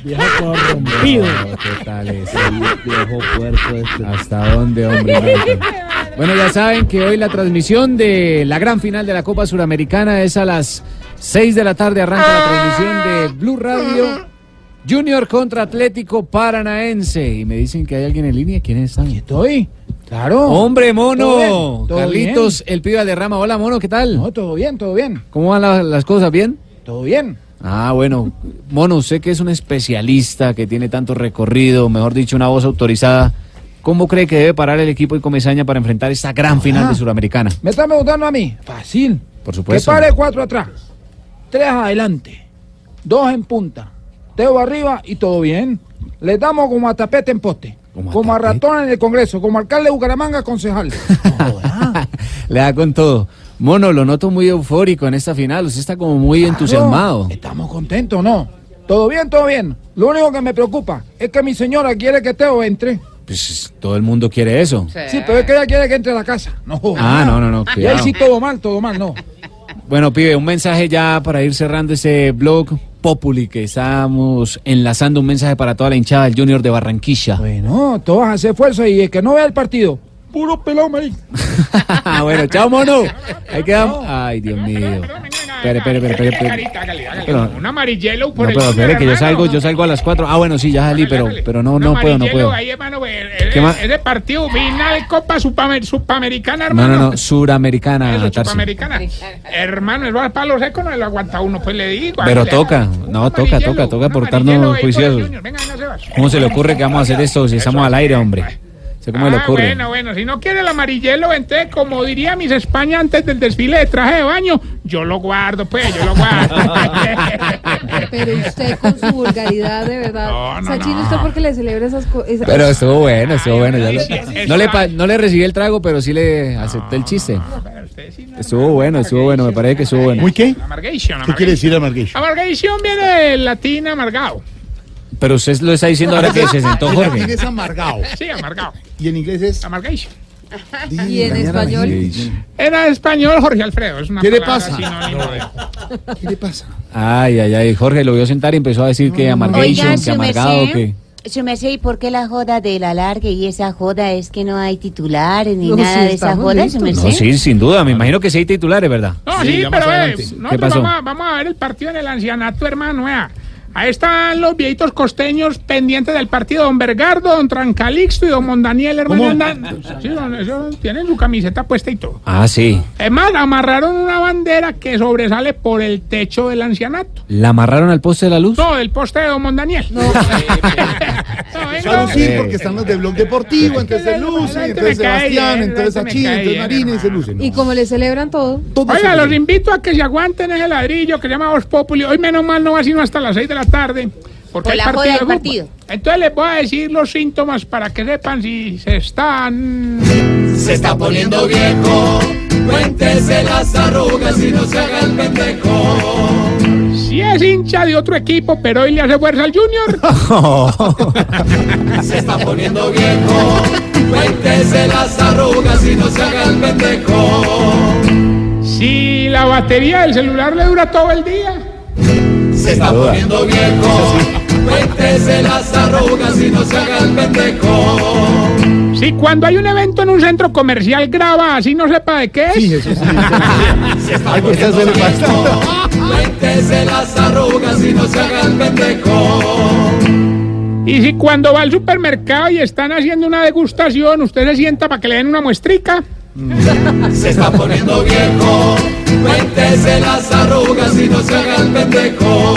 [SPEAKER 11] Viejo corrompido.
[SPEAKER 28] ¿Qué tal ese viejo puerco este? ¿Hasta dónde, hombre? Bueno, ya saben que hoy la transmisión de la gran final de la Copa Suramericana es a las 6 de la tarde. Arranca la transmisión de Blue Radio. Junior contra Atlético Paranaense. Y me dicen que hay alguien en línea. ¿Quiénes están?
[SPEAKER 40] Estoy. Claro.
[SPEAKER 28] Hombre, mono.
[SPEAKER 40] Todo bien, todo
[SPEAKER 28] Carlitos, el pibe de rama. Hola, mono, ¿qué tal?
[SPEAKER 40] No, todo bien, todo bien.
[SPEAKER 28] ¿Cómo van la- las cosas? ¿Bien?
[SPEAKER 40] Todo bien.
[SPEAKER 28] Ah, bueno. Mono, usted que es un especialista, que tiene tanto recorrido, mejor dicho, una voz autorizada. ¿Cómo cree que debe parar el equipo de Comesaña para enfrentar esta gran final de Suramericana?
[SPEAKER 40] ¿Me está preguntando a mí? Fácil.
[SPEAKER 28] Por
[SPEAKER 40] Que
[SPEAKER 28] supuesto.
[SPEAKER 40] pare cuatro atrás. Tres adelante. Dos en punta. Teo arriba y todo bien. Le damos como a tapete en poste. Como, a ratón en el Congreso. Como alcalde de Bucaramanga, concejal.
[SPEAKER 28] Le da con todo. Mono, lo noto muy eufórico en esta final. Usted está como muy entusiasmado.
[SPEAKER 40] Estamos contentos, ¿no? Todo bien, todo bien. Lo único que me preocupa es que mi señora quiere que Teo entre.
[SPEAKER 28] Pues todo el mundo quiere eso.
[SPEAKER 40] Sí, pero es que ella quiere que entre a la casa. No.
[SPEAKER 28] Ah, no, no, no,
[SPEAKER 40] Y ahí sí todo mal, todo mal, no.
[SPEAKER 28] Bueno, pibe, un mensaje ya para ir cerrando ese blog Populi que estamos enlazando un mensaje para toda la hinchada del Junior de Barranquilla.
[SPEAKER 40] Bueno, todos hacen fuerza y el que no vea el partido, puro pelado, marico.
[SPEAKER 28] Ah, bueno, chao, mono. Ahí quedamos. Ay, Dios mío. Espere, espere, espere, espere.
[SPEAKER 48] Un amarillelo por
[SPEAKER 28] No,
[SPEAKER 48] el
[SPEAKER 28] pero espere, que yo
[SPEAKER 48] hermano.
[SPEAKER 28] salgo, yo salgo a las 4. Ah, bueno, sí, ya salí, pero, pero no, no puedo, no puedo.
[SPEAKER 48] ahí, hermano, el-
[SPEAKER 28] ¿Qué más?
[SPEAKER 48] ese partido final Copa Supamer- Supamericana,
[SPEAKER 28] No,
[SPEAKER 48] hermano.
[SPEAKER 28] no, no, suramericana.
[SPEAKER 48] Supamericana. Hermano, el palo seco no lo aguanta uno, pues le digo.
[SPEAKER 28] Pero toca, no, toca, toca, toca portarnos juiciosos. ¿Cómo se le ocurre que vamos a hacer esto si estamos al aire, hombre? Sé cómo le
[SPEAKER 48] Ah,
[SPEAKER 28] ocurre.
[SPEAKER 48] bueno, bueno, si no quiere el amarillelo, entonces, como diría Miss España antes del desfile de traje de baño, yo lo guardo, pues, yo lo guardo.
[SPEAKER 49] Pero usted con su vulgaridad, de verdad.
[SPEAKER 48] No, no,
[SPEAKER 49] Sachino,
[SPEAKER 48] no.
[SPEAKER 49] ¿usted por qué le celebra esas cosas?
[SPEAKER 28] Pero estuvo bueno, estuvo bueno. ya lo- no, le pa- no le recibí el trago, pero sí le acepté el chiste. Estuvo bueno, estuvo bueno, me parece que estuvo bueno.
[SPEAKER 48] ¿Muy qué? Amargation.
[SPEAKER 6] ¿Qué quiere decir amargation?
[SPEAKER 48] Amargation viene del latín amargado.
[SPEAKER 28] Pero usted lo está diciendo ahora que se sentó
[SPEAKER 6] En
[SPEAKER 28] Jorge.
[SPEAKER 6] latín es amargado.
[SPEAKER 48] Sí, amargado.
[SPEAKER 6] ¿Y en inglés es?
[SPEAKER 48] Amargation.
[SPEAKER 49] ¿Y en español?
[SPEAKER 48] Era español Jorge Alfredo. Es una
[SPEAKER 6] ¿Qué le pasa? ¿Qué le pasa?
[SPEAKER 28] Ay, ay, ay. Jorge lo vio sentar y empezó a decir que amargation, que amargado, que.
[SPEAKER 50] merced, su merced, ¿y por qué la joda del alargue y esa joda es que no hay titulares ni
[SPEAKER 49] No,
[SPEAKER 50] nada
[SPEAKER 49] sí,
[SPEAKER 50] de esa joda,
[SPEAKER 49] listos.
[SPEAKER 50] su merced?
[SPEAKER 28] No, sí, sin duda. Me imagino que sí hay titulares, ¿verdad?
[SPEAKER 48] No, sí, pero eh,
[SPEAKER 28] ¿Qué
[SPEAKER 48] nosotros
[SPEAKER 28] pasó?
[SPEAKER 48] vamos a, vamos a ver el partido en el ancianato, hermano. vea. Ahí están los viejitos costeños pendientes del partido. Don Bergardo, don Trancalixto y don Mondaniel, hermano. Sí, don- eso, tienen su camiseta puesta y todo.
[SPEAKER 28] Ah, sí.
[SPEAKER 48] Es más, amarraron una bandera que sobresale por el techo del ancianato.
[SPEAKER 28] ¿La amarraron al poste de la luz?
[SPEAKER 48] No, del poste de don Mondaniel. No.
[SPEAKER 6] Eso a lucir porque están los de Blog Deportivo, entonces se luce, entonces Sebastián, entonces
[SPEAKER 48] cae
[SPEAKER 6] entonces Marina y se lucen.
[SPEAKER 49] Y como le celebran todo.
[SPEAKER 48] Oiga, los invito a que se aguanten ese ladrillo que se llama Voz Populi. Hoy menos mal no va sino hasta las 6 de la tarde. Porque
[SPEAKER 50] Por
[SPEAKER 48] hay
[SPEAKER 50] la
[SPEAKER 48] partido
[SPEAKER 50] joda
[SPEAKER 48] de
[SPEAKER 50] del partido.
[SPEAKER 48] Entonces les voy a decir los síntomas para que sepan si se están...
[SPEAKER 2] Se está poniendo viejo, cuéntese las arrugas y no se haga el pendejo.
[SPEAKER 48] Si es hincha de otro equipo, pero hoy le hace fuerza al Junior.
[SPEAKER 2] Se está poniendo viejo, cuéntese las arrugas y no se haga el pendejo.
[SPEAKER 48] Si la batería del celular le dura todo el día.
[SPEAKER 2] Se está poniendo viejo, cuéntese las arrugas y no se haga el pendejo.
[SPEAKER 48] Si cuando hay un evento en un centro comercial graba así no sepa de qué es.
[SPEAKER 2] Se está poniendo viejo, cuéntese las arrugas y no se haga el pendejo.
[SPEAKER 48] Y si cuando va al supermercado y están haciendo una degustación, usted se sienta para que le den una muestrica.
[SPEAKER 2] Se está poniendo viejo, cuéntese las arrugas y no se haga el pendejo.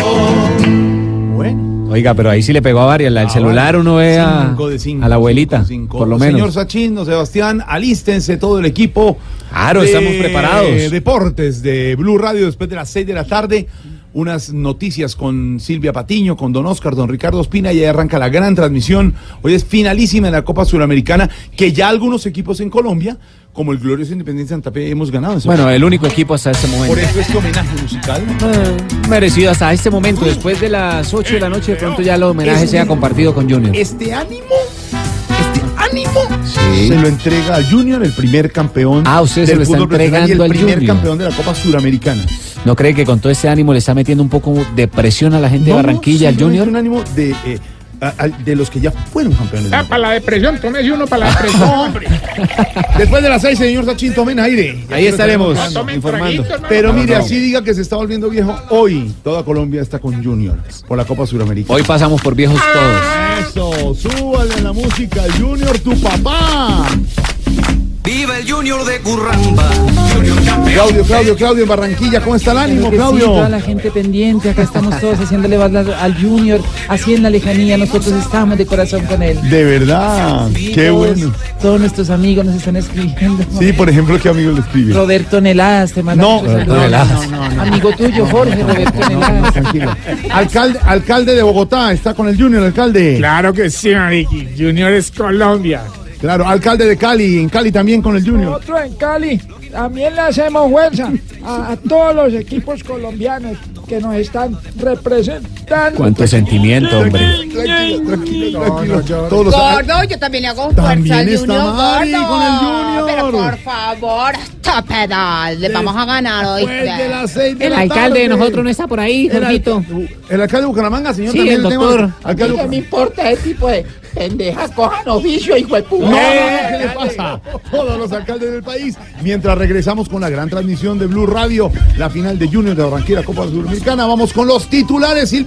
[SPEAKER 28] Oiga, pero ahí sí le pegó a varias. La del celular uno ve a,
[SPEAKER 27] Cinco de cinco,
[SPEAKER 28] a la abuelita,
[SPEAKER 27] cinco.
[SPEAKER 28] por lo
[SPEAKER 27] Señor
[SPEAKER 28] menos.
[SPEAKER 27] Sachin, don Sebastián, alístense todo el equipo.
[SPEAKER 28] Claro,
[SPEAKER 27] de
[SPEAKER 28] estamos preparados.
[SPEAKER 27] Deportes de Blue Radio después de las 6 de la tarde. Unas noticias con Silvia Patiño, con don Oscar, don Ricardo Espina y ahí arranca la gran transmisión. Hoy es finalísima en la Copa Suramericana, que ya algunos equipos en Colombia, como el glorioso Independiente Santa Fe, hemos ganado.
[SPEAKER 28] Bueno, el único equipo hasta este momento.
[SPEAKER 27] Por eso este homenaje musical.
[SPEAKER 28] Merecido hasta este momento. Después de las 8 de la noche, de pronto ya el homenaje sea compartido con Junior.
[SPEAKER 27] Este ánimo, este ánimo,
[SPEAKER 28] Sí.
[SPEAKER 27] se lo entrega al Junior, el primer campeón.
[SPEAKER 28] Ah, usted se lo está entregando
[SPEAKER 27] y
[SPEAKER 28] al
[SPEAKER 27] el primer
[SPEAKER 28] Junior.
[SPEAKER 27] campeón de la Copa Suramericana.
[SPEAKER 28] ¿No cree que con todo este ánimo le está metiendo un poco de presión a la gente de
[SPEAKER 27] No,
[SPEAKER 28] Barranquilla, al Junior?
[SPEAKER 27] un ánimo de, eh, a- a- de los que ya fueron campeones.
[SPEAKER 48] Ah, para la depresión, tómese uno para la depresión, hombre.
[SPEAKER 27] Después de las seis, señor Sachin, tomen aire.
[SPEAKER 28] Ahí estaremos informando.
[SPEAKER 48] traguito.
[SPEAKER 27] Pero mire,
[SPEAKER 28] No.
[SPEAKER 27] así diga que se está volviendo viejo. Hoy toda Colombia está con Junior por la Copa Suramericana.
[SPEAKER 28] Hoy pasamos por viejos todos.
[SPEAKER 27] Eso, súbale la música Junior, tu papá.
[SPEAKER 2] Viva el Junior de Curramba.
[SPEAKER 27] Claudio, Claudio, Claudio en Barranquilla, ¿cómo está el ánimo, Claudio?
[SPEAKER 51] toda la gente pendiente, acá estamos todos haciéndole balas al Junior, así en la lejanía, nosotros estamos de corazón con él.
[SPEAKER 27] De verdad, qué bueno.
[SPEAKER 51] Todos nuestros amigos nos están escribiendo.
[SPEAKER 27] Sí, por ejemplo, ¿qué amigo le escribe?
[SPEAKER 51] Roberto Neladas, te manda
[SPEAKER 27] No, Roberto. Neladas. No, no, no.
[SPEAKER 51] Amigo tuyo, Jorge, Roberto Neladas.
[SPEAKER 27] Tranquilo. Alcalde, alcalde de Bogotá, está con el Junior, alcalde.
[SPEAKER 48] Claro que sí, Mariqui. Junior es Colombia.
[SPEAKER 27] Claro, alcalde de Cali, en Cali también con el Junior.
[SPEAKER 40] Otro en Cali.
[SPEAKER 33] también le hacemos fuerza a, a todos los equipos colombianos que nos están representando.
[SPEAKER 28] Cuánto sentimiento, hombre.
[SPEAKER 27] Tranquilo, tranquilo, tranquilo. Todos los-
[SPEAKER 45] Gordo, yo también le hago fuerza
[SPEAKER 27] También
[SPEAKER 45] al
[SPEAKER 27] está
[SPEAKER 45] Junior
[SPEAKER 27] Mari
[SPEAKER 45] gordo.
[SPEAKER 27] con el Junior.
[SPEAKER 45] Pero por favor, stop it all. Le vamos a ganar hoy.
[SPEAKER 52] El
[SPEAKER 27] la
[SPEAKER 52] alcalde de nosotros no está por ahí, Jorgito.
[SPEAKER 27] el alcalde de Bucaramanga, señor,
[SPEAKER 52] Sí,
[SPEAKER 27] también
[SPEAKER 52] el
[SPEAKER 27] tema-
[SPEAKER 52] doctor.
[SPEAKER 27] alcalde de
[SPEAKER 33] ¿Qué me importa ese tipo de pendejas? Cojan oficio, hijo de puta.
[SPEAKER 27] No, no, ¿qué le pasa? Todos los alcaldes del país. Mientras regresamos con la gran transmisión de Blue Radio, la final de Junior de Barranquilla, Copa Sudamericana, vamos con los titulares, Silvia.